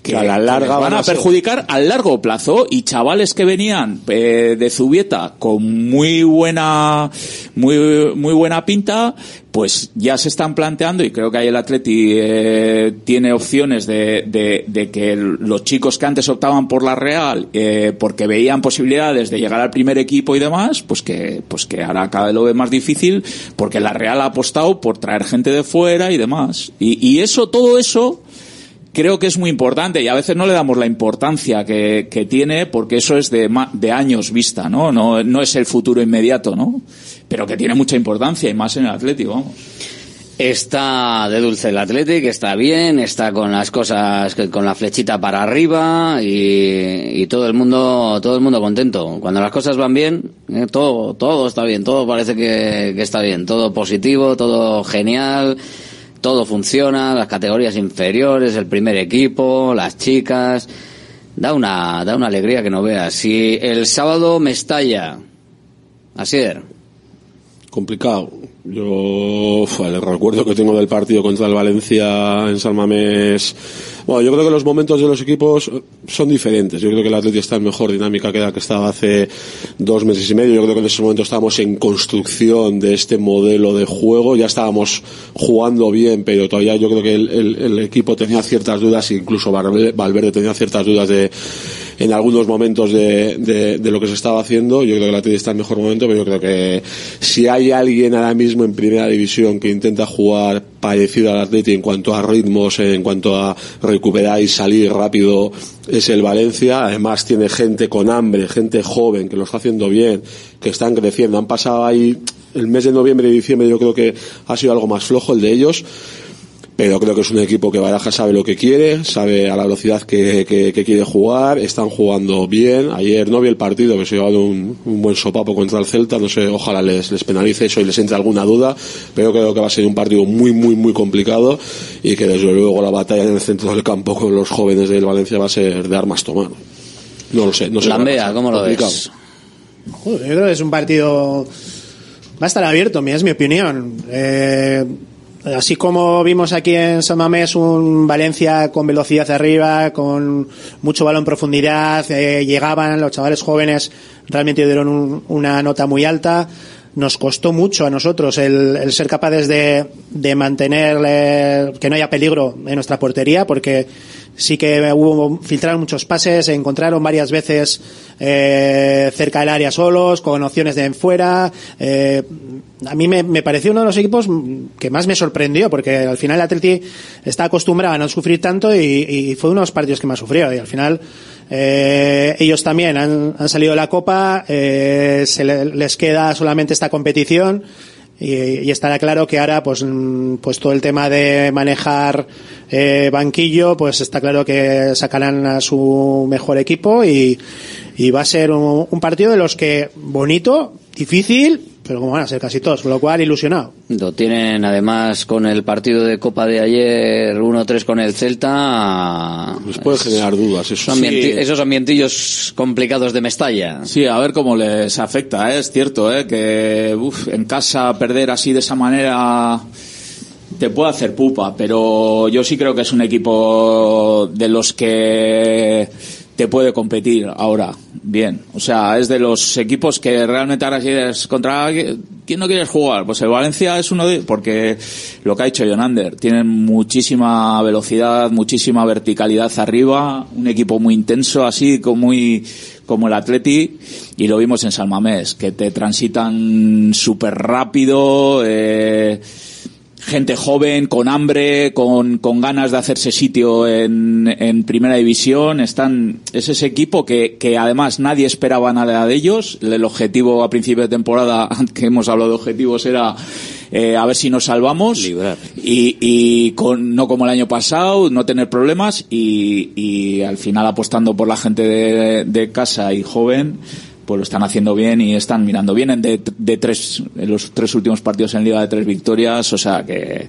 que, a la larga van a, perjudicar al largo plazo y chavales que venían eh, de Zubieta con muy buena muy muy buena pinta pues ya se están planteando y creo que ahí el Atleti eh, tiene opciones de, de, que los chicos que antes optaban por la Real eh, porque veían posibilidades de llegar al primer equipo y demás pues que pues que ahora cada vez lo ve más difícil porque la Real ha apostado por traer gente de fuera y demás. Y, y eso todo eso creo que es muy importante y a veces no le damos la importancia que, tiene porque eso es de, de años vista, ¿no? ¿no? Es el futuro inmediato, ¿no? Pero que tiene mucha importancia y más en el Atlético, vamos. Está de dulce el Atlético, está bien, está con las cosas, con la flechita para arriba y, todo el mundo, todo el mundo contento. Cuando las cosas van bien, eh, todo, todo está bien, todo parece que está bien, todo positivo, todo genial todo funciona, las categorías inferiores, el primer equipo, las chicas. Da una, da una alegría que no veas. Si el sábado me estalla, así es. Complicado. Yo, el recuerdo que tengo del partido contra el Valencia en San Mamés bueno, yo creo que los momentos de los equipos son diferentes. Yo creo que el Atleti está en mejor dinámica que la que estaba hace dos meses y medio. Yo creo que en ese momento estábamos en construcción de este modelo de juego. Ya estábamos jugando bien, pero todavía yo creo que el, equipo tenía ciertas dudas, incluso Valverde tenía ciertas dudas de en algunos momentos de, de, lo que se estaba haciendo. Yo creo que el Atleti está en mejor momento, pero yo creo que si hay alguien ahora mismo en primera división que intenta jugar parecido al Atleti en cuanto a ritmos, en cuanto a recuperar y salir rápido es el Valencia. Además tiene gente con hambre, gente joven que lo está haciendo bien, que están creciendo. Han pasado ahí el mes de noviembre y diciembre yo creo que ha sido algo más flojo el de ellos pero creo que es un equipo que Baraja sabe lo que quiere, sabe a la velocidad que, quiere jugar, están jugando bien. Ayer no vi el partido, que se ha llevado un, buen sopapo contra el Celta, no sé, ojalá les, les penalice eso y les entre alguna duda, pero creo que va a ser un partido muy, muy, muy complicado y que desde luego la batalla en el centro del campo con los jóvenes del Valencia va a ser de armas tomar. No lo sé, no sé. Lambea, ¿cómo lo ves? yo creo que es un partido... Va a estar abierto, es mi opinión. Eh Así como vimos aquí en San Mamés un Valencia con velocidad arriba, con mucho balón en profundidad, eh, llegaban los chavales jóvenes, realmente dieron una nota muy alta. Nos costó mucho a nosotros el, ser capaces de, de mantener eh, que no haya peligro en nuestra portería, porque sí que hubo filtraron muchos pases, encontraron varias veces eh, cerca del área solos, con opciones de en fuera. Eh, a mí me, me, pareció uno de los equipos que más me sorprendió, porque al final el Atleti está acostumbrado a no sufrir tanto y, fue uno de los partidos que más sufrió. Y al final eh, ellos también han, han, salido de la Copa, eh, se les queda solamente esta competición. Y, estará claro que ahora pues pues todo el tema de manejar eh, banquillo pues está claro que sacarán a su mejor equipo y, y va a ser un, un partido de los que bonito difícil pero como van a ser casi todos, con lo cual ilusionado. Lo tienen además con el partido de Copa de ayer 1-3 con el Celta. Les puede generar dudas eso. Esos ambientillos complicados de Mestalla. Sí, a ver cómo les afecta, ¿eh? es cierto, ¿eh? que en casa perder así de esa manera te puede hacer pupa, pero yo sí creo que es un equipo de los que te puede competir ahora bien. O sea, es de los equipos que realmente ahora quieres contra quién no quieres jugar. Pues el Valencia es uno de porque lo que ha hecho Jonander tienen muchísima velocidad, muchísima verticalidad arriba, un equipo muy intenso así como muy como el Atleti y lo vimos en Salmamés que te transitan súper rápido. Eh, gente joven, con hambre, con, con ganas de hacerse sitio en, en primera división. Están, es ese equipo que, que además nadie esperaba nada de ellos. El objetivo a principio de temporada, que hemos hablado de objetivos, era eh, a ver si nos salvamos. Y, y con, no como el año pasado, no tener problemas y, y al final apostando por la gente de, de casa y joven pues lo están haciendo bien y están mirando bien de, de tres, en los tres últimos partidos en Liga de tres victorias, o sea que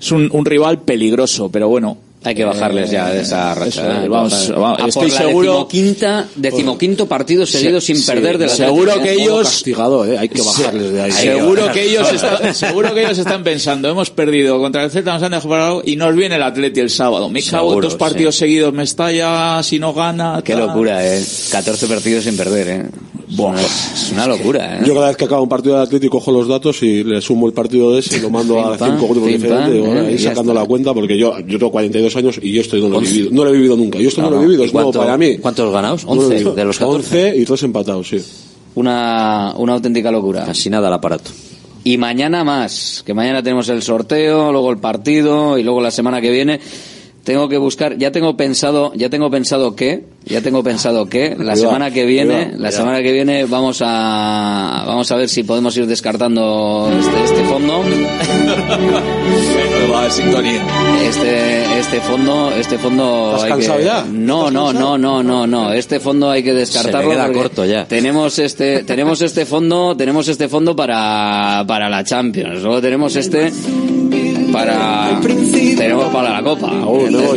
es un, un rival peligroso, pero bueno, Hay que bajarles ya de esa racha. ¿eh? Vamos, vamos, a estoy por la seguro. Decimoquinta, decimoquinto partido seguido sin Sí, perder de la seguro que ellos castigado, ¿eh? hay que bajarles de ahí. Seguro que ellos están, seguro que ellos están pensando, hemos perdido contra el Celta, nos han dejado y nos viene el Atleti el sábado. Me cago en Seguro, dos partidos seguidos, me estalla si no gana. Qué tal. locura, eh. 14 partidos sin perder, eh. Buah, es una locura, eh. Yo cada vez que acabo un partido de Atlético cojo los datos y le sumo el partido de ese y lo mando a cinco grupos diferentes y bueno, eh, y sacando está. la cuenta porque yo, yo tengo 42 años y yo esto no lo he vivido. No lo he vivido nunca. Yo esto no, lo he vivido, ¿Y es nuevo para mí. ¿Cuántos ganados? No lo he 11 vivido. de los 14. 11 y 3 empatados, sí. Una, una auténtica locura. Casi nada al aparato. Y mañana más, que mañana tenemos el sorteo, luego el partido y luego la semana que viene tengo que buscar, ya tengo pensado, ya tengo pensado que, ya tengo pensado que la Cuidado, semana que viene, cuidado, la cuidado. semana que viene vamos a vamos a ver si podemos ir descartando este, este fondo. Este este fondo, este fondo ¿Estás hay cansado que- ya? No, no, no, no, no, no, este fondo hay que descartarlo queda porque corto ya. Tenemos este tenemos este fondo, tenemos este fondo para para la Champions. Luego tenemos este para tenemos para la Copa.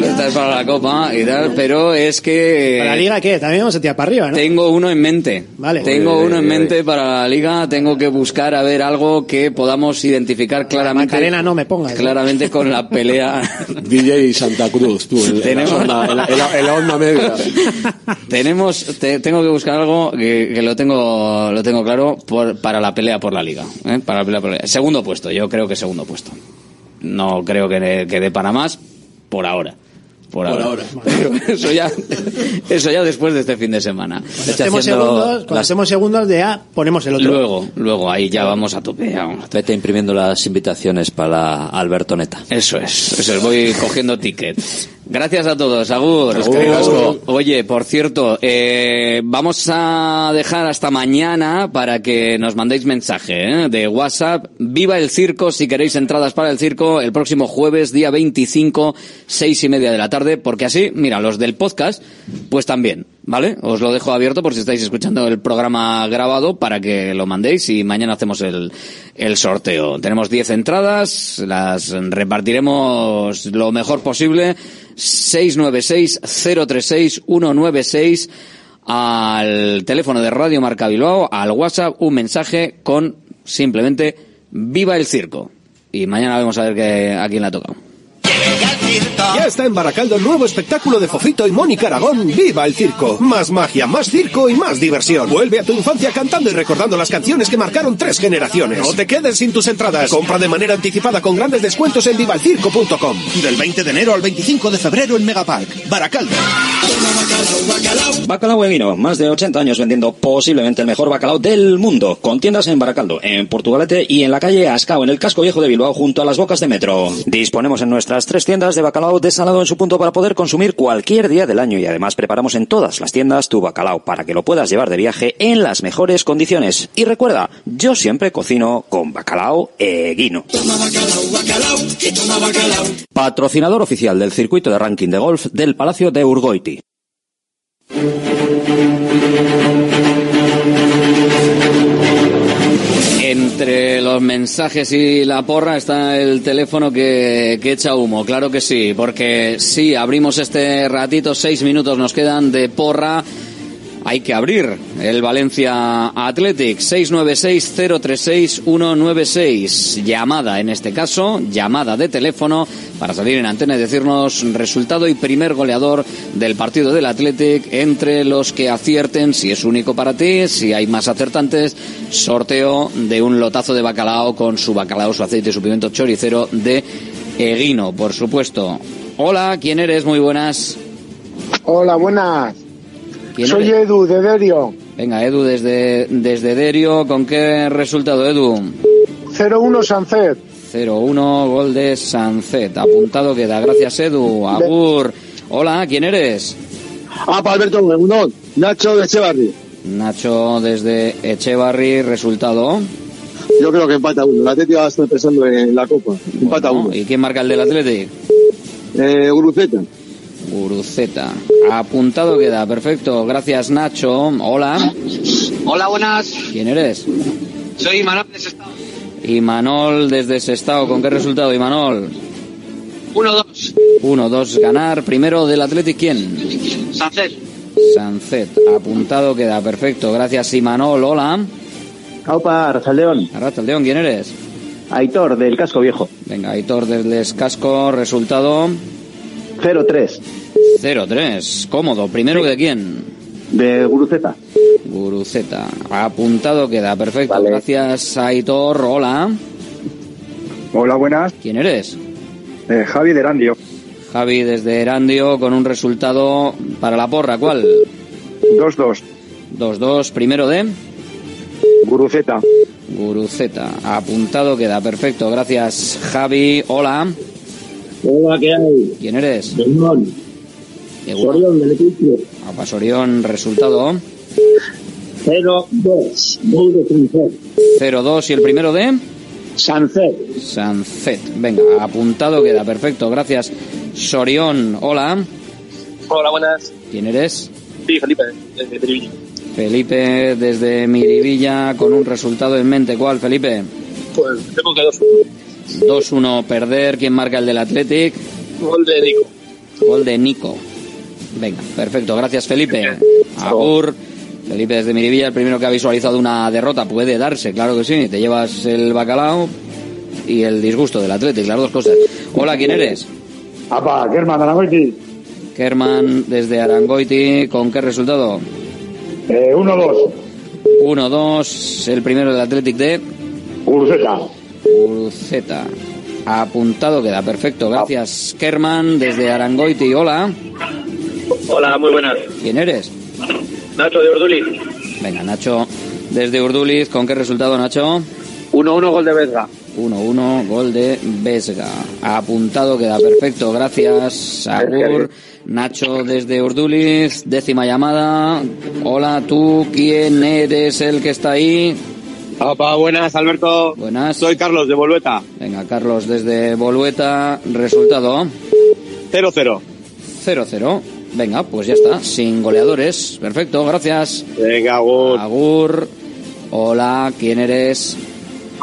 Esta es para la Copa y tal, pero es que ¿Para la liga qué? También vamos a tirar para arriba, ¿no? tengo uno en mente. Vale. Tengo uno en mente para la liga. Tengo que buscar a ver algo que podamos identificar claramente. Macarena no me pongas. ¿eh? Claramente con la pelea. DJ Santa Cruz, tú, en, en la, Tenemos- onda, en, la, en la- en la onda media. Tenemos, te- tengo que buscar algo que, que lo tengo, lo tengo claro por- para la pelea por la liga. ¿eh? Para la pelea por la liga. Segundo puesto, yo creo que segundo puesto. No creo que, que dé para más por ahora. Por, ahora. Pero eso ya, eso ya después de este fin de semana. Cuando estemos segundos, cuando estemos segundos de A, ponemos el otro. Luego, luego ahí ya vamos a tope. ya vamos a tope. Vete imprimiendo las invitaciones para Alberto Neta. Eso es, eso es, voy cogiendo tickets. Gracias a todos, Agur. Asko. Oye, por cierto, eh, vamos a dejar hasta mañana para que nos mandéis mensaje ¿eh? de WhatsApp. Viva el circo, si queréis entradas para el circo, el próximo jueves, día 25, seis y media de la tarde, porque así, mira, los del podcast, pues también, ¿vale? Os lo dejo abierto por si estáis escuchando el programa grabado para que lo mandéis y mañana hacemos el, el sorteo. Tenemos 10 entradas, las repartiremos lo mejor posible. 696-036-196 al teléfono de Radio Marca Bilbao, al WhatsApp, un mensaje con simplemente Viva el Circo. Y mañana vamos a ver que, a quién le ha tocado. Ya está en Baracaldo el nuevo espectáculo de Fofito y Mónica Aragón, ¡Viva el Circo! Más magia, más circo y más diversión. Vuelve a tu infancia cantando y recordando las canciones que marcaron tres generaciones. No te quedes sin tus entradas. Compra de manera anticipada con grandes descuentos en vivalcirco.com. Del 20 de enero al 25 de febrero en Megapark, Baracaldo. Bacalao Eguino, más de 80 años vendiendo posiblemente el mejor bacalao del mundo, con tiendas en Baracaldo, en Portugalete y en la calle Ascao, en el casco viejo de Bilbao, junto a las bocas de metro. Disponemos en nuestras tres tiendas de bacalao desalado en su punto para poder consumir cualquier día del año y además preparamos en todas las tiendas tu bacalao para que lo puedas llevar de viaje en las mejores condiciones. Y recuerda, yo siempre cocino con bacalao Eguino. Patrocinador oficial del circuito de ranking de golf del Palacio de Urgoiti. Entre los mensajes y la porra está el teléfono que, que echa humo, claro que sí, porque sí, abrimos este ratito, seis minutos nos quedan de porra. Hay que abrir el Valencia Athletic 696-036-196. Llamada en este caso, llamada de teléfono para salir en antena y decirnos resultado y primer goleador del partido del Athletic entre los que acierten, si es único para ti, si hay más acertantes, sorteo de un lotazo de bacalao con su bacalao, su aceite y su pimiento choricero de Eguino, por supuesto. Hola, ¿quién eres? Muy buenas. Hola, buenas. ¿Quién Soy eres? Edu de Derio. Venga, Edu, desde, desde Derio, ¿con qué resultado, Edu? 0-1 Sancet. 0-1, gol de Sancet. Apuntado queda. Gracias, Edu. Agur. Hola, ¿quién eres? Ah, para Alberto Megundón. Nacho de Echevarri. Nacho, desde Echevarri, resultado. Yo creo que empata uno. La Atleti va a estar pensando en la Copa. Empata Bueno, uno. ¿Y quién marca el del Athletic? Eh, Guruceta. Guruceta. Apuntado queda. Perfecto. Gracias, Nacho. Hola. Hola, buenas. ¿Quién eres? Soy Manuel de Sestao. Imanol, desde Sestao. ¿Con qué resultado, Imanol? 1-2. 1-2 ganar. Primero del Athletic, ¿quién? Sancet. Sancet. Apuntado queda perfecto. Gracias, Imanol. Hola. Aupa, Arrachaldeón. Arrachaldeón, ¿quién eres? Aitor, del Casco Viejo. Venga, Aitor del Casco. Resultado. 0-3. 0-3. Cómodo. ¿Primero de quién? De Guruceta. Guruceta. Apuntado queda. Perfecto. Gracias, Aitor. Hola. Hola, buenas. ¿Quién eres? Eh, Javi de Erandio. Javi desde Erandio con un resultado para la porra. ¿Cuál? 2-2. 2-2. Primero de. Guruceta. Guruceta. Apuntado queda. Perfecto. Gracias, Javi. Hola. Hola, ¿qué hay? ¿Quién eres? Sorión del equipo. Apa Sorión, resultado. 0-2. Gol de Sancet. 0-2 y el primero de. Sancet. Sancet. Venga, apuntado queda. Perfecto. Gracias, Sorión. Hola. Hola, buenas. ¿Quién eres? Sí, Felipe, desde Miribilla. Felipe desde Miribilla con un resultado en mente. ¿Cuál, Felipe? Pues tengo que 2-1 2-1. perder. ¿Quién marca el del Athletic? Gol de Nico. Gol de Nico. Venga, perfecto. Gracias, Felipe. Agur. Felipe desde Miribilla, el primero que ha visualizado una derrota. Puede darse, claro que sí. Te llevas el bacalao y el disgusto del Athletic, las dos cosas. Hola, ¿quién eres? Apa, Kerman, Arangoiti. Kerman desde Arangoiti. ¿Con qué resultado? Eh, 1-2. 1-2. El primero del Athletic de. Uruceta. Uruceta. Apuntado queda, perfecto. Gracias, Kerman, desde Arangoiti. Hola. Hola, muy buenas. ¿Quién eres? Nacho de Urduliz. Venga, Nacho, desde Urduliz. ¿Con qué resultado, Nacho? 1-1 gol de Vesga. 1-1 gol de Vesga. Apuntado queda, perfecto. Gracias, Agur. Nacho desde Urduliz. Décima llamada. Hola, tú, ¿quién eres el que está ahí? Opa, buenas, Alberto. Buenas. Soy Carlos de Bolueta. Venga, Carlos desde Bolueta. Resultado. 0-0. 0-0. Venga, pues ya está. Sin goleadores. Perfecto, gracias. Venga, Agur. Agur. Hola, ¿quién eres?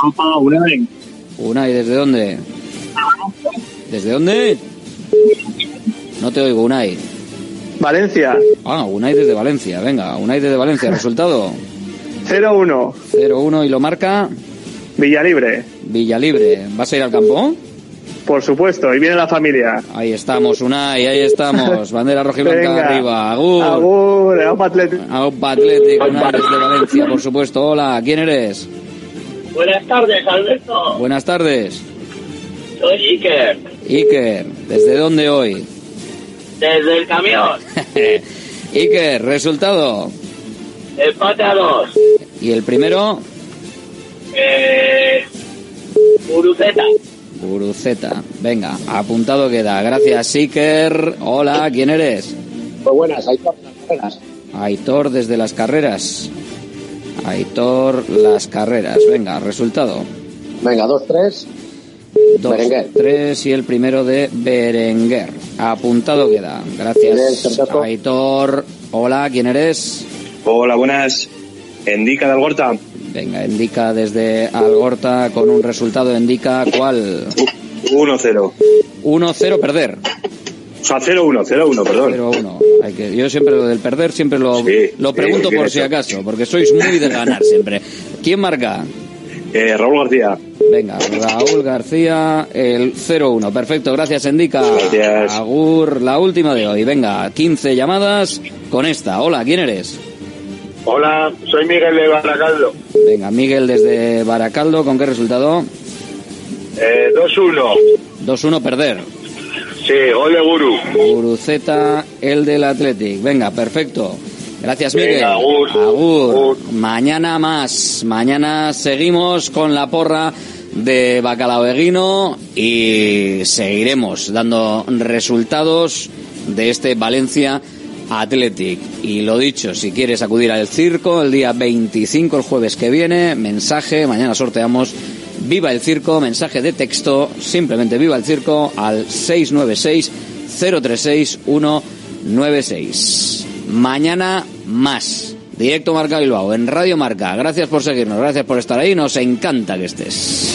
Opa, Unai. Unai, ¿desde dónde? ¿Desde dónde? No te oigo, Unai. Valencia. Ah, Unai desde Valencia. Venga, Unai desde Valencia. ¿Resultado? 0-1. 0-1 y lo marca Villalibre. Villalibre. ¿Vas a ir al campo? Por supuesto, y viene la familia. Ahí estamos, Unai, ahí estamos. Bandera roja y blanca arriba. Agur. Agur, Aupa Athletic. Aupa Athletic, Unai desde Valencia, por supuesto. Hola, ¿quién eres? Buenas tardes, Alberto. Buenas tardes. Soy Iker, Iker, ¿desde dónde hoy? desde el camión. Iker, resultado. Empate a dos. Y el primero, Eh, Uruceta. Guruceta. Venga, apuntado queda. Gracias, Iker. Hola, ¿quién eres? Pues buenas, hay todas las carreras. Aitor desde las carreras. Aitor las carreras. Venga, resultado. Venga, dos, tres. Dos, Berenguer. tres y el primero de Berenguer. Apuntado queda. Gracias. Aitor. Hola, ¿quién eres? Hola, buenas. Endica de Algorta. Venga, indica desde Algorta con un resultado. Indica cuál. 1-0. 1-0 perder. O sea, 0-1, 0-1, perdón. 0-1. Hay que, yo siempre lo del perder siempre lo, Sí, lo sí, pregunto bien por si hecho. acaso, porque sois muy de ganar siempre. ¿Quién marca? Eh, Raúl García. Venga, Raúl García, el 0-1. Perfecto, gracias, Endica. Gracias. Agur, la última de hoy. Venga, 15 llamadas con esta. Hola, ¿quién eres? Hola, soy Miguel de Baracaldo. Venga, Miguel desde Baracaldo, ¿con qué resultado? Eh, 2-1. 2-1 perder. Sí, gol de Guru. Guruceta, el del Athletic. Venga, perfecto. Gracias, Venga, Miguel. agur. Agur. Mañana más. Mañana seguimos con la porra de Bacalao Eguino y seguiremos dando resultados de este Valencia Athletic. Y lo dicho, si quieres acudir al circo el día 25, el jueves que viene, mensaje, mañana sorteamos Viva el Circo, mensaje de texto, simplemente Viva el Circo al 696 036 196. Mañana más. Directo Marca Bilbao, en Radio Marca. Gracias por seguirnos, gracias por estar ahí, nos encanta que estés.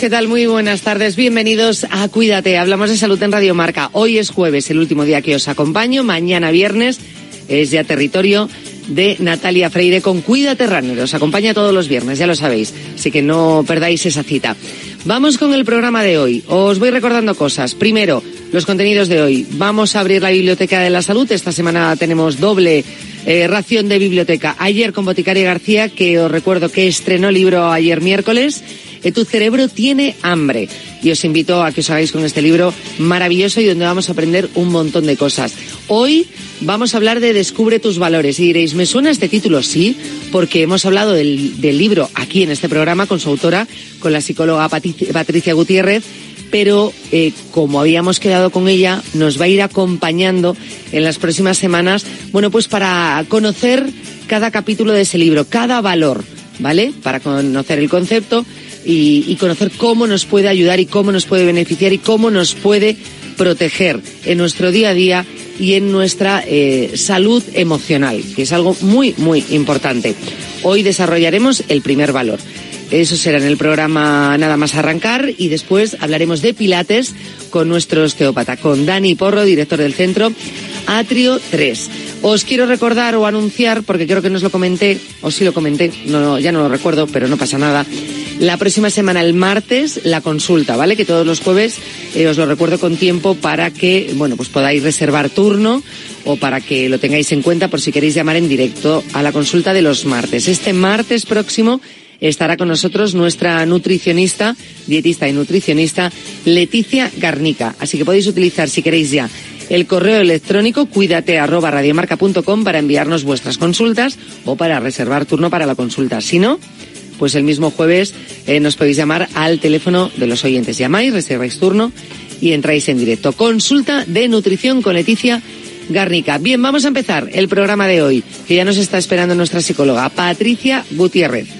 ¿Qué tal? Muy buenas tardes. Bienvenidos a Cuídate. Hablamos de salud en Radio Marca. Hoy es jueves, el último día que os acompaño. Mañana viernes es ya territorio de Natalia Freire con Cuídate Runner. Os acompaña todos los viernes, ya lo sabéis. Así que no perdáis esa cita. Vamos con el programa de hoy. Os voy recordando cosas. Primero, los contenidos de hoy. Vamos a abrir la Biblioteca de la Salud. Esta semana tenemos doble eh, ración de biblioteca. Ayer con Boticaria García, que os recuerdo que estrenó libro ayer miércoles que tu cerebro tiene hambre. Y os invito a que os hagáis con este libro maravilloso y donde vamos a aprender un montón de cosas. Hoy vamos a hablar de Descubre tus valores. Y diréis, ¿me suena este título? Sí, porque hemos hablado del, libro aquí en este programa con su autora, con la psicóloga Patricia Gutiérrez pero eh, como habíamos quedado con ella, nos va a ir acompañando en las próximas semanas, bueno, pues para conocer cada capítulo de ese libro, cada valor, ¿vale? Para conocer el concepto y, conocer cómo nos puede ayudar y cómo nos puede beneficiar y cómo nos puede proteger en nuestro día a día y en nuestra eh, salud emocional, que es algo muy, muy importante. Hoy desarrollaremos el primer valor. Eso será en el programa nada más arrancar y después hablaremos de Pilates con nuestro osteópata, con Dani Porro, director del centro Atrio 3. Os quiero recordar o anunciar, porque creo que no os lo comenté, o sí lo comenté, no, ya no lo recuerdo, pero no pasa nada. La próxima semana, el martes, la consulta, ¿vale? Que todos los jueves eh, os lo recuerdo con tiempo para que, bueno, pues podáis reservar turno o para que lo tengáis en cuenta por si queréis llamar en directo a la consulta de los martes. Este martes próximo estará con nosotros nuestra nutricionista, dietista y nutricionista, Leticia Garnica. Así que podéis utilizar, si queréis ya, el correo electrónico cuídate arroba radiomarca.com para enviarnos vuestras consultas o para reservar turno para la consulta. Si no, pues el mismo jueves eh, nos podéis llamar al teléfono de los oyentes. Llamáis, reserváis turno y entráis en directo. Consulta de nutrición con Leticia Garnica. Bien, vamos a empezar el programa de hoy, que ya nos está esperando nuestra psicóloga, Patricia Gutiérrez.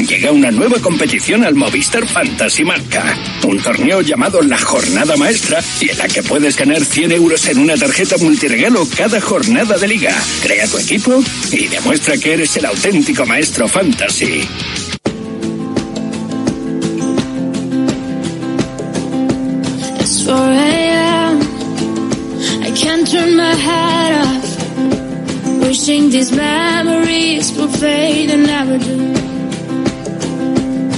Llega una nueva competición al Movistar Fantasy Marca. Un torneo llamado La Jornada Maestra y en la que puedes ganar 100 euros en una tarjeta multiregalo cada jornada de liga. Crea tu equipo y demuestra que eres el auténtico maestro fantasy. It's 4 a.m. I can't turn my head off. Wishing these memories will fade and never do.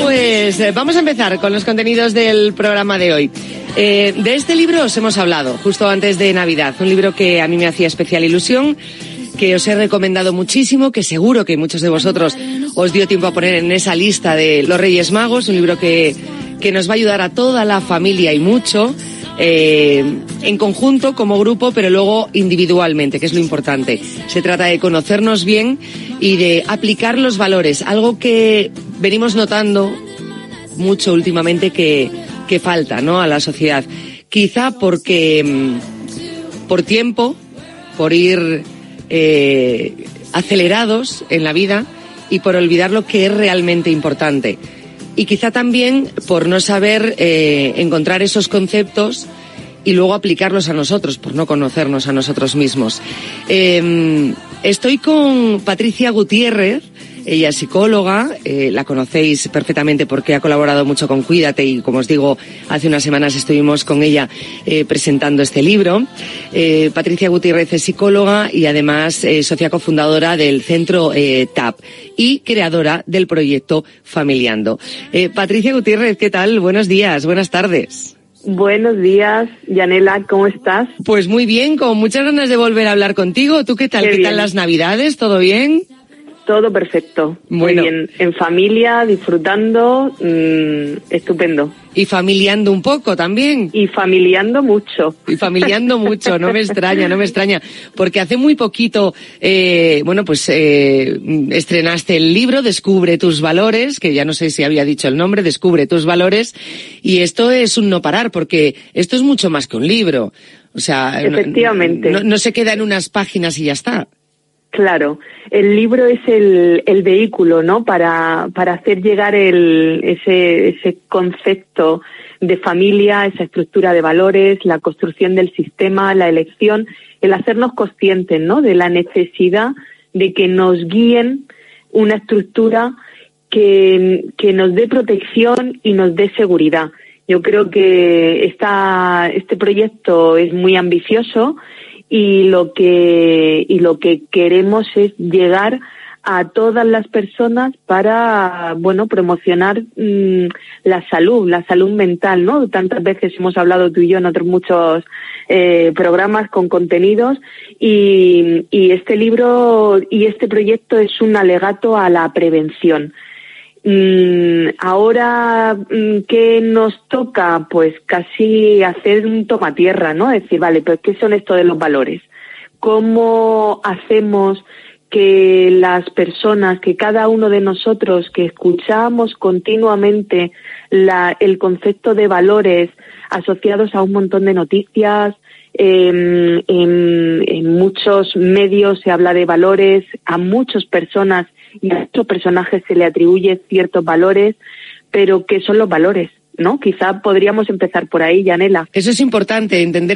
pues eh, vamos a empezar con los contenidos del programa de hoy. Eh, de este libro os hemos hablado justo antes de Navidad, un libro que a mí me hacía especial ilusión, que os he recomendado muchísimo, que seguro que muchos de vosotros os dio tiempo a poner en esa lista de los Reyes Magos, un libro que, que nos va a ayudar a toda la familia y mucho. Eh, en conjunto, como grupo, pero luego individualmente, que es lo importante. Se trata de conocernos bien y de aplicar los valores, algo que venimos notando mucho últimamente que, que falta ¿no? a la sociedad. Quizá porque mm, por tiempo, por ir eh, acelerados en la vida y por olvidar lo que es realmente importante. Y quizá también por no saber eh, encontrar esos conceptos y luego aplicarlos a nosotros, por no conocernos a nosotros mismos. Eh, estoy con Patricia Gutiérrez, ella es psicóloga, eh, la conocéis perfectamente porque ha colaborado mucho con Cuídate y, como os digo, hace unas semanas estuvimos con ella eh, presentando este libro. Eh, Patricia Gutiérrez es psicóloga y además socia cofundadora del Centro TAP y creadora del proyecto Familiando. Patricia Gutiérrez, ¿qué tal? Buenos días, buenas tardes. Buenos días, Yanela, ¿cómo estás? Pues muy bien, con muchas ganas de volver a hablar contigo. ¿Tú qué tal? Qué ¿Qué, bien. tal las Navidades? ¿Todo bien? Todo perfecto. Bueno. Muy bien. En familia, disfrutando, mm, estupendo. Y familiando un poco también. Y familiando mucho. Y familiando mucho, no me extraña, no me extraña. Porque hace muy poquito, eh, bueno, pues eh, estrenaste el libro Descubre tus valores, que ya no sé si había dicho el nombre, Descubre tus valores. Y esto es un no parar, porque esto es mucho más que un libro. O sea, no- Efectivamente. No, no se queda en unas páginas y ya está. Claro, el libro es el, el vehículo, ¿no? Para, para hacer llegar el, ese, ese concepto de familia, esa estructura de valores, la construcción del sistema, la elección, el hacernos conscientes, ¿no? De la necesidad de que nos guíen una estructura que, que nos dé protección y nos dé seguridad. Yo creo que esta, este proyecto es muy ambicioso y lo que y lo que queremos es llegar a todas las personas para bueno promocionar mm, la salud la salud mental no tantas veces hemos hablado tú y yo en otros muchos eh, programas con contenidos y, y este libro y este proyecto es un alegato a la prevención ahora, mm, ¿qué nos toca? Pues casi hacer un toma tierra, ¿no? Decir, vale, pues ¿qué son esto de los valores? ¿Cómo hacemos que las personas, que cada uno de nosotros que escuchamos continuamente la, el concepto de valores asociados a un montón de noticias, en, en muchos medios se habla de valores, a muchas personas a muchos personajes se le atribuye ciertos valores, pero ¿qué son los valores? ¿No? Quizá podríamos empezar por ahí, Yanela. Eso es importante, entender